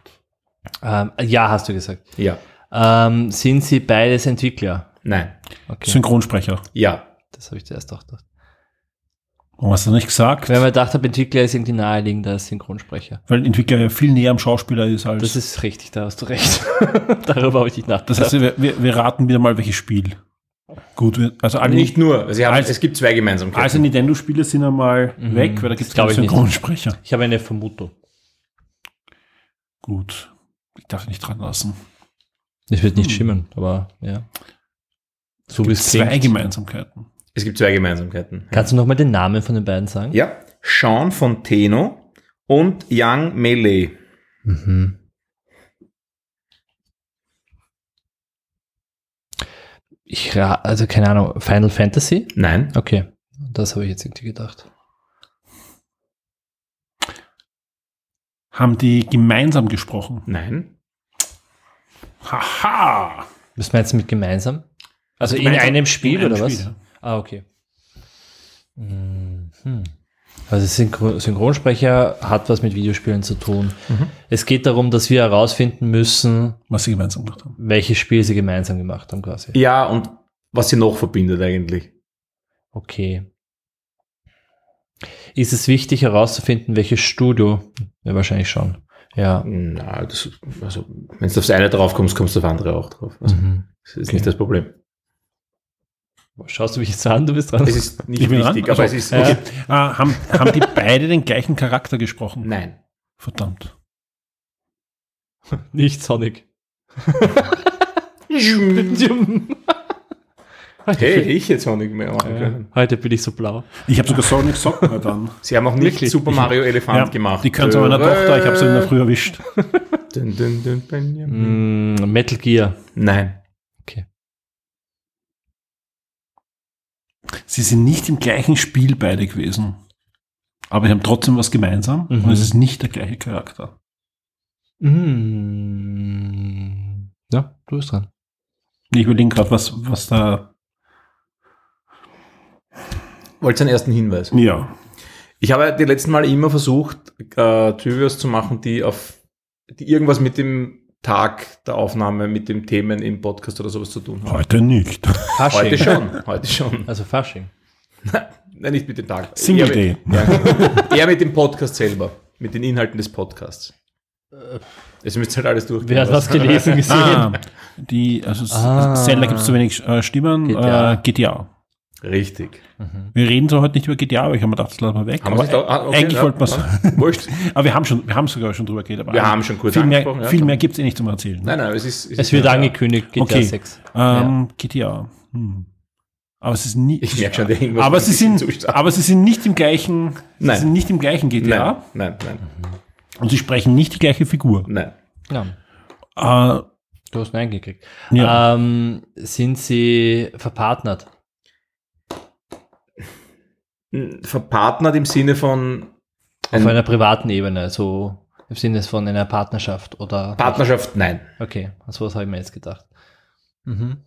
Ähm, ja, hast du gesagt. Ja. Ähm, sind sie beides Entwickler? Nein. Okay. Synchronsprecher. Ja. Das habe ich zuerst auch gedacht. Warum hast du nicht gesagt? Weil man gedacht habe, Entwickler ist irgendwie naheliegender als Synchronsprecher. Weil Entwickler ja viel näher am Schauspieler ist als. Das ist richtig, da hast du recht. Darüber habe ich nicht nachgedacht. das heißt, wir, wir, wir raten wieder mal, welches Spiel. Gut, also alle, Nicht nur. Sie haben, Als- es gibt zwei Gemeinsamkeiten. also Nintendo-Spiele sind einmal weg, weil da gibt es glaub keine ich nicht. Synchronsprecher. ich habe eine Vermutung. Gut. Ich darf nicht dran lassen. Das wird nicht stimmen, aber ja. So wie es Zwei klingt. Gemeinsamkeiten. es gibt zwei Gemeinsamkeiten. Kannst du nochmal den Namen von den beiden sagen? Ja. Sean Fonteno und Young Melee. Mhm. Ich, also keine Ahnung, Final Fantasy? Nein. Okay, das habe ich jetzt irgendwie gedacht. Haben die gemeinsam gesprochen? Nein. Haha! Was meinst du mit gemeinsam? Also in Gemeinsam- einem Spiel in einem oder was? Spiel, ja. Ah, okay. Mhm. Also Synchro Synchronsprecher hat was mit Videospielen zu tun. Mhm. Es geht darum, dass wir herausfinden müssen, Was sie gemeinsam gemacht haben. welches Spiel sie gemeinsam gemacht haben quasi. Ja, und was sie noch verbindet eigentlich. Okay. Ist es wichtig herauszufinden, welches Studio? Ja, wahrscheinlich schon. Ja. Na, das, also, wenn du aufs eine drauf kommst, kommst du auf andere auch drauf. Also, Mhm. Das ist Okay. nicht das Problem. Schaust du mich jetzt an? Du bist dran. Es ist nicht Ich bin wichtig, dran? aber Also, es ist. ja. Okay. Ah, haben, haben die beide den gleichen Charakter gesprochen? Nein. Verdammt. Nicht Sonic. Hey, ich jetzt nicht mehr machen Ja, können. heute bin ich so blau. Ich habe sogar Sonic Socken heute an. Sie haben auch nicht Wirklich? Super Mario Elefant gemacht. Die können zu meiner Tochter, ich habe sie in der Früh erwischt. Dun, dun, dun. Mm, Metal Gear. Nein. Sie sind nicht im gleichen Spiel beide gewesen. Aber sie haben trotzdem was gemeinsam Mhm. und es ist nicht der gleiche Charakter. Mm. Ja, du bist dran. Ich überlege gerade, was, was da. Wollt ihr einen ersten Hinweis? Ja. Ich habe die letzten Mal immer versucht, äh, Trivias zu machen, die auf die irgendwas mit dem Tag der Aufnahme, mit den Themen im Podcast oder sowas zu tun haben. Heute nicht. Fasching. Heute schon, heute schon. Also Fasching. Nein, nicht mit dem Tag. Single eher, Day. Ja, eher mit dem Podcast selber, mit den Inhalten des Podcasts. Das müsst ihr halt alles durchgehen. Wer hat was gelesen gesehen? Ah, die, also Ah. Zelda gibt es zu wenig äh, Stimmen. GTA. Äh, GTA. Richtig. Wir reden zwar heute nicht über GTA, aber ich habe mir gedacht, das lassen wir weg. Haben aber da- ah, okay, eigentlich ja, wollten wir es. ja. Wurscht. aber wir haben schon, wir haben sogar schon drüber geredet. Aber Wir haben schon kurz viel mehr, angesprochen, ja. viel mehr gibt es eh nicht zum Erzählen. Nein, nein, es ist. Es wird ja, angekündigt, GTA Okay. 6. Ähm, GTA. Hm. Aber es ist nie. Ich merke schon, der irgendwas aber sie sind, aber sie sind nicht im gleichen. Sie Nein. sind nicht im gleichen GTA. Nein, nein, nein. Und sie sprechen nicht die gleiche Figur. Nein. Ja, Äh, du hast Nein gekriegt. ja. Ähm, sind sie verpartnert? Verpartnert im Sinne von Auf ein einer privaten Ebene, so im Sinne von einer Partnerschaft oder. Partnerschaft, nein. Okay, also was habe ich mir jetzt gedacht. Mhm.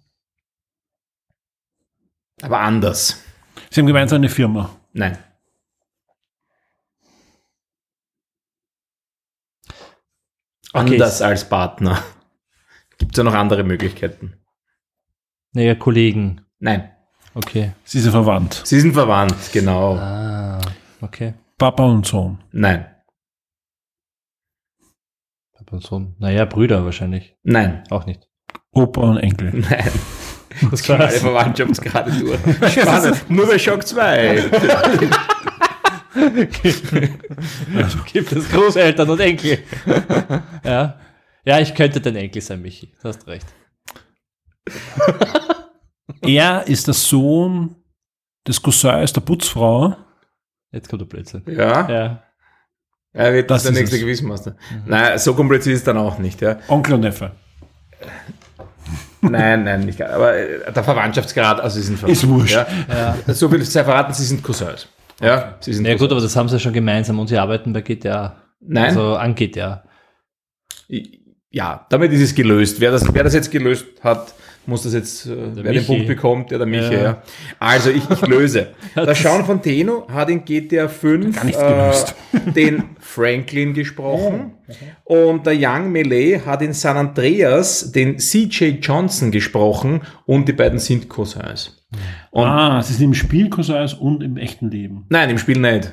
Aber anders. sie haben gemeinsam eine Firma. Nein. Okay. Anders als Partner. Gibt es ja noch andere Möglichkeiten? Naja, Kollegen. Nein. Okay. Sie sind verwandt. Sie sind verwandt, genau. Ah, okay. Papa und Sohn. Nein. Aber so, naja, Brüder wahrscheinlich. Nein. Auch nicht. Opa und Enkel. Nein. Das gehen alle Verwandtschaftsgrade durch. Spannend. Nur bei Schock 2. Gibt es Großeltern und Enkel? ja. Ja, ich könnte dein Enkel sein, Michi. Du hast recht. Er ist der Sohn des Cousins der Putzfrau. Jetzt kommt der Blödsinn. Ja. Ja. Er wird Das der ist nächste es. Gewissmaster. Nein, so kompliziert ist es dann auch nicht, ja. Onkel und Neffe. Nein, nein, nicht. gar- Aber äh, der Verwandtschaftsgrad, also sie sind verwandt. Ist wurscht. Ja. So viel sei verraten, sie sind Cousins. Ja, sie sind Ja gut, aber das haben sie schon gemeinsam und sie arbeiten bei GTA. Nein. Also an GTA. Ja, damit ist es gelöst. Wer das, wer das jetzt gelöst hat, muss das jetzt, äh, wer den Michi. Punkt bekommt, ja, der Michi, Ja. ja. Also ich, ich löse. Der Das- Sean von Teno hat in GTA 5 Gar nichts äh, den Franklin gesprochen und der Young Melee hat in San Andreas den CJ Johnson gesprochen und die beiden sind Cousins. Und ah, sie sind im Spiel Cousins und im echten Leben. Nein, im Spiel nicht.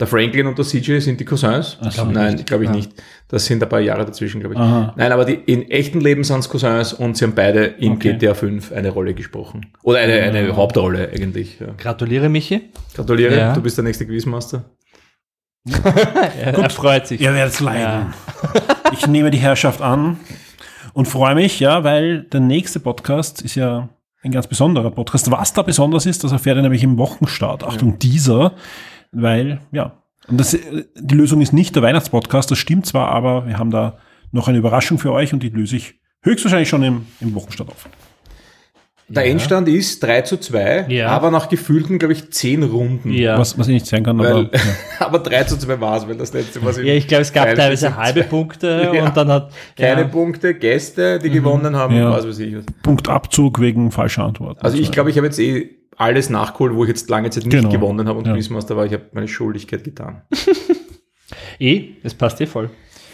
Der Franklin und der CJ sind die Cousins. Ach so. Nein, glaube ich Ja. nicht. Das sind ein paar Jahre dazwischen, glaube ich. Aha. Nein, aber die, in echten Leben sind es Cousins und sie haben beide in Okay. GTA 5 eine Rolle gesprochen. Oder eine, eine Hauptrolle eigentlich. Ja. Gratuliere, Michi. Gratuliere, Ja. du bist der nächste Quizmaster. Er, er freut sich. Ihr werdet leiden. Ich nehme die Herrschaft an und freue mich, ja, weil der nächste Podcast ist ja ein ganz besonderer Podcast. Was da besonders ist, das erfährt ihr nämlich im Wochenstart. Achtung, dieser, weil, ja, und das, äh, die Lösung ist nicht der Weihnachtspodcast, das stimmt zwar, aber wir haben da noch eine Überraschung für euch und die löse ich höchstwahrscheinlich schon im, im Wochenstart auf. Der Endstand ist 3 zu 2, Ja. aber nach gefühlten, glaube ich, 10 Runden. Ja. Was, was ich nicht sagen kann, aber Weil, ja. aber 3 zu 2 war es, weil das letzte was ja, ich glaube, es gab Teil teilweise halbe Punkte Ja. und dann hat keine ja, Punkte, Gäste, die gewonnen haben, Ja. was weiß ich. Punktabzug wegen falscher Antworten. Also ich glaube, ich habe jetzt eh alles nachgeholt, wo ich jetzt lange Zeit nicht Genau. gewonnen habe und Ja. Quizmaster war. Ich habe meine Schuldigkeit getan. eh, es passt eh voll.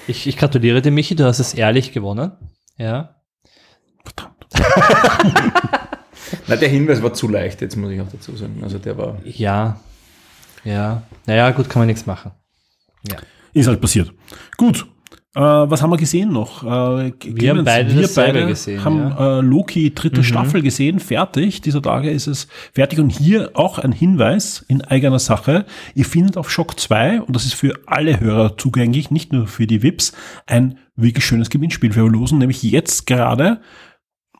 Ich, ich gratuliere dir, Michi, du hast es ehrlich gewonnen. Ja. Verdammt. Na, der Hinweis war zu leicht, jetzt muss ich auch dazu sagen. Also der war. Ja. Ja. Naja, gut, kann man nichts machen. Ja. Ist halt passiert. Gut. Äh, was haben wir gesehen noch? Äh, Wir haben beide wir beide gesehen, haben äh, Loki dritte Mhm. Staffel gesehen, fertig. Dieser Tage ist es fertig. Und hier auch ein Hinweis in eigener Sache. Ihr findet auf Shock 2, und das ist für alle Hörer zugänglich, nicht nur für die VIPs, ein wirklich schönes Gewinnspiel für Losen, nämlich jetzt gerade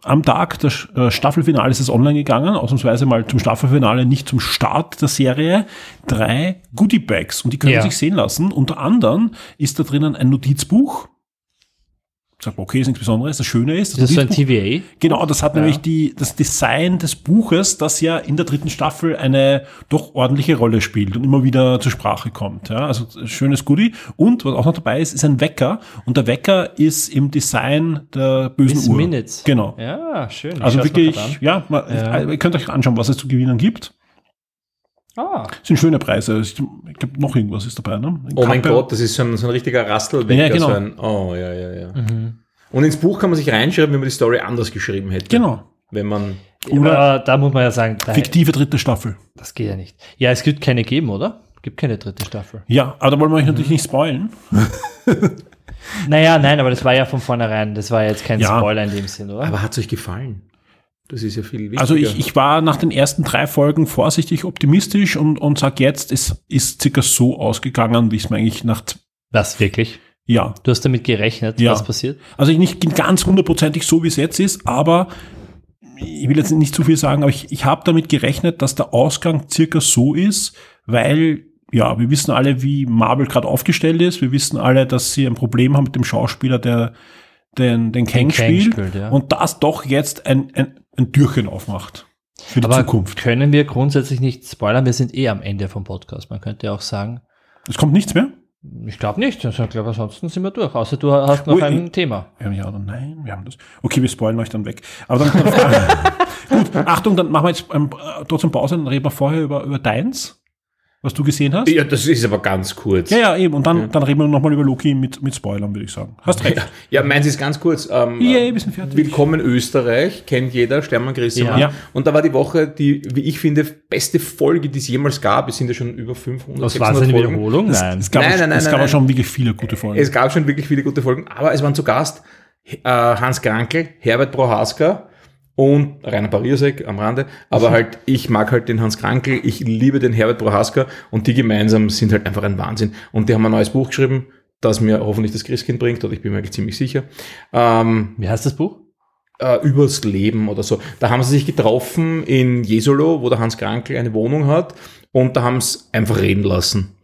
am Tag des äh, Staffelfinales ist es online gegangen, ausnahmsweise mal zum Staffelfinale, nicht zum Start der Serie, drei Goodie-Bags und die können Ja. sich sehen lassen. Unter anderem ist da drinnen ein Notizbuch. Sagt man, okay, ist nichts Besonderes. Das Schöne ist, Das ist so ein TVA. Genau, das hat nämlich die, das Design des Buches, das ja in der dritten Staffel eine doch ordentliche Rolle spielt und immer wieder zur Sprache kommt. Ja, also schönes Goodie. Und was auch noch dabei ist, ist ein Wecker. Und der Wecker ist im Design der bösen Miss Uhr. Minutes. Genau. Ja, schön. Ich Also wirklich, ja, mal, Ja. ihr könnt euch anschauen, was es zu gewinnen gibt. Ah, Das sind schöne Preise. Ich glaube, noch irgendwas ist dabei. Ne? Oh mein. Gott, das ist so ein, so ein richtiger Rastelwecker. Ja, genau. so ein, oh, ja, ja, ja. Und ins Buch kann man sich reinschreiben, wenn man die Story anders geschrieben hätte. Genau. Wenn man. Oder da muss man ja sagen, da, fiktive dritte Staffel. das geht ja nicht. Ja, es gibt keine geben, oder? Gibt keine dritte Staffel. Ja, aber da wollen wir euch natürlich nicht spoilen. Naja, nein, aber das war ja von vornherein, das war jetzt kein Ja. Spoiler in dem Sinn, oder? Aber hat es euch gefallen? Das ist ja viel wichtiger. Also ich, ich war nach den ersten drei Folgen vorsichtig optimistisch und, und sag jetzt, es ist circa so ausgegangen, wie es mir eigentlich nach, Was, wirklich? ja. Du hast damit gerechnet, Ja. was passiert? Also nicht ganz hundertprozentig so, wie es jetzt ist, aber ich will jetzt nicht zu viel sagen, aber ich, ich habe damit gerechnet, dass der Ausgang circa so ist, weil ja, wir wissen alle, wie Marvel gerade aufgestellt ist. Wir wissen alle, dass sie ein Problem haben mit dem Schauspieler, der den, den Kang, Kang spielt. spielt, ja. Und das doch jetzt ein, ein, ein Türchen aufmacht. Für die Aber Zukunft. können wir grundsätzlich nicht spoilern? Wir sind eh am Ende vom Podcast. Man könnte ja auch sagen, Es kommt nichts mehr? ich glaube nicht. Ich glaube, ansonsten sind wir durch. Außer du hast noch Ui, ein Thema. Wir haben ja oder nein, wir haben das. Okay, wir spoilen euch dann weg. Aber dann, gut, Achtung, dann machen wir jetzt ähm, trotzdem Pause, dann reden wir vorher über, über deins, was du gesehen hast. Ja, das ist aber ganz kurz. Ja, ja, eben. Und dann, dann reden wir nochmal über Loki mit, mit Spoilern, würde ich sagen. Hast recht. Ja, meins ist ganz kurz. Ähm, Yay, wir sind fertig. Willkommen Österreich, kennt jeder, Stermann Grissemann. Ja. Und da war die Woche die, wie ich finde, beste Folge, die es jemals gab. Es sind ja schon über 500, Was 600 war es eine Folgen. Wiederholung? Nein. Es gab, Nein, auch- nein, nein, es nein, gab auch nein. schon wirklich viele gute Folgen. Es gab schon wirklich viele gute Folgen, aber es waren zu Gast äh, Hans Krankel, Herbert Prohaska und Rainer Pariasek am Rande. Aber halt, ich mag halt den Hans Krankel, ich liebe den Herbert Prohaska und die gemeinsam sind halt einfach ein Wahnsinn. Und die haben ein neues Buch geschrieben, das mir hoffentlich das Christkind bringt, oder ich bin mir ziemlich sicher. Ähm, Wie heißt das Buch? äh, übers Leben oder so. Da haben sie sich getroffen in Jesolo, wo der Hans Krankel eine Wohnung hat und da haben sie einfach reden lassen.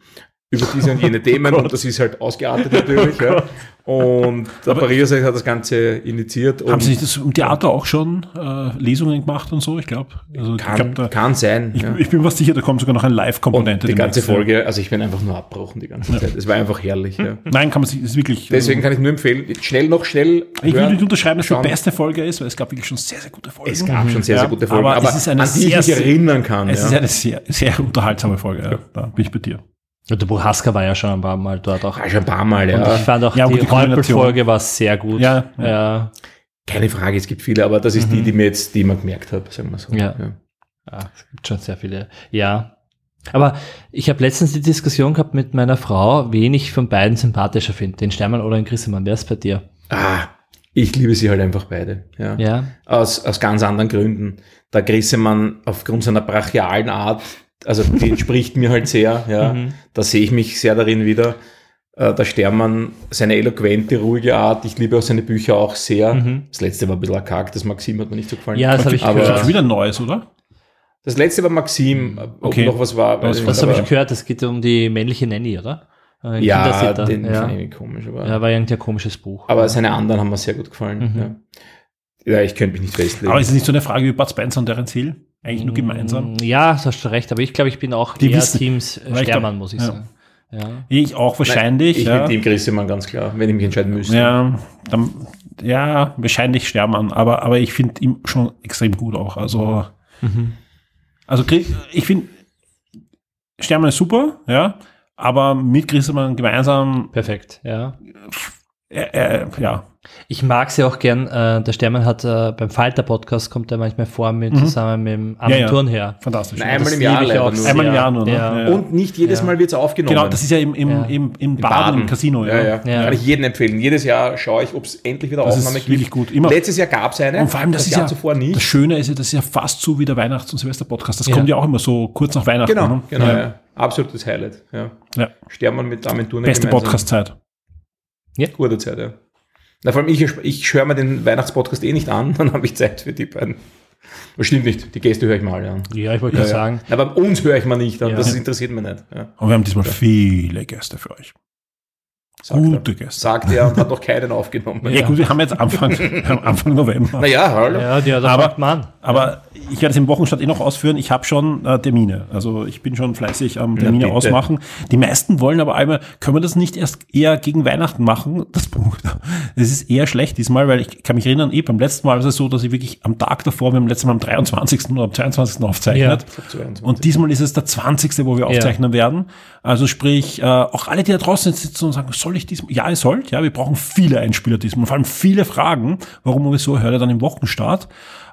Über diese und jene Themen und das ist halt ausgeartet natürlich. ja. Und der Pariser hat das Ganze initiiert Haben Sie nicht das im Theater auch schon äh, Lesungen gemacht und so? Ich glaube. Also, ich, kann, glaub, da, kann sein. ich, ja. ich bin fast sicher, da kommt sogar noch eine Und Live-Komponente. die ganze ja. Folge, also ich bin einfach nur abbrochen die ganze Zeit. Es war einfach herrlich. Ja. Nein, kann man sich, ist wirklich. Deswegen kann ich nur empfehlen, schnell noch schnell. ich will hören, nicht unterschreiben, dass es die beste Folge ist, weil es gab wirklich schon sehr, sehr gute Folgen. Es gab schon sehr, Ja, sehr gute Folgen, aber aber, es ist eine an die ich sehr, mich erinnern kann. Es ja. ist eine sehr, sehr unterhaltsame Folge. Ja. Da bin ich bei dir. Ja, der Buchaska war ja schon ein paar Mal dort auch. Ah, schon ein paar Mal, Und ja. ich fand auch Ja, die die. Räupel-Folge war sehr gut. Ja, ja. Keine Frage, es gibt viele, aber das ist Mhm. die, die mir jetzt, die man gemerkt habe, sagen wir so. Ja. Ja, es gibt schon sehr viele. Ja. Aber ich habe letztens die Diskussion gehabt mit meiner Frau, wen ich von beiden sympathischer finde, den Steinmann oder den Grissemann. Wer ist bei dir? Ah, ich liebe sie halt einfach beide. Ja. Ja. Aus, aus ganz anderen Gründen. Der Grissemann aufgrund seiner brachialen Art, also die entspricht mir halt sehr. Ja. Mhm. Da sehe ich mich sehr darin wieder. Äh, Der Stermann, seine eloquente, ruhige Art. Ich liebe auch seine Bücher auch sehr. Mhm. Das letzte war ein bisschen arg, das Maxim hat mir nicht so gefallen. Ja, das habe ich aber Das ist gehört. wieder ein neues, oder? Das letzte war Maxim, ob Okay. noch was war. ich Was nicht, habe ich aber- gehört? Es geht um die männliche Nanny, oder? Ein Ja, Kindersitter. den ja. fand ich irgendwie komisch. Aber, ja, war irgendwie ein komisches Buch. aber seine anderen haben mir sehr gut gefallen. Ja. ja, ich könnte mich nicht festlegen. Aber es ist nicht so eine Frage wie Bud Spencer und Terence Hill. Eigentlich nur gemeinsam. Mm, Ja, du hast schon recht, aber ich glaube, ich bin auch Die eher wissen- Teams Stermann, muss ich ja. sagen. Ja. Ich auch wahrscheinlich. ich ja. bin Team Grissemann ganz klar, wenn ich mich entscheiden müsste. Ja, dann, ja, wahrscheinlich Stermann, aber, aber ich finde ihn schon extrem gut auch. Also, also Gri- ich finde Stermann ist super, ja, aber mit Grissemann gemeinsam, Perfekt, ja. Äh, äh, ja, Ich mag sie auch gern. Äh, der Stermann hat äh, beim Falter-Podcast kommt er manchmal vor mit zusammen mit dem Armin Mhm. Ja, ja. Thurnherr. fantastisch. Nein, einmal Das im Jahr leider auch nur. Einmal im. Jahr nur, ne? Ja. Ja, ja. Und nicht jedes Ja. Mal wird es aufgenommen. Genau, das ist ja im, im, Ja. im, im Baden. Baden, im Casino. Ja, ja. Ja. Kann ich jedem empfehlen. Jedes Jahr schaue ich, ob es endlich wieder Das Aufnahme ist wirklich gibt. gut. Immer. Letztes Jahr gab es eine. Und vor allem, das, ist Jahr ja, zuvor nicht. das Schöne ist ja, das ist ja fast so wie der Weihnachts- und Silvester-Podcast. Das Ja. kommt ja auch immer so kurz nach Weihnachten. Genau, ne? genau. Ja. Ja. Absolutes Highlight. Ja. Ja. Stermann mit Turner Beste gemeinsam. Podcast-Zeit. Gute Zeit, ja. Na, vor allem ich, ich höre mir den Weihnachtspodcast eh nicht an, dann habe ich Zeit für die beiden. Das stimmt nicht, die Gäste höre ich mal an. Ja, ich wollte Ja, ja. sagen. Aber uns höre ich mal nicht an, Ja. das interessiert mich nicht. Ja. Und wir haben diesmal viele Gäste für euch. Sagt Gute er. Gäste. Sagt er und hat noch keinen aufgenommen. Ja, gut, wir haben jetzt Anfang, Anfang November. Naja, hallo. Ja, die hat Aber- Mann. Aber ich werde es im Wochenstart eh noch ausführen. Ich habe schon äh, Termine. Also ich bin schon fleißig am Termine bitte. ausmachen. Die meisten wollen aber einmal, können wir das nicht erst eher gegen Weihnachten machen? Das, das ist eher schlecht diesmal, weil ich kann mich erinnern, eh beim letzten Mal war es so, dass ich wirklich am Tag davor, wir haben letztes Mal am 23. oder am 22. aufzeichnet. Und diesmal ist es der 20., wo wir aufzeichnen werden. Also sprich, äh, auch alle, die da draußen sitzen und sagen, soll ich diesmal? Ja, ihr sollt. Ja, wir brauchen viele Einspieler diesmal. Vor allem viele Fragen. Warum und wieso hört ihr dann im Wochenstart?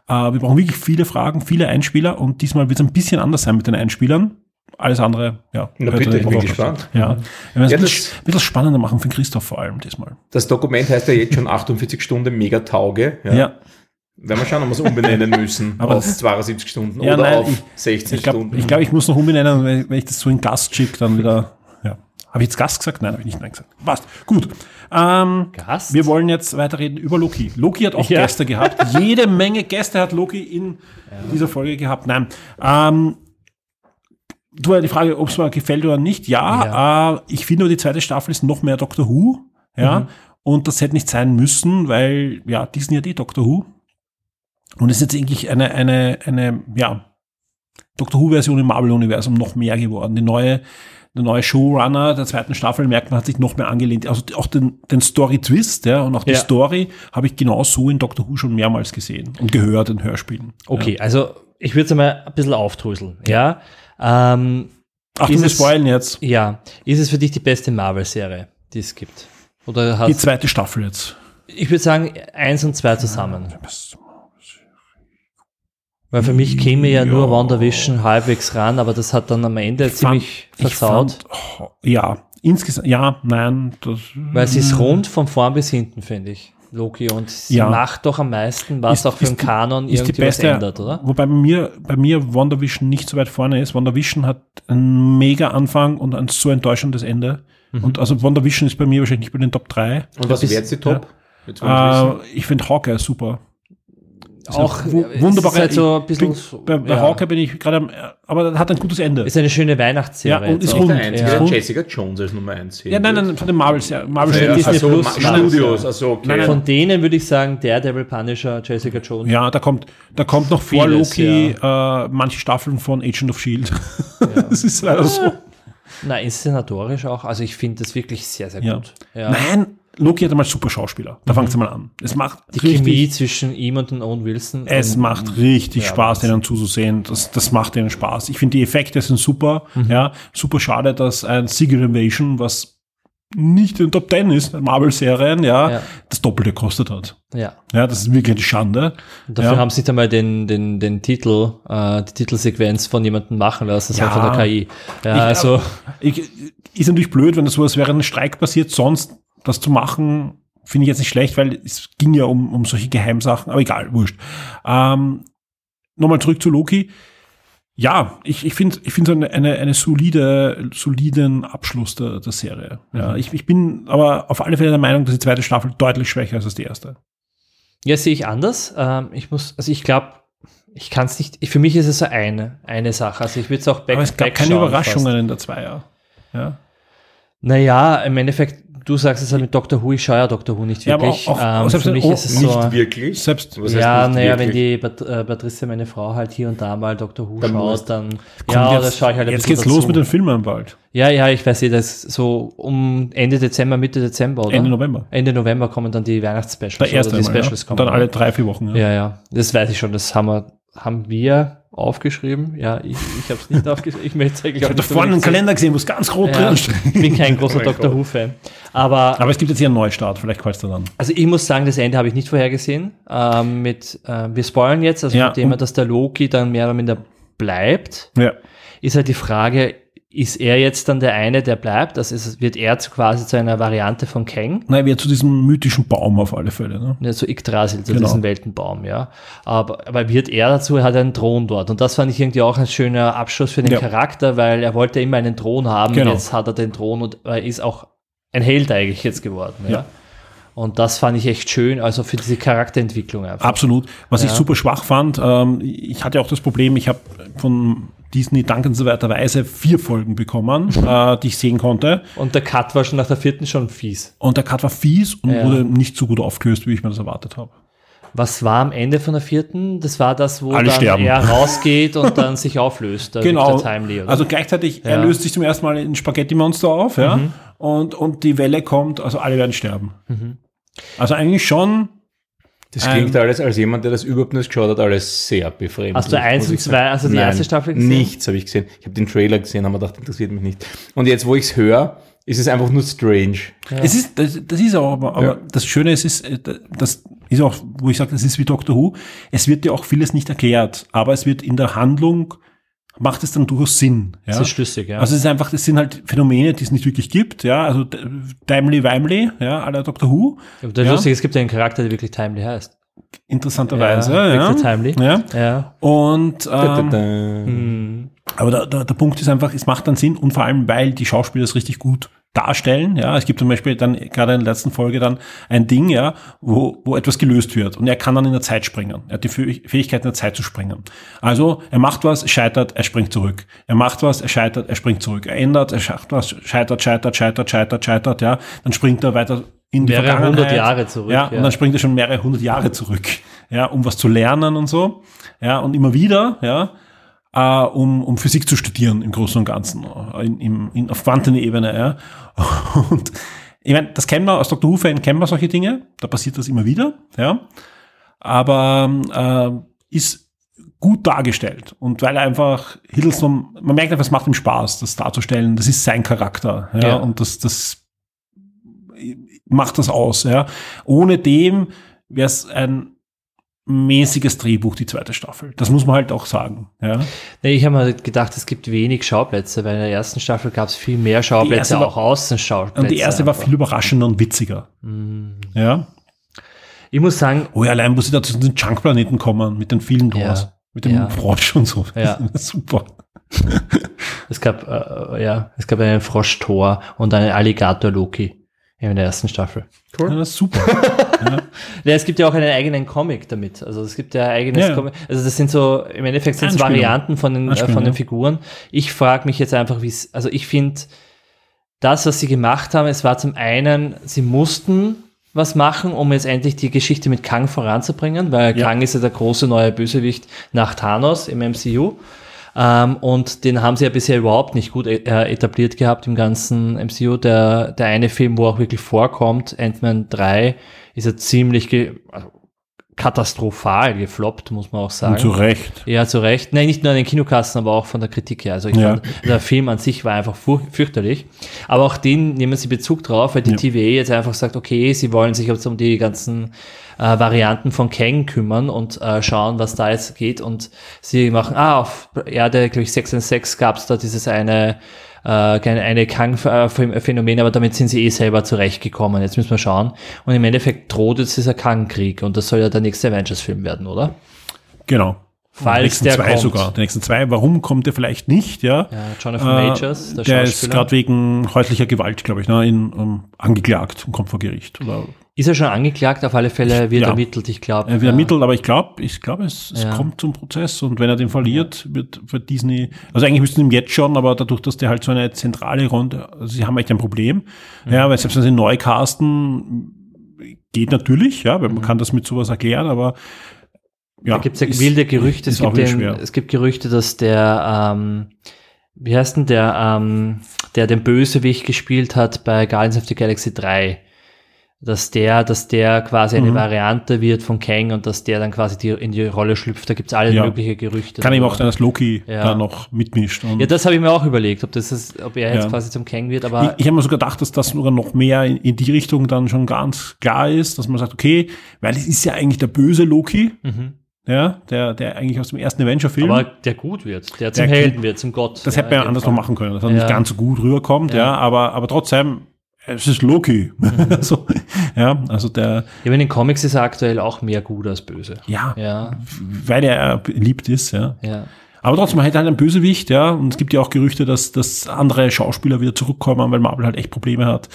Äh, wir brauchen wirklich viele Fragen, viele Einspieler. Und diesmal wird es ein bisschen anders sein mit den Einspielern. Alles andere, ja. Na bitte, ich bin gespannt. Ja. Wir werden es Ja, bisschen, ein bisschen spannender machen für Christoph vor allem diesmal. Das Dokument heißt ja jetzt schon 48 Stunden mega Tauge. Ja. Ja. Werden wir schauen, ob wir es umbenennen müssen Aber auf das- 72 Stunden Ja, oder nein, auf ich- 16 Ich glaube, Stunden. ich, glaub, ich muss noch umbenennen, wenn wenn ich das so in Gast schicke, dann wieder, ja. Habe ich jetzt Gast gesagt? Nein, habe ich nicht Nein gesagt. Passt. Gut. Ähm, Gast? Wir wollen jetzt weiterreden über Loki. Loki hat auch Ja. Gäste gehabt. Jede Menge Gäste hat Loki in dieser Folge gehabt. Nein. Ähm, du war die Frage, ob es mir gefällt oder nicht. Ja, Äh, ich finde, die zweite Staffel ist noch mehr Doctor Who. Ja, und das hätte nicht sein müssen, weil ja Disney hat eh Doctor Who. Und es ist jetzt eigentlich eine eine eine ja Doctor Who-Version im Marvel-Universum noch mehr geworden. Die neue der neue Showrunner der zweiten Staffel merkt man, hat sich noch mehr angelehnt. Also auch den, den Story-Twist, ja, und auch die Ja. Story habe ich genau so in Doctor Who schon mehrmals gesehen und gehört in Hörspielen. Okay, also ich würde es mal ein bisschen aufdröseln. Ja. Ähm, Ach, du es- spoilen jetzt. ja. Ist es für dich die beste Marvel-Serie, die es gibt? Oder Die hast zweite Staffel jetzt. ich würde sagen, eins und zwei zusammen. Weil für mich käme ja, nur Ja. WandaVision halbwegs ran, aber das hat dann am Ende ziemlich ich versaut. fand, oh, ja, insgesamt, ja, nein, das, Weil sie ist rund von vorn bis hinten, finde ich. Loki und sie Ja. macht doch am meisten, was Ist- auch für den Kanon ist die irgendwie was beste, ändert, oder? Wobei bei mir, bei mir WandaVision nicht so weit vorne ist. WandaVision hat einen mega Anfang und ein so enttäuschendes Ende. Mhm. Und also WandaVision ist bei mir wahrscheinlich nicht bei den Top 3. Und was wäre jetzt die Top? Wissen. Äh, ich finde Hawkeye super. Auch wu- es wunderbare- Ist halt so bisschen, bei, bei ja. Hawkeye bin ich gerade am, aber das hat ein gutes Ende. Ist eine schöne Weihnachtsserie. Ja, und ist rund. der Einzige, ja. der Jessica Jones als Nummer 1 ja, nein, nein, von den Marvels, ja. Marvel Ja, ja, ja, Disney also Plus Studios, ja. also okay. Nein, nein, Von denen würde ich sagen, Daredevil, Punisher, Jessica Jones. ja, da kommt, da kommt noch vor Vieles, Loki äh, manche Staffeln von Agent of Shield. das ist leider so. Na, inszenatorisch auch. Also ich finde das wirklich sehr, sehr Ja. gut. Ja. Nein, Loki hat einmal super Schauspieler. Da fangt's mal an. Es macht Die richtig, Chemie zwischen ihm und den Owen Wilson. es und, macht richtig Ja, Spaß, denen zuzusehen. Das, das macht denen Spaß. Ich finde, die Effekte sind super. Mhm. Ja, super schade, dass ein Secret Invasion, was nicht in den Top 10 ist, Marvel-Serien, ja, Ja. das Doppelte gekostet hat. Ja. Ja, das ist wirklich eine Schande. Und dafür ja. haben sie nicht einmal den, den, den Titel, äh, die Titelsequenz von jemandem machen lassen, Ja. sondern von der KI. Ja, Ich- also, Ich, ist natürlich blöd, wenn das sowas während einem Streik passiert, sonst das zu machen, finde ich jetzt nicht schlecht, weil es ging ja um, um solche Geheimsachen, aber egal, wurscht. Ähm, Nochmal zurück zu Loki. Ja, ich, ich finde ich finde so eine, eine, eine solide, soliden Abschluss der, der Serie. Ja, ich, ich bin aber auf alle Fälle der Meinung, dass die zweite Staffel deutlich schwächer ist als die erste. ja, sehe ich anders. Ähm, ich muss, also ich glaube, ich kann es nicht, ich, für mich ist es so eine, eine Sache. Also ich würde es auch back, aber es gab keine Überraschungen fast. in der Zweier. Ja. Naja, im Endeffekt, du sagst es halt mit Dr. Who, ich schaue ja Dr. Who nicht Ja, aber wirklich. auch- auch ähm, selbst für mich oh, ist es Nicht so. wirklich. Selbst- Was heißt Ja, nicht naja, wenn wirklich? die Pat äh, Patricia, meine Frau, halt hier und da mal Dr. Who Dann schaut, dann ja, jetzt, das schaue ich halt ein Jetzt geht's los dazu. mit den Filmen bald. Ja, ja, ich weiß eh, das ist so um Ende Dezember, Mitte Dezember, oder? Ende November. Ende November kommen dann die Weihnachtsspecials. Der erste oder die Mal, ja. Specials Und kommen. dann alle drei, vier Wochen. ja, ja, das weiß ich schon, das haben wir, haben wir aufgeschrieben. Ja, ich, ich habe es nicht aufgeschrieben. Ich möchte eigentlich Ich habe da vorne einen Kalender gesehen, wo es ganz rot. Ja, drin steht. ich bin kein großer Oh Dr. Who-Fan. Aber Aber es gibt jetzt hier einen Neustart, vielleicht kannst du dann. Also ich muss sagen, das Ende habe ich nicht vorhergesehen. Ähm, mit, äh, wir spoilern jetzt, also Ja, mit dem, dass der Loki dann mehr oder minder bleibt, Ja. ist halt die Frage, ist er jetzt dann der eine, der bleibt? Also ist, wird er zu, quasi zu einer Variante von Kang? Nein, wir zu diesem mythischen Baum auf alle Fälle. Ne? Ja, so Yggdrasil, zu Genau. diesem Weltenbaum, ja. Aber, aber wird er dazu, er hat einen Thron dort. Und das fand ich irgendwie auch ein schöner Abschluss für den Ja. Charakter, weil er wollte immer einen Thron haben. Genau. Jetzt hat er den Thron und er ist auch ein Held eigentlich jetzt geworden, ja. Ja. Und das fand ich echt schön, also für diese Charakterentwicklung einfach. Absolut. Was ich Ja. super schwach fand, ähm, ich hatte auch das Problem, ich habe von Disney dankenswerterweise vier Folgen bekommen, äh, die ich sehen konnte. Und der Cut war schon nach der vierten schon fies. Und der Cut war fies und Ja. wurde nicht so gut aufgelöst, wie ich mir das erwartet habe. Was war am Ende von der vierten? Das war das, wo Alle dann sterben. er rausgeht und dann sich auflöst. Genau. Timely? Also gleichzeitig, er Ja. löst sich zum ersten Mal in Spaghetti-Monster auf, ja. Mhm. Und, und die Welle kommt, also alle werden sterben. Also eigentlich schon Das klingt Ähm, alles als jemand, der das überhaupt nicht geschaut hat, alles sehr befremdlich. Hast du eins und ich zwei, also die Nein, erste Staffel gesehen? Nichts habe ich gesehen. Ich habe den Trailer gesehen, aber gedacht, interessiert mich nicht. Und jetzt, wo ich es höre, ist es einfach nur strange. Es ist, das, das ist auch, aber, aber Ja. das Schöne ist, ist, äh, das ist auch, wo ich sage, das ist wie Doctor Who. Es wird dir auch vieles nicht erklärt, aber es wird in der Handlung, macht es dann durchaus Sinn. Ja? Das ist schlüssig, ja. Also es ist einfach, das sind halt Phänomene, die es nicht wirklich gibt, ja, also Timely-Wimely, ja, aller Doctor Who, Aber der ja. lustige, es gibt einen Charakter, der wirklich Timely heißt. interessanterweise, Ja, ja. Timely. Ja. Ja. Und, Da, ähm, da, da. Hm. aber der, der, der Punkt ist einfach, es macht dann Sinn und vor allem, weil die Schauspieler es richtig gut darstellen. Ja, es gibt zum Beispiel dann gerade in der letzten Folge dann ein Ding, ja, wo, wo etwas gelöst wird und er kann dann in der Zeit springen. Er hat die Fähigkeit in der Zeit zu springen. Also er macht was, scheitert, er springt zurück. Er macht was, er scheitert, er springt zurück. Er ändert, er schafft was, scheitert, scheitert, scheitert, scheitert, scheitert, ja. Dann springt er weiter in die Mehrere hundert Jahre zurück, Ja, ja. und dann springt er schon mehrere hundert Jahre zurück, ja, um was zu lernen und so. Ja, und immer wieder, ja, äh, um, um Physik zu studieren im Großen und Ganzen, äh, in, in, in, auf Quantenebene. Ja. Und ich meine, das kennen wir, als Dr. Who-Fan kennen wir solche Dinge, da passiert das immer wieder, ja. Aber äh, ist gut dargestellt. Und weil er einfach Hiddleston, man merkt einfach, es macht ihm Spaß, das darzustellen. Das ist sein Charakter. Ja, Ja. und das, das macht das aus. Ja. Ohne dem wäre es ein mäßiges Drehbuch, die zweite Staffel. Das muss man halt auch sagen. Ja. Nee, ich habe mir gedacht, es gibt wenig Schauplätze, weil in der ersten Staffel gab es viel mehr Schauplätze, war- auch Außenschauplätze. Und die erste war viel überraschender und witziger. Mhm. Ja. Ich muss sagen, Oh ja, allein, wo sie da zu den Chunkplaneten kommen, mit den vielen Doors. Ja. Mit dem Ja. Frosch und so. Ja. Super. es gab, äh, ja, es gab einen Frosch-Thor und einen Alligator-Loki in der ersten Staffel. Ja, das ist super. Ja, es gibt ja auch einen eigenen Comic damit. Also es gibt ja ein eigenes Ja. Comic. Also das sind so, im Endeffekt sind es. Varianten von den, äh, von den ja. Figuren. Ich frage mich jetzt einfach, wie es, also ich finde, das, was sie gemacht haben, es war zum einen, sie mussten was machen, um jetzt endlich die Geschichte mit Kang voranzubringen, weil Ja. Kang ist ja der große neue Bösewicht nach Thanos im MCU. Ähm, und den haben sie ja bisher überhaupt nicht gut äh, etabliert gehabt im ganzen MCU. Der, der eine Film, wo auch wirklich vorkommt, Ant-Man 3, ist ja ziemlich also katastrophal gefloppt, muss man auch sagen. Und zu Recht. Ja, zu Recht. Nein, nicht nur an den Kinokassen, aber auch von der Kritik her. Also ich Ja. fand, der Film an sich war einfach fürchterlich. Aber auch den nehmen sie Bezug drauf, weil die Ja. TVA jetzt einfach sagt, okay, sie wollen sich jetzt um die ganzen äh, Varianten von Kang kümmern und äh, schauen, was da jetzt geht. Und sie machen, ah, auf Erde, glaube ich, 616 gab es da dieses eine eine Kang-Phänomen, aber damit sind sie eh selber zurechtgekommen. Jetzt müssen wir schauen. Und im Endeffekt droht jetzt dieser Kang-Krieg und das soll ja der nächste Avengers-Film werden, oder? Genau. Falls die nächsten der zwei kommt. sogar. Die nächsten zwei. Warum kommt der vielleicht nicht? Ja. Ja, Jonathan Äh, Majors, der, der ist gerade wegen häuslicher Gewalt, glaube ich, ne, in, um, angeklagt und kommt vor Gericht. Oder Ist er schon angeklagt? Auf alle Fälle wird Ja. ermittelt, ich glaube. er wird ermittelt, aber ich glaube, ich glaube, es, es Ja. kommt zum Prozess und wenn er den verliert, wird, wird Disney, also eigentlich müssten sie ihm jetzt schon, aber dadurch, dass der halt so eine zentrale Runde, also sie haben echt ein Problem. Mhm. Ja, weil selbst wenn sie neu casten, geht natürlich, ja, weil man kann das mit sowas erklären, aber ja. Da gibt es ja wilde Gerüchte. Es gibt, den, es gibt Gerüchte, dass der, ähm, wie heißt denn der, ähm, der den Bösewicht gespielt hat bei Guardians of the Galaxy 3, dass der, dass der quasi eine Mhm. Variante wird von Kang und dass der dann quasi die, in die Rolle schlüpft. Da gibt es alle Ja. mögliche Gerüchte. Kann eben auch sein, dass Loki Ja. da noch mitmischt. Ja, das habe ich mir auch überlegt, ob, das ist, ob er jetzt Ja. quasi zum Kang wird, aber ich ich habe mir sogar gedacht, dass das sogar noch mehr in, in die Richtung dann schon ganz klar ist, dass man sagt, okay, weil es ist ja eigentlich der böse Loki, Mhm. Ja, der, der eigentlich aus dem ersten Avenger-Film, aber der gut wird, der zum Der Helden wird, zum Gott. das Ja, hätte man ja anders Fall. noch machen können, dass er Ja. nicht ganz so gut rüberkommt, ja, Ja. aber, aber trotzdem, es ist Loki. Mhm. so, ja, also der, Ja, in den Comics ist er aktuell auch mehr gut als böse. ja, Ja, weil er beliebt ist, ja. ja. Aber trotzdem, man hätte halt einen Bösewicht, ja, und es gibt ja auch Gerüchte, dass, dass andere Schauspieler wieder zurückkommen, weil Marvel halt echt Probleme hat.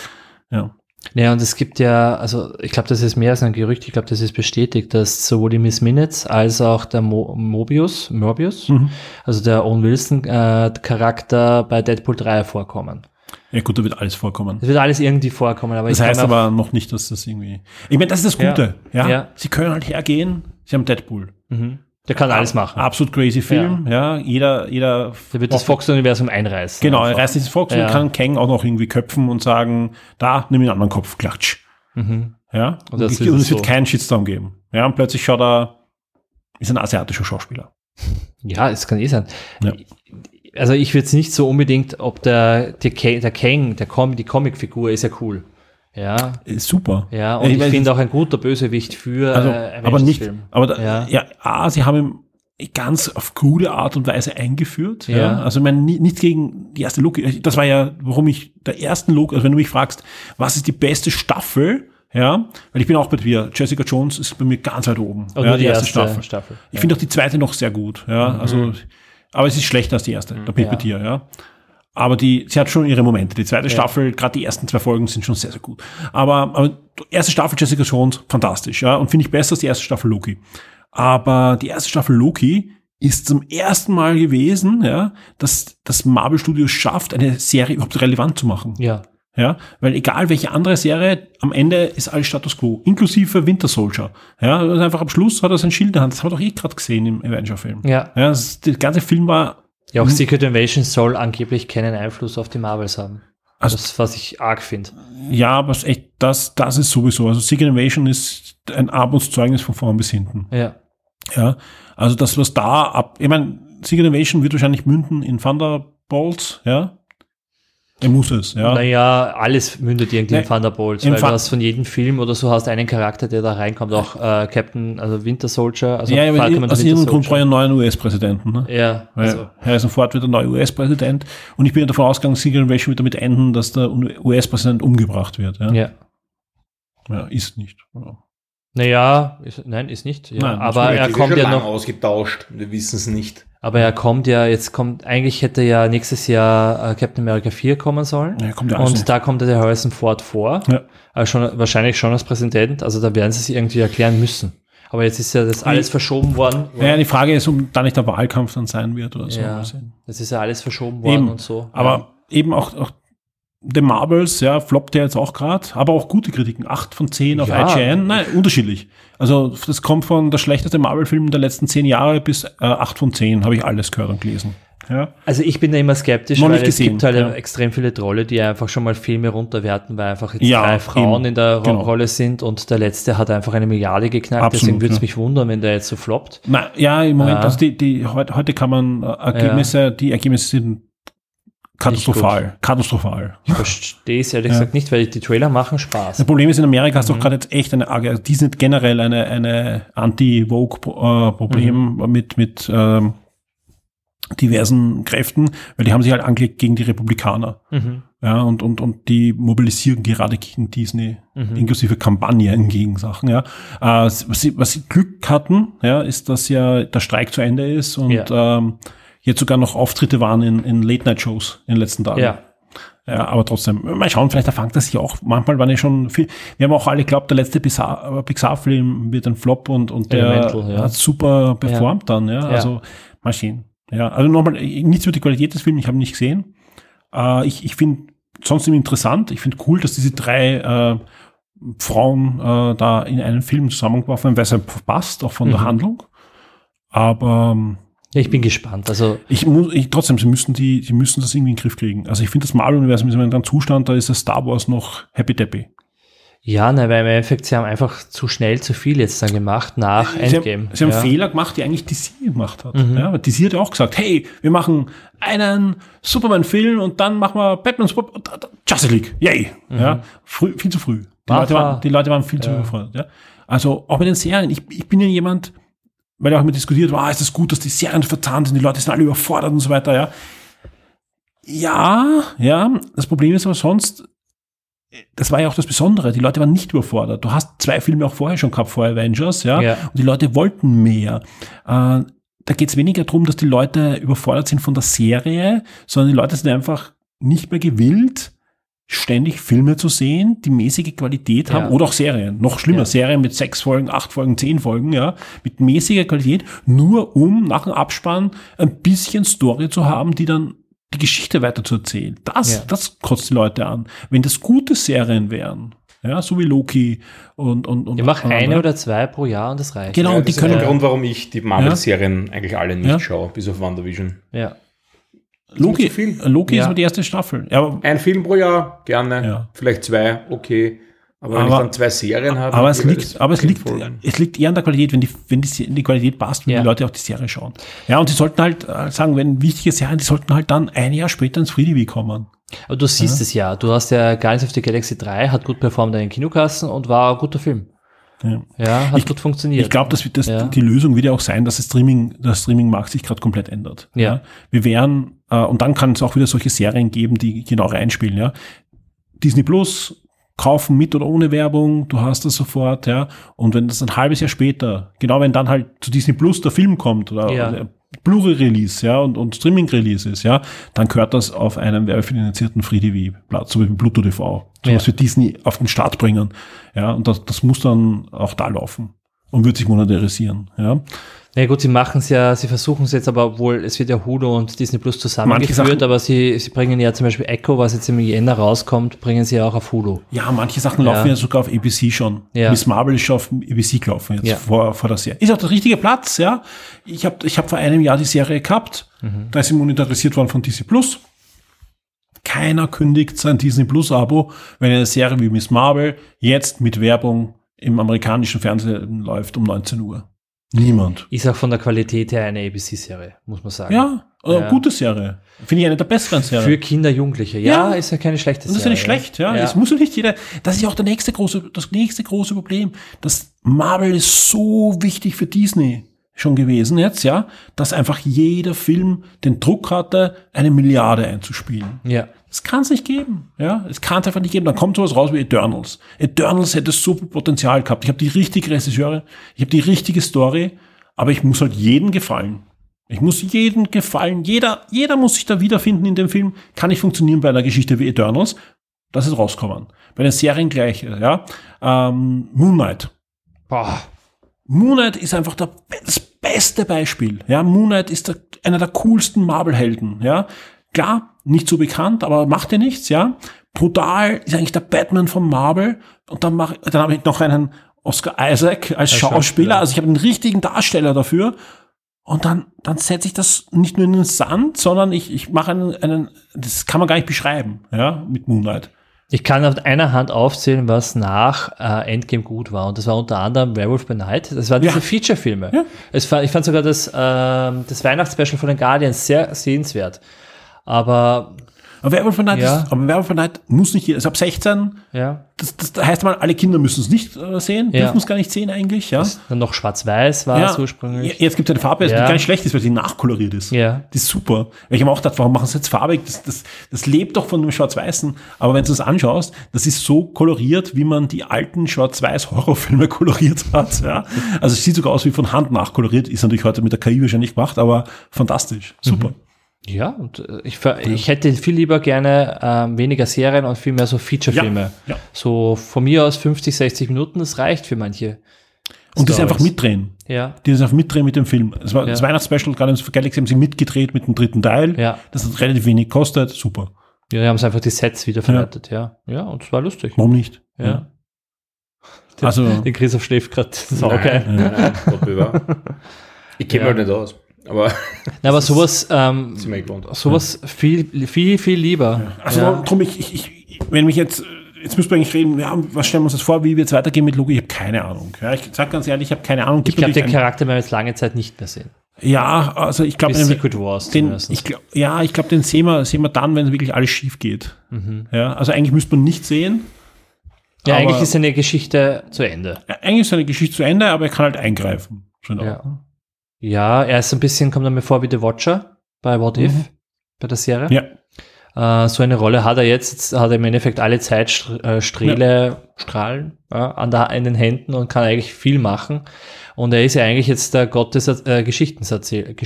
Ja. Ja, und es gibt ja, also ich glaube, das ist mehr als ein Gerücht, ich glaube, das ist bestätigt, dass sowohl die Miss Minutes als auch der Mo Mobius, Morbius, Mhm. also der Owen Wilson äh, Charakter bei Deadpool 3 vorkommen. Ja gut, da wird alles vorkommen. Das wird alles irgendwie vorkommen, aber Das ich heißt aber noch nicht, dass das irgendwie. Ich meine, das ist das Gute. Ja. Ja. Sie können halt hergehen. Sie haben Deadpool. mhm. Der kann alles machen. Absolut crazy Film. Ja. Jeder, jeder. Der wird das Fox-Universum einreißen. Genau, er reißt das Fox Ja. und kann Kang auch noch irgendwie köpfen und sagen, da, nimm den anderen Kopf, klatsch. Mhm. Ja. Und ist und es wird so. keinen Shitstorm geben. Ja, und plötzlich schaut er, ist ein asiatischer Schauspieler. Ja, es kann eh sein. Ja. Also ich würde es nicht so unbedingt, ob der, der, Ka- der Kang, der Com die Comicfigur ist ja cool. Ja, Ist super. ja, und Ich ich, finde auch ein guter Bösewicht für Also, äh, aber nicht, Avengers-Film. aber da, Ja. ja. A, sie haben ihn ganz auf coole Art und Weise eingeführt. Ja. Ja. Also, ich meine, ni- nichts gegen die erste Loki. Das war ja, warum ich der ersten Loki, also wenn du mich fragst, was ist die beste Staffel? Ja, weil ich bin auch bei dir. Jessica Jones ist bei mir ganz weit oben. Und ja, nur die erste Staffel. Ich finde auch die zweite noch sehr gut. Ja, also, aber es ist schlechter als die erste. Da bin ich Ja. bei dir, ja. Aber die, sie hat schon ihre Momente. Die zweite Staffel, gerade die ersten zwei Folgen sind schon sehr, sehr gut. Aber, aber die erste Staffel Jessica Jones, fantastisch, ja. Und finde ich besser als die erste Staffel Loki. Aber die erste Staffel Loki ist zum ersten Mal gewesen, ja, dass das Marvel Studios schafft, eine Serie überhaupt relevant zu machen. Ja. Ja, weil egal welche andere Serie, am Ende ist alles Status Quo, inklusive Winter Soldier. Ja, also einfach am Schluss hat er sein Schild in der Hand. Das haben wir doch eh gerade gesehen im Avenger-Film. Ja. Ja, das, der ganze Film war, Ja, auch Secret Invasion soll angeblich keinen Einfluss auf die Marvels haben. Also- das, was ich arg finde. ja, aber es echt, das, das ist sowieso. Also Secret Invasion ist ein Armutszeugnis von vorn bis hinten. Ja. Ja, also das, was da ab, ich meine, Secret Invasion wird wahrscheinlich münden in Thunderbolts, ja. Er muss es, ja. Naja, alles mündet irgendwie in Nee, Thunderbolts, im weil Thun- du hast von jedem Film oder so hast einen Charakter, der da reinkommt, auch äh, Captain, also Winter Soldier, also ja, aber aus irgendeinem Grund brauche ich einen neuen US-Präsidenten. Ne? Ja, Weil also, Harrison Ford wird der neue US-Präsident und ich bin ja davon ausgegangen, Secret Invasion wird damit enden, dass der US-Präsident umgebracht wird. Ja, ja. ja ist nicht. Ja. Naja, ist, nein, ist nicht. Ja, Nein, aber er kommt ja noch, ausgetauscht. Wir wissen es nicht. Aber er kommt ja, jetzt kommt, eigentlich hätte ja nächstes Jahr äh, Captain America 4 kommen sollen. Ja, kommt ja und noch. da kommt ja der Harrison Ford vor. Ja. Also schon, wahrscheinlich schon als Präsident. Also da werden sie es irgendwie erklären müssen. Aber jetzt ist ja das alles verschoben worden. Ja, die Frage ist, ob da nicht der Wahlkampf dann sein wird oder so. Ja, das ist ja alles verschoben worden Eben. und so. Aber eben auch, auch The Marvels, ja, floppt ja jetzt auch gerade, aber auch gute Kritiken. Acht von zehn auf Ja. IGN, nein, unterschiedlich. Also das kommt von der schlechteste Marvel-Film der letzten zehn Jahre bis äh, acht von zehn, habe ich alles gehört und gelesen. Ja. Also ich bin da immer skeptisch, Noch weil es gesehen, gibt halt ja. extrem viele Trolle, die einfach schon mal Filme runterwerten, weil einfach jetzt Ja, drei Frauen eben. in der Genau. Rolle sind und der letzte hat einfach eine Milliarde geknackt. Absolut, Deswegen würde es mich wundern, wenn der jetzt so floppt. Na, ja, im Moment, also die, die, heute, heute kann man äh, Ergebnisse, die Ergebnisse sind katastrophal. Katastrophal. Ich verstehe es ehrlich Ja. gesagt nicht, weil die Trailer machen Spaß. Das Problem ist, in Amerika Mhm. hast du auch gerade jetzt echt eine also Disney hat generell eine, eine Anti-Vogue-Problem Mhm. mit, mit ähm, diversen Kräften, weil die haben sich halt angelegt gegen die Republikaner. Mhm. Ja, und, und, und die mobilisieren gerade gegen Disney, Mhm. inklusive Kampagnen gegen Sachen, ja. Äh, was, sie, was sie Glück hatten, ja, ist, dass ja der Streik zu Ende ist und Ja. ähm, jetzt sogar noch Auftritte waren in, in Late-Night-Shows in den letzten Tagen. Ja. Ja, aber trotzdem, mal schauen, vielleicht erfangt das sich auch. Manchmal waren ja schon viel. Wir haben auch alle geglaubt, der letzte Pixar- Pixar-Film wird ein Flop und, und der ja. hat super performt dann, ja. Also mal sehen. Ja, also nochmal, nichts über die Qualität des Films, ich habe ihn nicht gesehen. Äh, ich ich finde sonst interessant. Ich finde cool, dass diese drei äh, Frauen äh, da in einen Film zusammengeworfen werden, weil es passt, auch von der Mhm. Handlung. Aber ähm, Ja, ich bin gespannt. Also ich muss, ich, trotzdem, sie müssen die, sie müssen das irgendwie in den Griff kriegen. Also ich finde das Marvel-Universum ist in einem Zustand, da ist das Star Wars noch happy deppy. ja, nein, weil im Endeffekt sie haben einfach zu schnell zu viel jetzt dann gemacht nach Sie haben, Endgame. sie haben ja. Fehler gemacht, die eigentlich DC gemacht hat. Mhm. Ja, aber DC hat ja auch gesagt, hey, wir machen einen Superman-Film und dann machen wir Batman, Super und dann- dann Justice League. Yay. Ja, früh, viel zu früh. Die Mhm. Leute, waren, die Leute waren viel zu überfordert. Ja. Also auch bei den Serien. Ich, ich bin ja jemand, weil ja auch immer diskutiert war, ah, ist das gut, dass die Serien verzahnt sind, die Leute sind alle überfordert und so weiter. Ja, ja, ja. Das Problem ist aber sonst, das war ja auch das Besondere. Die Leute waren nicht überfordert. Du hast zwei Filme auch vorher schon gehabt vor Avengers, ja. Ja. Und die Leute wollten mehr. Äh, da geht es weniger darum, dass die Leute überfordert sind von der Serie, sondern die Leute sind einfach nicht mehr gewillt, ständig Filme zu sehen, die mäßige Qualität haben Ja. oder auch Serien. Noch schlimmer, Ja. Serien mit sechs Folgen, acht Folgen, zehn Folgen, ja, mit mäßiger Qualität, nur um nach dem Abspann ein bisschen Story zu haben, die dann die Geschichte weiter zu erzählen. Das, Ja. das kotzt die Leute an. Wenn das gute Serien wären, ja, so wie Loki und, und, und Ich mache eine oder zwei pro Jahr und das reicht. Genau, Ja, und die das ist der können, Grund, warum ich die Marvel-Serien eigentlich alle nicht Ja. schaue, bis auf WandaVision. Ja. Loki, viel. Loki ist Ja. aber die erste Staffel. Ja, Ein Film pro Jahr, gerne. Ja. Vielleicht zwei, okay. Aber, wenn Aber- ich dann zwei Serien habe. aber es liegt, aber es liegt, Folgen. es liegt eher an der Qualität, wenn die, wenn die, die Qualität passt, wenn Ja. die Leute auch die Serie schauen. Ja, und sie sollten halt äh, sagen, wenn wichtige Serien, die sollten halt dann ein Jahr später ins Free TV kommen. Aber du siehst es ja. Du hast ja Guardians of the Galaxy 3, hat gut performt in den Kinokassen und war ein guter Film. Ja. Ja, hat gut funktioniert. Ich glaube, das wird das, Ja. die Lösung wird ja auch sein, dass das Streaming, der Streaming-Markt sich gerade komplett ändert. Ja. Wir werden, äh, und dann kann es auch wieder solche Serien geben, die genau reinspielen, ja. Disney Plus, kaufen mit oder ohne Werbung, du hast das sofort, ja. Und wenn das ein halbes Jahr später, genau wenn dann halt zu Disney Plus der Film kommt oder, Ja. oder Blu-ray-Release, ja, und, und Streaming-Release ist, ja, dann gehört das auf einem werbefinanzierten Free-TV-Platz, so wie Pluto TV. So Ja. was wird Disney auf den Start bringen, ja, und das, das muss dann auch da laufen und wird sich monetarisieren, ja. Na ja, gut, sie machen es ja, sie versuchen es jetzt aber, obwohl es wird ja Hulu und Disney Plus zusammengeführt, aber sie, sie bringen ja zum Beispiel Echo, was jetzt im Jänner rauskommt, bringen sie ja auch auf Hulu. Ja, manche Sachen Ja. laufen ja sogar auf ABC schon. Ja. Miss Marvel ist schon auf ABC gelaufen jetzt Ja. vor, vor der Serie. Ist auch der richtige Platz, ja. Ich habe ich hab vor einem Jahr die Serie gehabt. Mhm. Da ist sie monetarisiert worden von Disney Plus. Keiner kündigt sein Disney Plus Abo, wenn eine Serie wie Miss Marvel jetzt mit Werbung im amerikanischen Fernsehen läuft um 19 Uhr. Niemand. Ist auch von der Qualität her eine ABC-Serie, muss man sagen. Ja, äh, Ja. gute Serie. Finde ich eine der besseren Serien. Für Kinder, Jugendliche. Ja, Ja. ist ja keine schlechte Und das ist ja nicht schlecht, ja. Es muss ja nicht jeder. Das ist ja auch der nächste große, das nächste große Problem. Das Marvel ist so wichtig für Disney schon gewesen jetzt, ja, dass einfach jeder Film den Druck hatte, eine Milliarde einzuspielen. Ja. Das kann es nicht geben, ja. Es kann es einfach nicht geben. Dann kommt sowas raus wie Eternals. Eternals hätte so viel Potenzial gehabt. Ich habe die richtigen Regisseure, ich habe die richtige Story, aber ich muss halt jedem gefallen. Ich muss jedem gefallen. Jeder, jeder muss sich da wiederfinden in dem Film. Kann nicht funktionieren bei einer Geschichte wie Eternals. Das ist rauskommen. Bei den Serien gleich, ja. Ähm, Moon Knight. Boah. Moon Knight ist einfach der, das beste Beispiel. Ja, Moon Knight ist der, einer der coolsten Marvel-Helden. Ja, klar, nicht so bekannt, aber macht ja nichts. Ja, brutal ist eigentlich der Batman von Marvel. Und dann mache, dann habe ich noch einen Oscar Isaac als Schauspieler. Schauspieler. Also ich habe einen richtigen Darsteller dafür. Und dann, dann setze ich das nicht nur in den Sand, sondern ich, ich mache einen, einen, das kann man gar nicht beschreiben, ja, mit Moon Knight. Ich kann auf einer Hand aufzählen, was nach äh, Endgame gut war. Und das war unter anderem Werewolf by Night. Das waren diese Ja. Feature-Filme. Ja. Ich fand sogar das, ähm, das Weihnachtsspecial von den Guardians sehr sehenswert. Aber Aber Werewolf by Night, Ja. ist, aber Werewolf by Night muss nicht jeder, ist ab 16, ja, das, das heißt mal, alle Kinder müssen es nicht äh, sehen, Ja. dürfen es gar nicht sehen eigentlich, ja. dann noch schwarz-weiß war es ursprünglich. Jetzt gibt es eine Farbe, die Ja. gar nicht schlecht ist, weil sie nachkoloriert ist. Ja. Die ist super. Weil ich habe auch gedacht, warum machen sie jetzt farbig? Das, das, das lebt doch von dem Schwarz-Weißen. Aber wenn du es anschaust, das ist so koloriert, wie man die alten Schwarz-Weiß-Horrorfilme koloriert hat. Ja. Also es sieht sogar aus wie von Hand nachkoloriert. Ist natürlich heute mit der KI wahrscheinlich gemacht, aber fantastisch. Super. Ja, und äh, ich, ich hätte viel lieber gerne ähm, weniger Serien und viel mehr so Feature-Filme. Ja, ja. So von mir aus 50, 60 Minuten, das reicht für manche. Und das Stories. einfach mitdrehen. Ja, Die das einfach mitdrehen mit dem Film. Das war Ja. das Weihnachtsspecial, Guardians of the Galaxy haben sie mitgedreht mit dem dritten Teil. Ja. Das hat relativ wenig kostet. Super. ja, die haben es einfach die Sets wiederverwertet, ja. Ja, und es war lustig. Warum nicht? Ja. Also, Den Christoph schläft gerade. Nein, nein, nein, Gott bewahre. Ich kenne Ja. halt nicht aus. Aber Na, aber sowas, ähm, wir sowas viel, viel, viel lieber. also ja. drum, ich, ich, ich, wenn mich jetzt, jetzt müssen wir eigentlich reden, ja, was stellen wir uns das vor, wie wird es weitergehen mit Logo? Ich habe keine Ahnung. Ja, ich sag ganz ehrlich, ich habe keine Ahnung. Ich Gibt glaube, den Charakter werden wir jetzt lange Zeit nicht mehr sehen. Ja, also ich glaube, Secret Wars den, ich glaub, ja, ich glaube, den sehen wir, sehen wir dann, wenn wirklich alles schief geht. Ja, also eigentlich müsste man nicht sehen. ja, aber- eigentlich ist seine Geschichte zu Ende. Ja, Eigentlich ist seine Geschichte zu Ende, aber er kann halt eingreifen. Schon auch. Ja. Ja, er ist ein bisschen, kommt er mir vor wie The Watcher bei What If, bei der Serie. Ja. Äh, so eine Rolle hat er jetzt, jetzt hat er im Endeffekt alle Zeitsträhle, Strahlen ja, an, der, an den Händen und kann eigentlich viel machen. Und er ist ja eigentlich jetzt der Gott des äh, Geschichte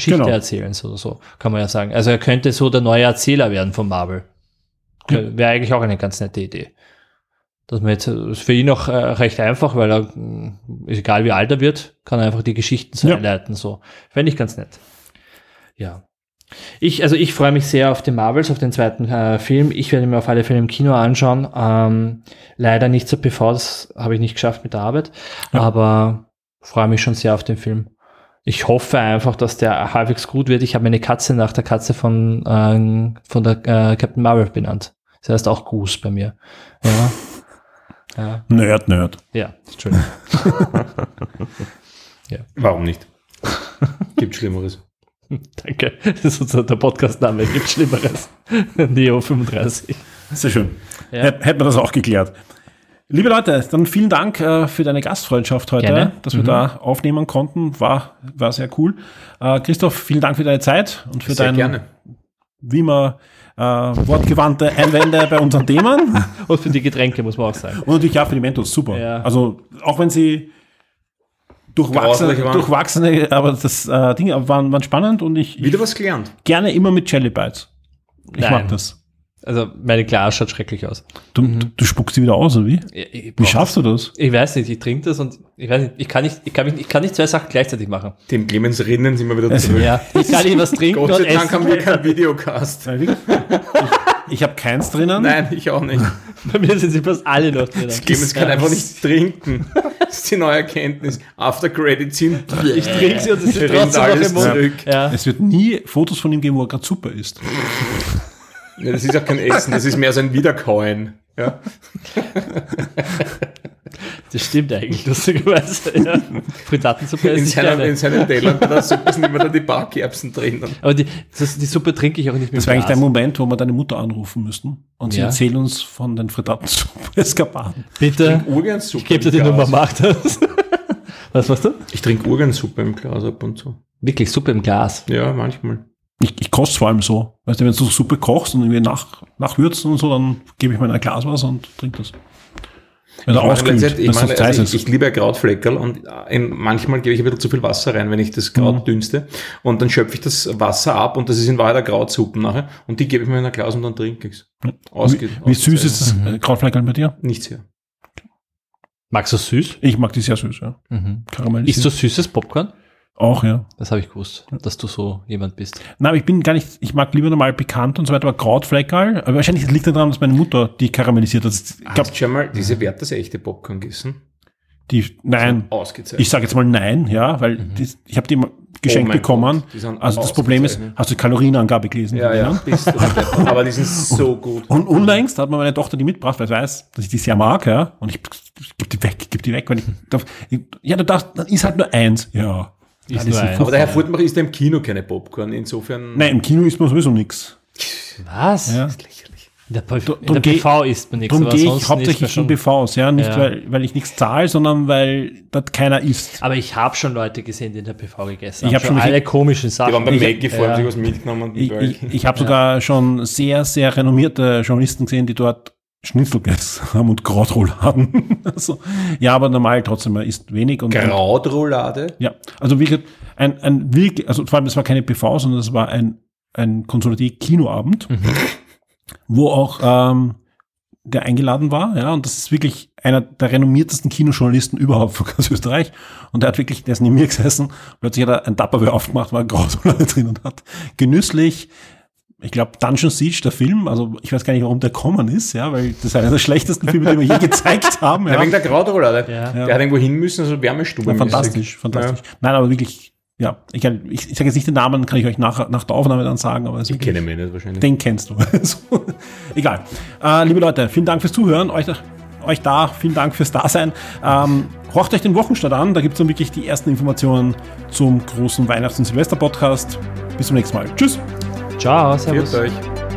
Genau. erzählens oder so, kann man ja sagen. Also er könnte so der neue Erzähler werden von Marvel. Wäre eigentlich auch eine ganz nette Idee. Dass man jetzt, das ist für ihn auch äh, recht einfach, weil er, mh, ist egal wie alt er wird, kann er einfach die Geschichten so Ja. einleiten. So. Fände ich ganz nett. Ja. Ich, also ich freue mich sehr auf den Marvels, auf den zweiten äh, Film. Ich werde mir auf alle Fälle im Kino anschauen. Ähm, leider nicht zur PV, das habe ich nicht geschafft mit der Arbeit. Ja. Aber freue mich schon sehr auf den Film. Ich hoffe einfach, dass der halbwegs gut wird. Ich habe meine Katze nach der Katze von, ähm, von der äh, Captain Marvel benannt. Das heißt auch Goose bei mir. Ja. Ja, Nerd, Nerd. ja Entschuldigung. Warum nicht? Gibt Schlimmeres. Danke. Das ist unser der Podcastname. Gibt Schlimmeres. Neo 35. Sehr schön. Ja. Hätt- Hätten wir das auch geklärt. Liebe Leute, dann vielen Dank äh, für deine Gastfreundschaft heute, Gerne. dass wir da aufnehmen konnten. War, war sehr cool. Äh, Christoph, vielen Dank für deine Zeit und für Sehr deine, gerne. Wie immer, äh, wortgewandte Einwände bei unseren Themen. Und für die Getränke muss man auch sagen. Und natürlich auch für die Mentos, super. Ja. Also auch wenn sie durchwachsene, durchwachsene, aber das äh, Ding waren, waren spannend und ich, ich Wieder was gelernt. gerne immer mit Jelly Bites. Ich Nein. mag das. Also meine Glas schaut schrecklich aus. Du, du, du spuckst sie wieder aus, oder wie? Ich, ich, Wie schaffst du das? ich weiß nicht, ich trinke das und ich weiß nicht, ich kann nicht, ich kann, mich, ich kann nicht zwei Sachen gleichzeitig machen. Dem Clemens Rinnen sind wir wieder zurück. Ja, ich kann nicht was trinken Gott und sei Dank essen. haben wir keinen Videocast. Ich, ich habe keins drinnen. Nein, ich auch nicht. Bei mir sind sie fast alle noch drin. Clemens kann einfach nicht trinken. Das ist die neue Erkenntnis. After Credit sind. Ich trinke sie und es ist trotzdem noch im Mund. zurück. Ja. Es wird nie Fotos von ihm geben, wo er gerade super ist. Ja, das ist auch kein Essen, das ist mehr so ein Wiederkauen. Ja. Das stimmt eigentlich, lustigerweise. Ja. Frittatensuppe In, ich seiner, gerne. in seinem Teller bei der Suppe sind immer da die Barkerbsen drinnen. Aber die, das, die Suppe trinke ich auch nicht mehr. Das wäre eigentlich der Moment, wo wir deine Mutter anrufen müssten. Und sie Ja. erzählen uns von den Frittatensuppe-Eskapaden. Bitte, Urgensuppe. ich gebe dir die. Nummer, mach das. Was machst du? Ich trinke Urgensuppe im Glas ab und zu. Wirklich, Suppe im Glas. Ja, manchmal. Ich, ich koste vor allem so. Weißt du, wenn du so Suppe kochst und irgendwie nach, nachwürzt und so, dann gebe ich mir ein Glas was und trinke das. Wenn Ich auskühlt, wenn ich, es heiß also ist. ich, ich liebe ja Krautfleckerl und in, manchmal gebe ich ein bisschen zu viel Wasser rein, wenn ich das Kraut Mhm. dünste. Und dann schöpfe ich das Wasser ab und das ist in Wahrheit eine Krautsuppe nachher. Und die gebe ich mir in ein Glas und dann trinke ich es. wie, wie süß ist das äh, Krautfleckerl bei dir? Nicht sehr. Magst du süß? Ich mag die sehr süß, ja. Mhm. Karamellisiert. Isst du süßes Popcorn? Auch, ja. Das habe ich gewusst, dass du so jemand bist. Nein, aber ich bin gar nicht, ich mag lieber normal bekannt und so weiter, aber Krautfleckerl, aber wahrscheinlich liegt das daran, dass meine Mutter die karamellisiert hat. Ich glaube, Hast du schon mal diese Wert das echte Popcorn gegessen? die, nein, Ausgezeichnet. ich sage jetzt mal nein, ja, weil die, ich habe die geschenkt Oh bekommen. Gott, die sind also das Problem ist, hast du die Kalorienangabe gelesen? ja, ja, bist du. Aber die sind so gut. Und unlängst hat mir meine Tochter die mitgebracht, weil sie weiß, dass ich die sehr mag, ja. Und ich, ich gebe die weg, ich gebe die weg, weil ich darf, ich, ja, du darfst, dann ist halt nur eins, ja. Ist Dann nur. Aber der Herr Furtmacher isst ja im Kino keine Popcorn. Insofern. Nein, im Kino isst man sowieso nix. Was? Ja. Lächerlich. In der, P- Drum in der geh- PV isst man nichts. Darum gehe ich hauptsächlich schon- in BVs, ja. Nicht, Ja. Weil, weil ich nichts zahle, sondern weil dort keiner isst. Aber ich habe schon Leute gesehen, die in der PV gegessen Ich haben. hab schon alle komischen Sachen. Die waren beim Ich- Maggie vor, haben ja. sich was mitgenommen. und Ich, ich, ich habe sogar schon sehr, sehr renommierte Journalisten gesehen, die dort Schnitzel gegessen haben und Krautrouladen. also, ja, aber normal trotzdem, man isst wenig. Und, Krautroulade. Ja, also gesagt, ein, ein wirklich, also vor allem, das war keine PV, sondern das war ein, ein Konsolidier-Kinoabend, wo auch ähm, der eingeladen war, ja, und das ist wirklich einer der renommiertesten Kinojournalisten überhaupt von ganz Österreich. Und der hat wirklich, der ist neben mir gesessen, plötzlich hat er ein Tupperware aufgemacht, war ein Grausroulade drin und hat genüsslich, ich glaube, Dungeon Siege, der Film, also ich weiß gar nicht, warum der kommen ist, ja, weil das ist einer der schlechtesten Filme, die wir je gezeigt haben. Ja. Ja. wegen der Krautroulade. Ja. Der hat irgendwo hin müssen, also Wärmestube. Ja, fantastisch, fantastisch. Nein, aber wirklich, ja, ich, ich, ich sage jetzt nicht den Namen, kann ich euch nach, nach der Aufnahme dann sagen, aber Ich kenne mich nicht wahrscheinlich. den kennst du. So, Egal. Äh, liebe Leute, vielen Dank fürs Zuhören. Euch, euch da, vielen Dank fürs Dasein. Ähm, horcht euch den Wochenstart an, da gibt es dann wirklich die ersten Informationen zum großen Weihnachts- und Silvester-Podcast. Bis zum nächsten Mal. Tschüss. Ciao, servus. Führt euch.